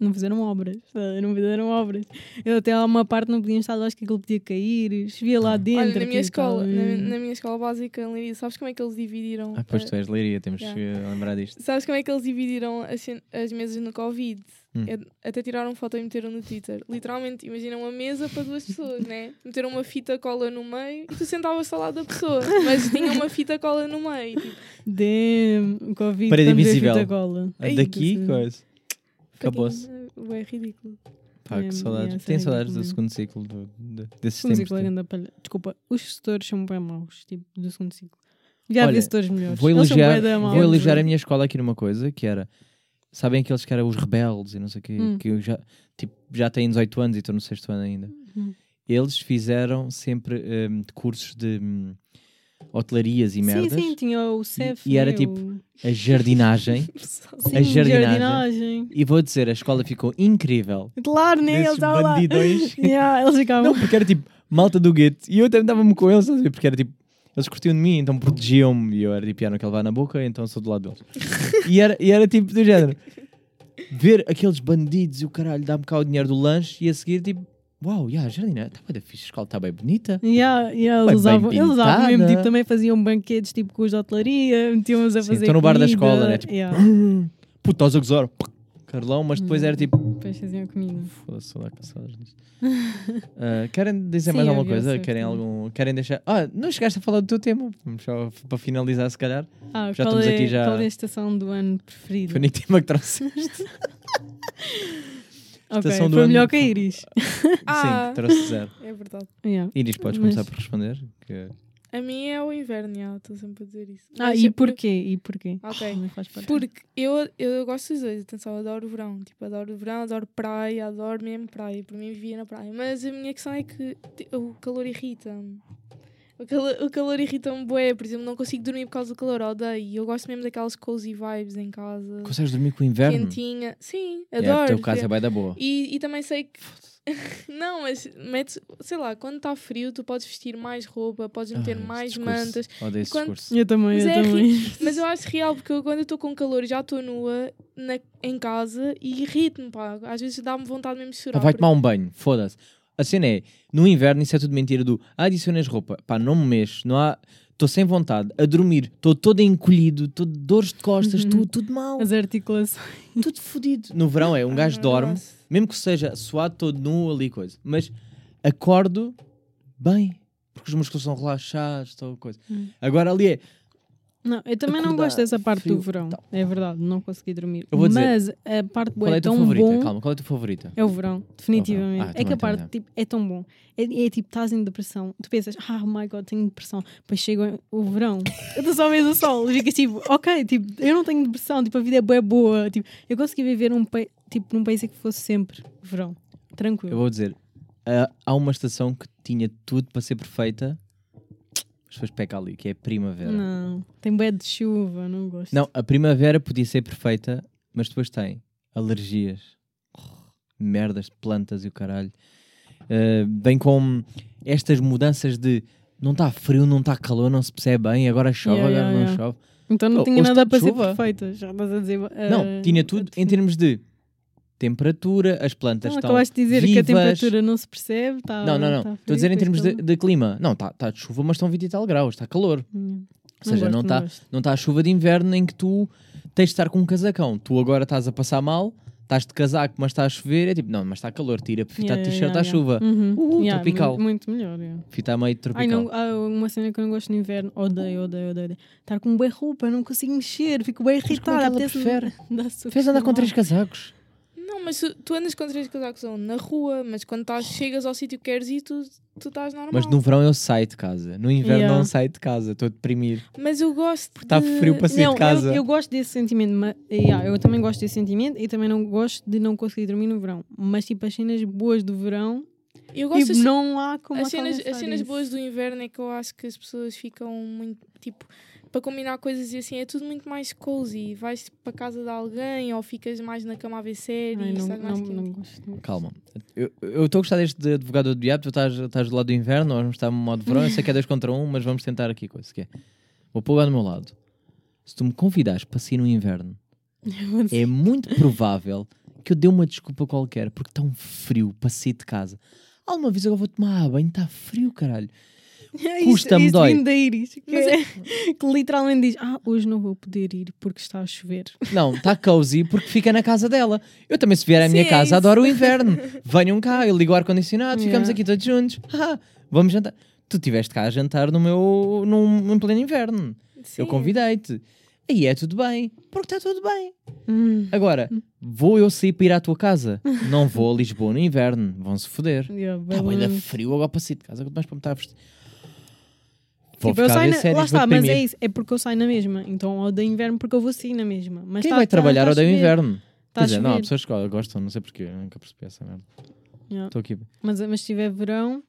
Não fizeram obras, não fizeram obras. Eu até há uma parte não podia estar, acho que aquilo podia cair, chovia lá dentro. Olha, na minha escola, na, na minha escola básica em Leiria, sabes como é que eles dividiram? Ah, pois tu és leiria, temos Yeah. que lembrar disto. Sabes como é que eles dividiram as, as mesas no Covid? Hum. É- até tiraram foto e meteram no Twitter. Literalmente, imagina uma mesa para duas pessoas, né? Meteram uma fita cola no meio e tu sentavas ao lado da pessoa, mas tinha uma fita cola no meio. Tipo, Damn, Covid, Parede estamos a invisível. fita cola. Daqui, coisa. Acabou-se. É ridículo. Pá, que saudades. Tem saudades do segundo ciclo do, de, desses Segundo tempos. ciclo é grande palha- Desculpa, os gestores são bem maus, tipo, do segundo ciclo. Já Olha, vi setores melhores. Vou elogiar, vou elogiar a minha escola aqui numa coisa que era. Sabem aqueles que eram os rebeldes e não sei o quê, Hum. que eu já, tipo, já têm 18 anos e estou no sexto ano ainda. Uhum. Eles fizeram sempre hum, cursos de hum, hotelarias e merdas. Sim, sim, tinha o CEF. e era né, tipo A jardinagem. [laughs] Sim, a jardinagem. jardinagem. e vou dizer, a escola ficou incrível. Claro, né? Eles estavam lá. [laughs] Yeah, eles ficavam. Não, porque era tipo malta do gueto. E eu até dava-me com eles, porque era tipo. Eles curtiam de mim, então protegiam-me. E eu era tipo, "Ah, não quero levar na boca, então sou do lado deles. e, era, e era tipo do género. Ver aqueles bandidos e o caralho dá-me cá o dinheiro do lanche e a seguir tipo, uau, yeah, a jardina está bem da fixe, a escola está bem bonita. Yeah, yeah, Bem eles usavam, eles usavam mesmo, tipo, também faziam banquedes tipo com os de hotelaria, metiam-os a Sim, fazer. estão no bar da escola, né? Tipo, yeah. [gasps] Puto, estás a gozar. Carlão, mas depois era tipo. Depois faziam comida. Foda-se, com saudades disso. Ah, querem dizer [laughs] Sim, mais alguma coisa? Querem algum. Querem deixar. Ah, não chegaste a falar do teu tema. Vamos só para finalizar, se calhar. Ah, Já estamos é, aqui já- qual é a estação do ano preferida? Foi nem tema que trouxe. [laughs] Ok, estação do foi ano- melhor que a Iris. [laughs] Ah. Sim, trouxe zero. É verdade. Yeah. Iris, podes Mas- começar por responder. que- A mim é o inverno, já, estou sempre a dizer isso. Ah, Mas e é por- porquê? E porquê? Ok. Também faz parte. Porque eu, eu gosto dos dois, atenção, adoro o verão. Tipo, adoro o verão, adoro praia, adoro mesmo praia. Por mim vivia na praia. Mas a minha questão é que ti- o calor irrita-me. O calor, o calor irrita-me bué, por exemplo, não consigo dormir por causa do calor, odeio. E eu gosto mesmo daquelas cozy vibes em casa. Consegues dormir com o inverno? Quentinha. Sim, É, adoro. o teu caso é bem da boa. e, e também sei que. [laughs] não, mas metes, sei lá, quando está frio, tu podes vestir mais roupa, podes meter Ah, mais discurso. mantas. Odeio esse Quando- discurso. Eu também, Mas eu é também. [laughs] Mas eu acho real, porque eu, quando eu estou com calor já estou nua na, em casa e irrito-me, pá. Às vezes dá-me vontade mesmo de chorar. Pá, vai porque- tomar um banho, foda-se. A cena é, no inverno isso é tudo mentira do ah, adicionas roupa. Pá, não me mexo, não há. Estou sem vontade, a dormir, estou todo encolhido, todo de dores de costas, Uhum. tudo, tudo mal, As articulações. tudo fodido. No verão é, um [laughs] Ah, gajo não, dorme, nossa. mesmo que seja suado todo nu ali coisa, mas acordo bem, porque os músculos são relaxados, tal coisa. Hum. Agora ali é, Não, eu também não gosto dessa parte frio, do verão. tal. É verdade, não consegui dormir. Eu vou dizer, Mas a parte boa qual é é a tua tão favorita? bom. Calma, qual é a tua favorita? É o verão, definitivamente. Ah, é que a parte tipo, é tão bom. É, é tipo, estás em depressão, tu pensas, ah, oh my god, tenho depressão. Depois chega o verão, [laughs] eu estou só a ver o sol, e ficas tipo, ok, tipo, eu não tenho depressão, tipo, a vida é boa, boa. Tipo, eu consegui viver um tipo, num país em que fosse sempre verão, tranquilo. Eu vou dizer, ah, há uma estação que tinha tudo para ser perfeita, mas depois peca ali, que é primavera. Não, tem bué de chuva, não gosto. Não, a primavera podia ser perfeita, mas depois tem alergias, merdas de plantas e o caralho. Uh, bem com estas mudanças de não está frio, não está calor, não se percebe bem, agora chove, Yeah, agora yeah, não yeah. chove. Então não Oh, tinha nada de para ser chuva. perfeita, já estás a dizer. não, ah, tinha tudo em termos de temperatura, as plantas Não, estão acabaste de dizer que a vivas. temperatura não se percebe. Tá, Não, não, não. tá Estou a dizer em termos de, de clima. Não, está tá de chuva, mas estão 20 e tal graus, está calor. Hum. Ou seja, não está não tá a chuva de inverno em que tu tens de estar com um casacão. Tu agora estás a passar mal, estás de casaco, mas está a chover. É tipo, não, mas está calor, tira, fita Yeah, de yeah, t-shirt à yeah, chuva. Uhum. Uh, Yeah, tropical. Muito, muito melhor. yeah. Fita meio Ai, tropical. não, há uma cena que eu não gosto no inverno. Odeio, odeio, odeio. Estar com bem roupa, não consigo mexer, fico bem como é que irritada. ela apetece-me prefere? [laughs] Fez andar com três casacos. Não, mas tu, andas com três casacos na rua, mas quando estás, chegas ao sítio que queres ir, tu, tu estás normal. Mas no verão eu saio de casa. No inverno Yeah. não saio de casa. Estou deprimido. Mas eu gosto. Está de... frio para sair Não, de casa. Eu, eu gosto desse sentimento, mas, yeah, eu também gosto desse sentimento e também não gosto de não conseguir dormir no verão. Mas tipo, as cenas boas do verão, Eu gosto tipo, das- não há como as cenas, alcançar as cenas isso. boas do inverno é que eu acho que as pessoas ficam muito tipo para combinar coisas e assim é tudo muito mais cozy. Vais tipo, para casa de alguém ou ficas mais na cama a ver séries, Ai, não, não, não gosto. Calma. Eu eu estou a gostar deste de advogado do diabo. Tu estás, estás do lado do inverno, nós vamos estar no modo verão. Eu sei que é dois contra um, mas vamos tentar aqui coisa. Que é. Vou pôr lá do meu lado. Se tu me convidares para sair no inverno, [laughs] é muito provável que eu dê uma desculpa qualquer porque está um frio para sair de casa. Alguma vez eu vou tomar banho, está frio, caralho. É Custa-me, isso, dói. Isso vindo da Iris, que, Mas é- [laughs] que literalmente diz: Ah, hoje não vou poder ir porque está a chover. Não, está cozy porque fica na casa dela. Eu também, se vier à minha Sim, é casa, isso. adoro o inverno. Venham cá, eu ligo o ar-condicionado, ficamos Yeah. aqui todos juntos. Ah, vamos jantar. Tu estiveste cá a jantar no meu, num, em pleno inverno. Eu Sim. convidei-te. aí é tudo bem, porque está tudo bem. Hum. Agora, vou eu sair para ir à tua casa? Não vou a Lisboa no inverno, vão-se foder. Yeah, Está bem bem da longe. frio agora para sair de casa, quanto mais para me estar a vestir. Vou Tipo, eu saio na... Lá está, mas é isso. É porque eu saio na mesma. Então odeio inverno porque eu vou sair na mesma. Mas Quem tá- vai tá- trabalhar tá a odeia o inverno? Tá Quer dizer, não, há pessoas que gostam, não sei porquê, nunca percebi essa merda. Yeah. Estou aqui. Mas, mas se tiver verão,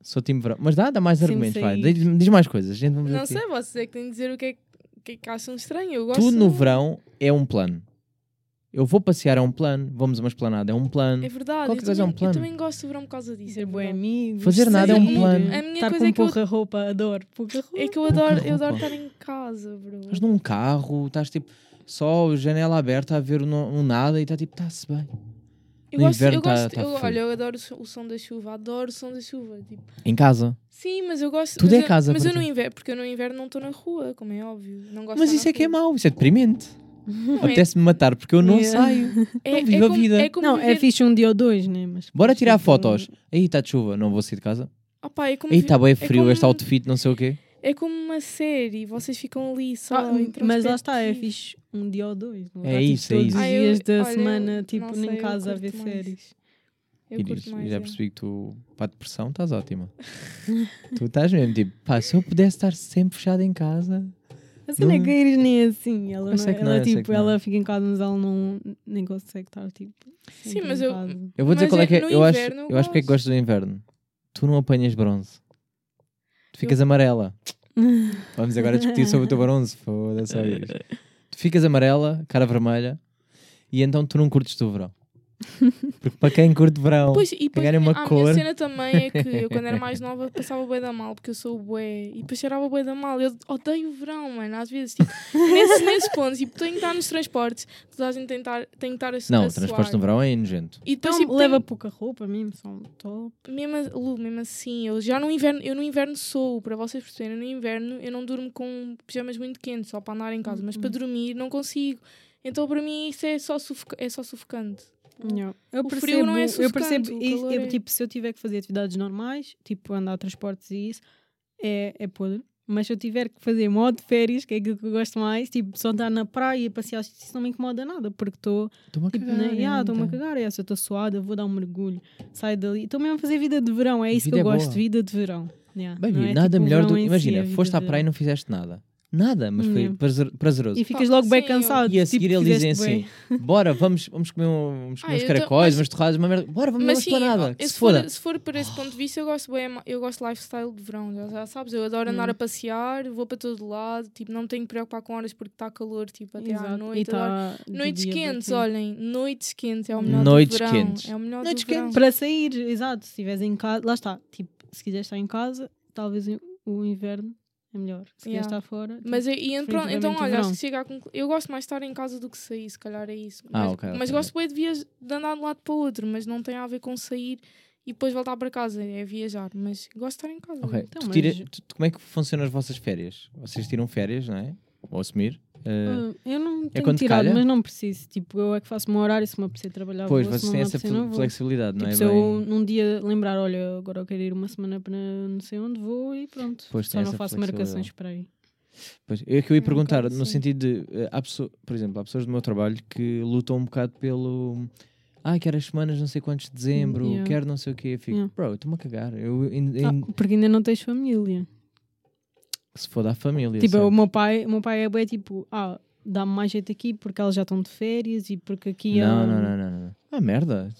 Sou time verão. Mas dá, dá mais argumentos, vai. Diz, diz mais coisas. Gente, Não aqui. sei, vocês é que têm de dizer o que é que, é que acham estranho. Eu gosto. Tudo no verão é um plano. Eu vou passear é um plano, vamos a uma esplanada é um plano. É verdade. Qualquer eu, coisa é um também, plano. eu também gosto do verão por causa disso. ser É bom amigo. Fazer nada é um plano. A minha Estar coisa com é que eu- pouca roupa, adoro. Pouca roupa. É que eu adoro, eu adoro estar em casa, bro. Estás num carro, estás tipo só janela aberta a ver no, no nada e está tipo, está-se bem. Eu no gosto, inverno eu tá- gosto, tá eu, frio. olha, eu adoro o som- da chuva, adoro o som da chuva. Tipo, Em casa. sim, mas eu gosto. Tudo é eu- casa Mas eu no inverno, porque eu no inverno não estou na rua, como é óbvio. Não gosto Mas de isso é que é mau, isso é deprimente. [laughs] Apetece-me matar porque eu não saio. É, não é vivo a como- vida. É como Não, é viver- fixe um dia ou dois, né? Mas Bora tirar tipo, fotos. Aí está de chuva, não vou sair de casa. Opa, é como Aí vi- está bem é frio, como- este outfit, não sei o quê. É como uma série, vocês ficam ali só. Ah, mas lá está, é fixe um dia ou dois. Não É tipo, isso, é todos isso. os Ah, eu- dias da olha, semana, eu tipo, não em sei, eu casa a ver mais. séries. Eu Iris, curto mais. já é. percebi que tu, para a depressão, estás ótima. [laughs] tu estás mesmo, tipo, pá, se eu pudesse estar sempre fechado em casa. A cena é Não- que a Iris nem é assim. Ela, Eu não é, não ela, é, eu sei tipo, não é. ela fica em casa, mas ela não, nem consegue estar, tipo. Sim, mas eu- casa. Eu vou dizer Mas qual é é- que é. Eu acho, eu eu acho que é que gosto. do inverno. Tu não apanhas bronze. Tu ficas amarela. [laughs] Vamos agora discutir sobre o teu bronze. Foda-se. [laughs] Tu ficas amarela, cara vermelha, e então tu não curtes do verão. Porque para quem curte verão, Pois, e depois, uma a cor. minha cena também é que eu, quando era mais [laughs] nova, passava bué da mal, porque eu sou bué, e depois cheirava bué da mal. Eu odeio o verão, mano, às vezes, tipo, nesses, nesses pontos, tipo, tenho que estar nos transportes, toda a gente tem que estar, tem que estar a, não, a o transporte suar. no verão é nojento. E depois, Então, tipo, leva tenho- pouca roupa mesmo, um top. mesmo, a- Lu, mesmo assim, eu já no inverno, eu no inverno sou, para vocês perceberem, no inverno eu não durmo com pijamas muito quentes, só para andar em casa, mas Uhum. para dormir não consigo. Então, para mim, isso é só, sufoca é só sufocante. Yeah. Eu O frio percebo, não é eu percebo, e- eu, é- tipo, se eu tiver que fazer atividades normais, tipo andar a transportes e isso, é, é podre. Mas se eu tiver que fazer modo de férias, que é aquilo que eu gosto mais, tipo, só andar na praia e passear, isso não me incomoda nada, porque estou Estou-me a Tipo, cagar. né? yeah, estou-me a então. cagar, é, se eu estou suada, vou dar um mergulho, saio dali. Estou mesmo a fazer vida de verão, é isso Vida que eu é gosto, boa. vida de verão. Yeah, Baby, não é nada tipo melhor do si, Imagina, vida foste à praia e não fizeste nada. Nada, mas foi prazer- prazeroso. E ficas logo bem sim, cansado. E a tipo, seguir eles dizem assim: bora, vamos, vamos comer, um- vamos comer Ah, uns tô- caracóis, mas- umas torradas, uma merda. Bora, vamos Mas sim, esplanada. se se, for, se for por esse ponto de vista, eu gosto bem, eu gosto de lifestyle de verão, já, já sabes, eu adoro andar Hum. a passear, vou para todo lado, tipo, não me tenho que preocupar com horas porque está calor, tipo, até à Exato. noite. E adoro. tá Noites quentes, quente. olhem, noites quentes é o melhor Noites do verão. quentes. É o melhor Noites do verão. quentes. Para sair, exato. Se estiveres em casa, lá está. Tipo, se quiseres estar em casa, talvez o inverno é melhor. Se Yeah. estar fora. tipo, Mas eu- e, en- pronto, então, olha, acho que chega a conclu... Eu gosto mais de estar em casa do que sair, se calhar é isso. Ah, mas ok, mas ok. gosto bem de, viaj... de andar de um lado para o outro, mas não tem a ver com sair e depois voltar para casa, é viajar. Mas gosto de estar em casa. Ok, Então, tu mas- tira- tu- como é que funcionam as vossas férias? Vocês tiram férias, não é? Ou assumir? Ah, eu não tenho quando tirado, calha? mas não preciso. Tipo, eu é que faço meu horário. Se me apetecer trabalhar, pois, vou. se vocês não têm me essa não flexibilidade, não Tipo, é? se eu Bem- num dia lembrar, olha, agora eu quero ir uma semana para não sei onde, vou e pronto. Pois, Só não faço marcações para aí. Pois, eu é que eu ia É um perguntar, bocado no assim. sentido de, eh, há pessoa- por exemplo, há pessoas do meu trabalho que lutam um bocado pelo. Ah, quero as semanas não sei quantos de dezembro, Yeah. quero não sei o quê. Eu fico, Yeah. bro, estou-me a cagar. Eu, in- Ah, in- porque ainda não tens família. Se for da família. Tipo, o meu pai, o meu pai é bem tipo, ah, dá-me mais jeito aqui porque elas já estão de férias e porque aqui não, é. não, não, não, não. Ah, merda.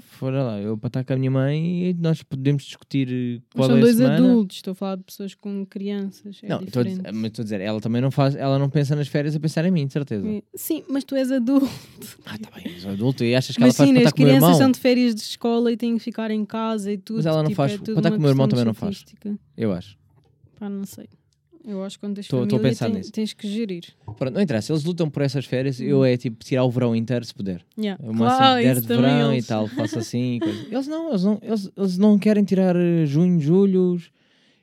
Fora lá, eu para estar com a minha mãe e nós podemos discutir eh, Mas qual são é dois semana. adultos, estou a falar de pessoas com crianças. É não, estou mas estou a dizer, ela também não faz, ela não pensa nas férias a pensar em mim, de certeza. É, Sim, mas tu és adulto. [laughs] Ah, tá bem, adulto e achas que mas ela faz sim, para as estar com o meu crianças irmão? são de férias de escola e têm que ficar em casa e tudo. Mas ela não tipo, faz- é para estar com o meu irmão também não faz. Eu acho. Pá, não sei. Eu acho que quando tens Tô- tô a família pensar tem- nisso. tens que gerir. Pronto, não interessa, eles lutam por essas férias, Hum. eu é tipo tirar o verão inteiro se puder. Yeah. O máximo Claro, isso de verão eles. e tal, faço [laughs] assim. e coisa. Eles não, eles não, eles, eles não querem tirar eh, junho, julho.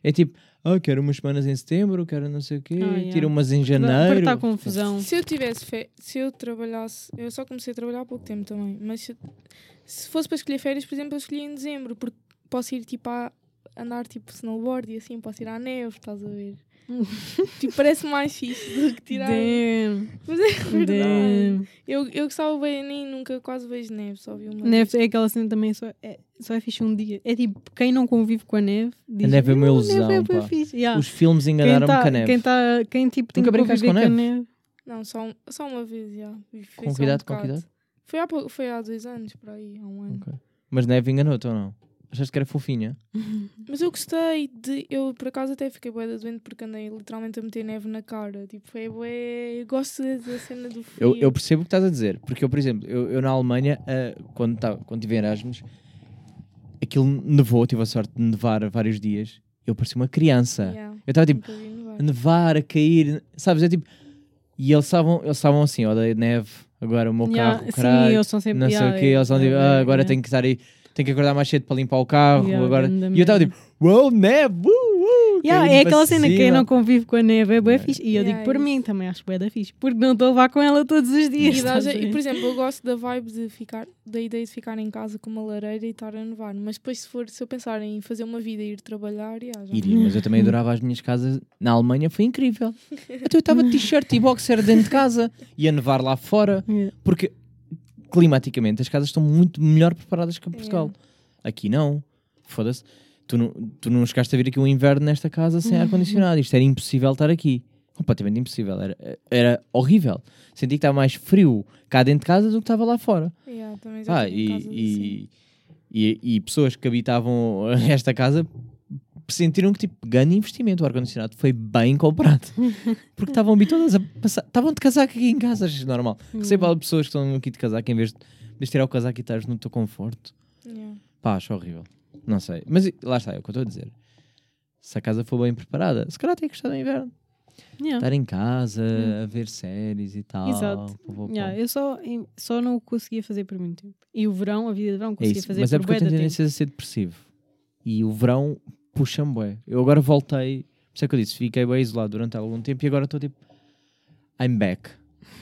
É tipo, ah, quero umas semanas em setembro, quero não sei o quê, Ah, yeah. tira umas em Para janeiro. estar confusão. Se eu tivesse fé, se eu trabalhasse, eu só comecei a trabalhar há pouco tempo também, mas se, se fosse para escolher férias, por exemplo, eu escolhi em dezembro, porque posso ir tipo à, andar tipo snowboard e assim, posso ir à neve, estás a ver? [laughs] tipo, parece mais fixe do que tirar. Damn. Mas é verdade. Damn. Eu, eu gostava bem, nem nunca quase vejo neve, só vi uma. Neve é aquela cena também, só é, só é fixe um dia. É tipo, quem não convive com a neve. Diz, neve é uma "Ah, ilusão, neve é pá. fixe." Yeah. Os filmes enganaram-me tá, com a neve. Quem, tá, quem tipo tem Nunca que brincaste com com a neve? Não, só, um- só uma vez, já. Com cuidado, um com cuidado. Foi há, foi há dois anos, por aí, há um ano. Ok. Mas neve enganou-te ou não? Achaste que era fofinha? [laughs] Mas eu gostei de. Eu por acaso até fiquei bué da doente porque andei literalmente a meter neve na cara. Tipo, foi bué. Eu gosto da cena do frio. Eu, eu percebo o que estás a dizer, porque eu, por exemplo, eu, eu na Alemanha, ah, quando, tava, quando tive Erasmus, aquilo nevou, tive a sorte de nevar vários dias. Eu parecia uma criança. Yeah, Eu estava tipo, a nevar, a cair, sabes? É tipo. E eles estavam eles estavam assim, odeio neve, agora o meu Yeah, carro, sim, caralho, eles são sempre. não sei yeah, o quê, eles estão tipo, ah, agora tenho que estar aí, tenho que acordar mais cedo para limpar o carro, Yeah, agora. E eu estava tipo, uou, neve, uh, uh, Yeah, ir é para aquela cena, quem cima. não convive com a neve é bué Yeah. fixe. E eu Yeah, digo por isso. mim também, acho bué da fixe. Porque não estou a levar com ela todos os dias. [laughs] E, dá a e, por exemplo, eu gosto da vibe de ficar, da ideia de ficar em casa com uma lareira e estar a nevar. Mas depois, se for, se eu pensar em fazer uma vida e ir trabalhar, yeah, já Iria, mas eu também adorava as minhas casas na Alemanha, foi incrível. [laughs] Então eu estava de t-shirt e boxer dentro de casa, ia nevar lá fora, Yeah. porque climaticamente as casas estão muito melhor preparadas que em Portugal. Aqui não, foda-se. Tu não, tu não chegaste a vir aqui um inverno nesta casa sem ar-condicionado. Isto era impossível estar aqui. Completamente impossível. Era, era horrível. Senti que estava mais frio cá dentro de casa do que estava lá fora. Yeah, Ah, e, casas assim. e, e, e pessoas que habitavam [laughs] esta casa sentiram que tipo, grande investimento. O ar-condicionado foi bem comprado. [laughs] Porque estavam habituadas a passar. Estavam de casaco aqui em casa, acho normal. Hum. Sei para pessoas que estão aqui de casaco em vez de, de tirar o casaco e estares no teu conforto. Yeah. Pá, acho horrível. Não sei. Mas lá está, é o que eu estou a dizer. Se a casa for bem preparada, se calhar tem que gostar do inverno. Yeah. Estar em casa, a ver séries e tal. Exato. pô, pô, pô. Yeah, eu só, em- só não conseguia fazer por muito tempo. E o verão, a vida de verão, É conseguia isso, fazer mas é por porque eu tenho tempo. tendência a ser depressivo. E o verão puxa-me bué. Eu agora voltei, por isso é que eu disse, fiquei bem isolado durante algum tempo e agora estou tipo, I'm back.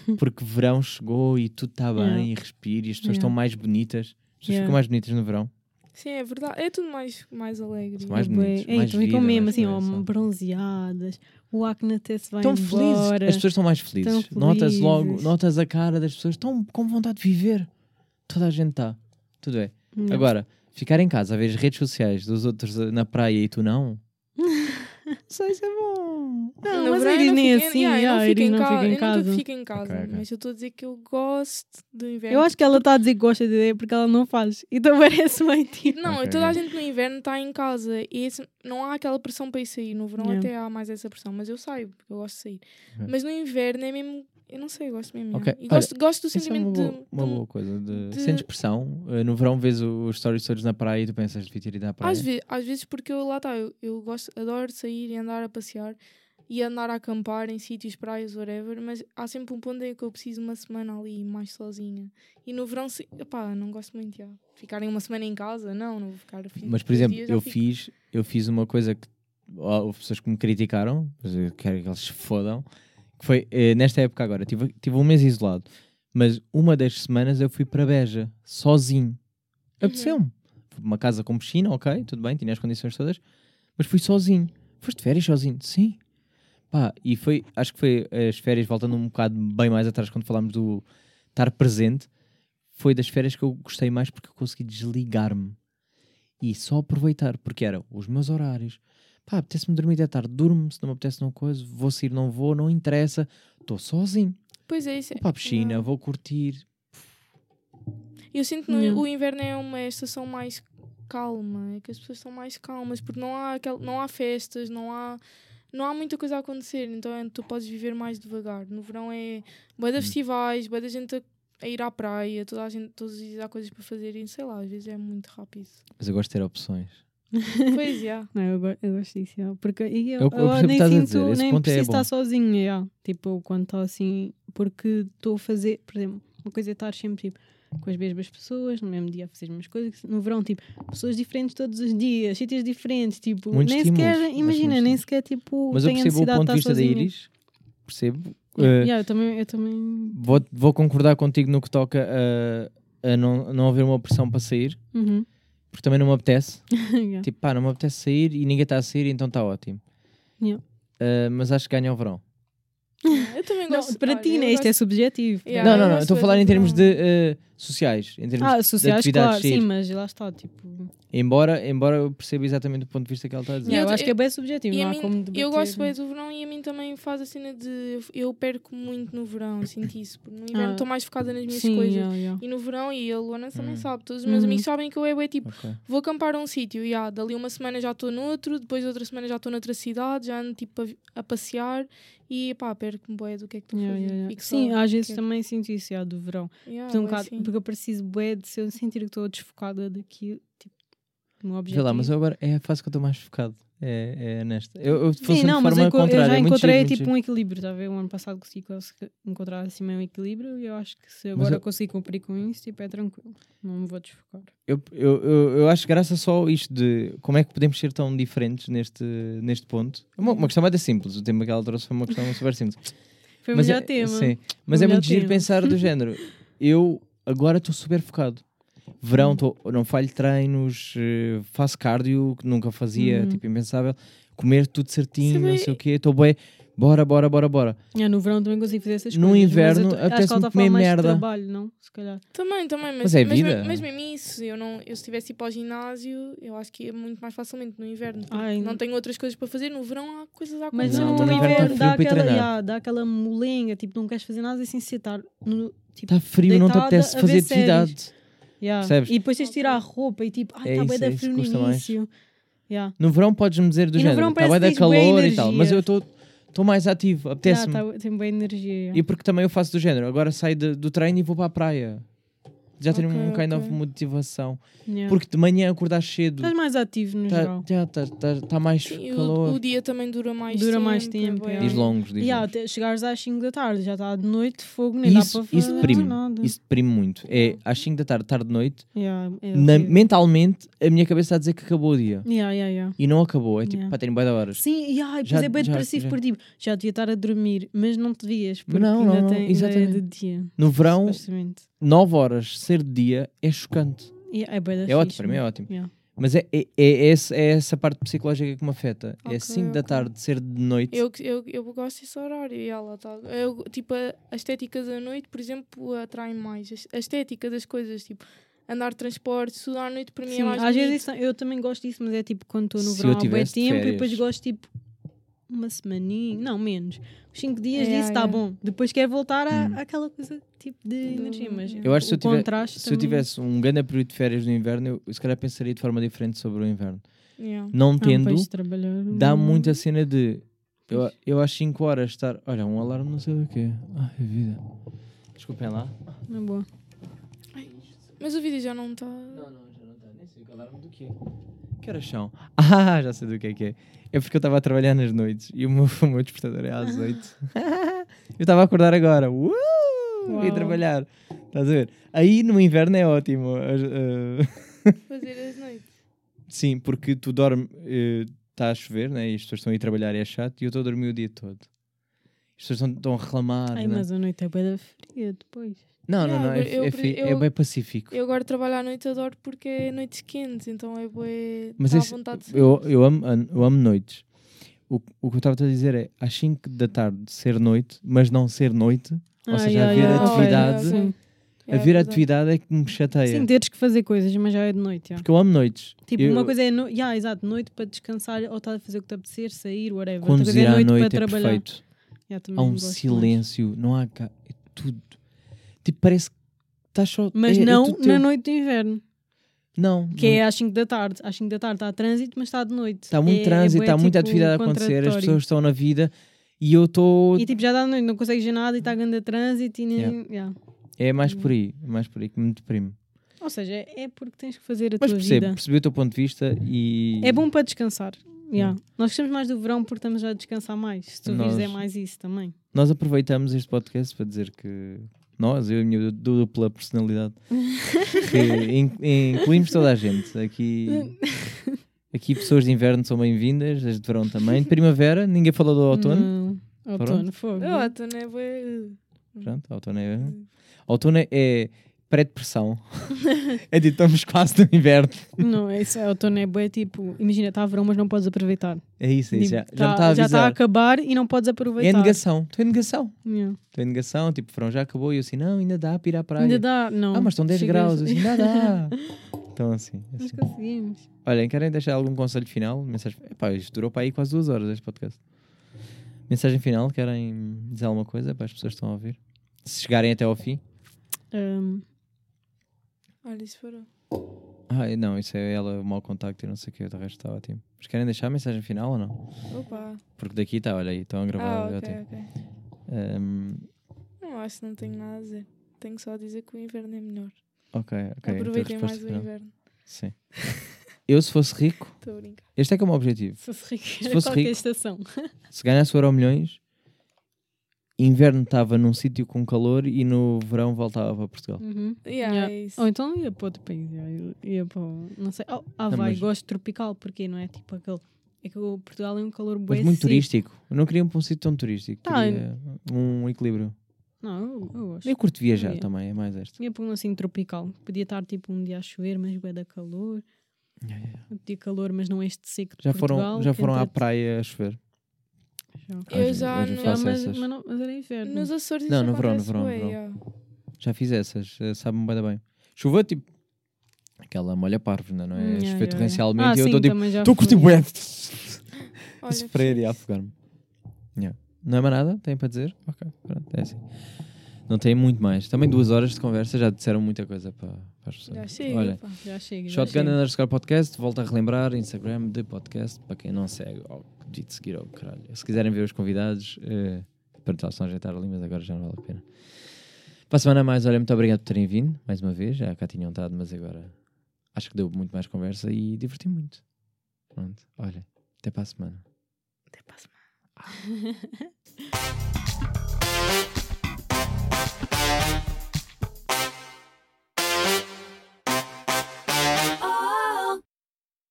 [laughs] Porque verão chegou e tudo está bem Yeah. e respiro e as pessoas Yeah. estão mais bonitas. As pessoas Yeah. ficam mais bonitas no verão. Sim, é verdade. É tudo mais, mais alegre. São mais Bué. bonitos, É, mais então ficam mesmo assim, ó, coisa. bronzeadas, o acne até se vai Estão felizes. embora. As pessoas estão mais felizes. Estão Notas logo, felizes. notas a cara das pessoas, estão com vontade de viver. Toda a gente está. Tudo é. Yeah. Agora, ficar em casa a ver as redes sociais dos outros na praia e tu não. não sei se é bom. Não, No mas verão a nem fico- assim, yeah, não a fico Iris em não ca- fica em Eu casa. fico em casa. Ok, ok. Mas eu estou a dizer que eu gosto do inverno. Eu acho que ela está a dizer que gosta de ideia porque ela não faz. Então [laughs] parece meio tipo. Não, Ok. toda a gente no inverno está em casa e esse- não há aquela pressão para ir sair. No verão Yeah. até há mais essa pressão, mas eu saio, porque eu gosto de sair. Mas no inverno é mesmo. Eu não sei, eu gosto mesmo. Ok. yeah. E Olha, gosto, gosto do Essa é sentimento uma boa, de. uma de- boa coisa. De, de- Sentes pressão. eh, no verão vês os stories todos na praia e tu pensas devia ter ido à praia. Às, ve às vezes, porque eu lá está, eu, eu gosto, adoro sair e andar a passear e andar a acampar em sítios, praias, whatever, mas há sempre um ponto em que eu preciso uma semana ali mais sozinha. E no verão, se, não gosto muito de ficarem uma semana em casa, não, não vou ficar. fi- Mas, por exemplo, já eu fico. fiz, eu fiz uma coisa que houve pessoas que me criticaram, mas eu quero que eles se fodam. Foi eh, nesta época agora, tive, tive um mês isolado, mas uma das semanas eu fui para Beja, sozinho. Apeteceu-me. Fui para uma casa com piscina, ok, tudo bem, tinha as condições todas, mas fui sozinho. Foste de férias sozinho? Sim. Pá, e foi, acho que foi as férias, voltando um bocado bem mais atrás, quando falámos do estar presente, foi das férias que eu gostei mais porque eu consegui desligar-me e só aproveitar, porque eram os meus horários. Pá, apetece-me dormir de tarde, durmo, se não me apetece não coisa, vou sair, não vou, não interessa, estou sozinho. Pois é, isso Vou para a piscina, não. vou curtir. Eu sinto que Não. o inverno é uma estação mais calma, é que as pessoas são mais calmas, porque não há, aquel, não há festas, não há, não há muita coisa a acontecer, então é, tu podes viver mais devagar. No verão é bué de Hum. festivais, bué da gente a, a ir à praia, toda a gente, todos os dias há coisas para fazer e sei lá, às vezes é muito rápido. Mas eu gosto de ter opções. [laughs] pois, já. Não, eu, go- eu gosto disso, yeah. porque e eu, Eu- eu eu nem sinto, dizer, nem é preciso estar bom. sozinha, yeah. tipo, quando estou assim, porque estou a fazer, por exemplo, uma coisa é estar sempre tipo, com as mesmas pessoas, no mesmo dia a fazer as mesmas coisas, no verão, tipo, pessoas diferentes todos os dias, sítios diferentes, tipo, Muitos nem estímulos, sequer, imagina, nem sequer tipo, Mas eu percebo o ponto de estar vista da sozinha. Iris, percebo. Yeah, Eh, yeah, eu também, eu também, vou, vou concordar contigo no que toca a, a não, não haver uma pressão para sair. Uhum. Porque também não me apetece. [laughs] Yeah. Tipo, pá, não me apetece sair e ninguém está a sair, então está ótimo. Yeah. Ah, mas acho que ganha o verão. Eu também Não, gosto. para olha, ti, né? Isto é gosto- subjetivo. Yeah, não, não, não. Estou a falar em termos de ah, sociais. Em termos Ah, de sociais, atividades claro, de sair. sim, mas lá está, tipo... Embora, embora eu perceba exatamente o ponto de vista que ela está a dizer. Yeah, eu acho que é bem subjetivo, não a há mim- como debater. eu gosto bem do verão e a mim também faz a cena de eu perco muito no verão, sinto isso. Porque no inverno Ah, estou mais focada nas minhas Sim, coisas. yeah, yeah. E no verão, e a Luana também Hum. sabe, todos os meus Uhum. amigos sabem que eu é bué, tipo, Ok. vou acampar a um sítio e ah, dali uma semana já estou noutro, depois outra semana já estou noutra cidade, já ando tipo a, a passear e pá, perco-me bué do que é que estou a Yeah, fazer. yeah, yeah. Sim, às vezes quero- também sinto isso, yeah, do verão. Yeah, Porque, um bocado- assim. porque eu preciso bué de se eu sentir que estou desfocada daqui, tipo, Vê objetivo. lá, mas eu agora é a fase que eu estou mais focado. É, é nesta. Eu, eu Sim, não, mas eu, eu já é encontrei giro, muito tipo giro. um equilíbrio, tá? O ano passado consegui cons- encontrar assim meio equilíbrio e eu acho que se agora eu- conseguir cumprir com isso, tipo, é tranquilo. Não me vou desfocar. Eu, eu, eu, eu acho graças só isto de como é que podemos ser tão diferentes neste, neste ponto. É Uma, uma questão mais simples. O tema que ela trouxe foi uma questão super simples. [laughs] Foi o mas melhor é, tema. Sim, mas O é muito giro tema. pensar do [laughs] género. Eu agora estou super focado. Verão, tô, não falho treinos, eh, faço cardio, que nunca fazia, Uhum. tipo, impensável. Comer tudo certinho, Sabe- não sei o quê. Estou bem. Bora, bora, bora, bora. Yeah, no verão também consigo fazer essas No coisas. inverno, mas eu t- acho que apetece-me ela está a comer merda. de trabalho, não? Se calhar. Também, também, mas, Mas é mas, vida. mas mesmo isso, eu, não, eu se tivesse ido para o ginásio, eu acho que ia muito mais facilmente no inverno. Ai, não tenho outras coisas para fazer, no verão há coisas a Mas acontecer. Não, no, mas no inverno inverno tá dá aquela, yeah, dá aquela molenga, tipo, não queres fazer nada sem se estar no, tipo, Está frio, não te apetece fazer atividade. Yeah. percebes? E depois tens de tirar a roupa e tipo, É está isso, bem é da isso frio no início. Yeah. No verão podes-me dizer do E género, está bem da calor e tal, mas eu estou mais ativo, apetece-me. Yeah, tá, tem boa energia. E porque também eu faço do género, agora saio de- do treino e vou para a praia. Já tenho Ok, um kind ok. of motivação. Yeah. Porque de manhã acordar cedo, Estás mais ativo no tá, geral. está tá, tá mais Sim, o, calor. o dia também dura mais Dura tempo. mais tempo, é. Diz longos, diz Yeah, longos. chegares às 5 da tarde, já está de noite, fogo, nem Isso, dá para isso fazer deprime. nada. Isso deprime muito. É às 5 da tarde, tarde de noite, Yeah, é na- mentalmente a minha cabeça está a dizer que acabou o dia. Yeah, yeah, yeah. E não acabou. É tipo, Yeah. para terem bem da horas. Sim, yeah, e depois Já- é bem já- depressivo já. por tipo, já devia estar a dormir, mas não te devias, porque Não, ainda, não, tem, ainda é exatamente. de dia. No verão. 9 horas ser de dia é chocante. Yeah, é, da É ótimo, para mim é mano. ótimo. Yeah. Mas é, é, é, esse- é essa parte psicológica que me afeta. é Ok, 5 da ok. tarde ser de noite. Eu, eu, eu gosto desse horário e ela tá. Eu, tipo, a, a estética da noite, por exemplo, atrai mais. A estética das coisas, tipo, andar de transporte, estudar à noite para mim Sim, é mais às bonito. vezes eu também gosto disso, mas é tipo quando estou no Se verão há bem tempo e depois férias. gosto tipo uma semaninha, não, menos. Os 5 dias É, disso é, está é. bom. Depois quero voltar à- Hum. àquela coisa tipo de Do- energia, mas Eu Eu acho que se eu, tiver- se eu também- tivesse um grande período de férias no inverno, eu se calhar pensaria de forma diferente sobre o inverno. Yeah. Não Ah, tendo, trabalhar, dá hum, muita cena de. Eu, eu às 5 horas estar. Olha, um alarme não sei do quê. Ai, a vida. Desculpem lá. Na boa. Mas o vídeo já não está. Não, não, já não está. Nem sei o alarme do quê. Que horas são? [laughs] Ah, já sei do que é que é. É porque eu estava a trabalhar nas noites e o meu, [laughs] o meu despertador é às 8. [laughs] eu estava a acordar agora. Uh! Uau. trabalhar. Estás a ver? Aí no inverno é ótimo. Eh, [laughs] Fazer as noites. Sim, porque tu dormes, está a chover, né? e as pessoas estão a ir trabalhar e é chato, e eu estou a dormir o dia todo. As pessoas estão, estão a reclamar. Ai, né? mas a noite é bem da fria depois. Não, não, não, é, Yeah, eu- é, eu- é bem pacífico. Eu agora trabalho à noite, adoro porque é noites quentes, então é bué. Mas esse- vontade de eu, eu, amo, eu amo noites. O, o que eu estava a dizer é às 5 da tarde ser noite, mas não ser noite. Ou seja, yeah, haver yeah, atividade. Sim. É haver atividade é que me chateia. Sim, teres que fazer coisas, mas já é de noite. já. Porque eu amo noites. Tipo, Eu- uma coisa é no... yeah, exato, noite para descansar ou estar a fazer o que te apetecer, sair, whatever. Outra coisa conduzir é à noite, noite para é trabalhar. perfeito. Yeah, Há um gosto mais. silêncio, não há cá, é tudo. Tipo, parece que estás só. Mas é- é não tudo na noite de inverno, Não. que é às 5 da tarde. Às 5 da tarde está trânsito, mas está de noite. Está muito É- é trânsito, está muita tipo, atividade a acontecer, as pessoas estão na vida e eu estou. E tipo, já dá noite, não consegues ver nada e está grande trânsito e nem. Yeah. yeah. É mais por aí, é mais por aí que me deprime. Ou seja, é porque tens que fazer a Mas tua percebo, vida. percebi o teu ponto de vista e. É bom para descansar. Yeah. Nós gostamos mais do verão porque estamos a descansar mais. Se tu Nós- vires é mais isso também. Nós aproveitamos este podcast para dizer que nós, eu e a minha du- dupla personalidade, [laughs] que in- incluímos toda a gente. Aqui, [laughs] aqui pessoas de inverno são bem-vindas, as de verão também. De primavera, ninguém falou do outono. Não. Outono, fogo. Eu, outono é bué. Pronto, outono é. Outono é pré-depressão. [laughs] é tipo, estamos quase no inverno. Não, isso é outono é bué, tipo, imagina, está verão, mas não podes aproveitar. É isso, é isso. Já, Tipo, já me tá- está a já está a avisar. acabar e não podes É aproveitar. negação. Estou em negação. Yeah. Estou em negação. Tipo, o verão já acabou e eu assim, não, ainda dá para ir à praia. Ainda dá, não. Ah, mas estão 10 Chegas- graus. Eu assim, ainda dá. [laughs] Então assim. Nós assim. conseguimos. Olhem, querem deixar algum conselho final? Mensagem... Epá, isto durou para aí quase duas horas este podcast. Mensagem final, querem dizer alguma coisa para as pessoas que estão a ouvir? Se chegarem até ao fim. Um, Olha, isso foram. Ah, não, isso é ela, o mau contacto e não sei o que, o resto está ótimo. Mas querem deixar a mensagem final ou não? Opa. Porque daqui está, olha aí, estão a gravar. Ah, é ok, ótimo. ok. Ahm, Não, acho que não tenho nada a dizer. Tenho só a dizer que o inverno é melhor. Ok, ok. então Aproveitem mais o inverno. Sim. [laughs] Eu, se fosse rico, Estou a brincar. este é como objetivo. se fosse rico, Se era fosse qualquer rico. estação. Se ganhasse o Euro Milhões, inverno estava num sítio com calor e no verão voltava para Portugal. Uhum. Yeah, Yeah. é isso. Ou então ia para outro país. eu Ia para. o- Não sei. Oh, ah, Não, vai, mas- gosto de tropical, porque não é tipo aquele. É que o Portugal é um calor Mas bué muito seco. turístico. Eu não queria um sítio tão turístico. Tá, Queria um equilíbrio. Não, eu, eu gosto. Eu curto viajar Yeah. também, é mais esta. Ia para um assim tropical. Podia estar tipo um dia a chover, mas bué da calor. Outro dia calor, mas não este seco de Já foram, Portugal. já foram à praia a chover? Já. Eu já faço mas, mas, não, mas era inverno. Nos Açores Não, no verão, no verão, verão. Já fiz essas, eh, sabe-me bem, bem. Chuva, tipo, aquela molha parvo, não é? Chover yeah, yeah, torrencialmente yeah. e eu Ah, estou tipo, estou a curtir bué. [laughs] Sofrer e a afogar-me. Yeah. Não é mais nada? Tem para dizer? Ok, pronto, é assim. Não tem muito mais. Também duas horas de conversa já disseram muita coisa para, para as pessoas. Já chega, Olha, pá. Já chega. já Shotgun chega. underscore podcast, volta a relembrar, Instagram de podcast, para quem não segue, oh, de seguir ao caralho. Se quiserem ver os convidados, eh, pronto, eles estão a ajeitar ali, mas agora já não vale a pena. Para a semana mais, olha, muito obrigado por terem vindo, mais uma vez, já cá tinham estado, mas agora acho que deu muito mais conversa e diverti muito. Pronto, olha, até para a semana. Até para a semana. [laughs] Thank you.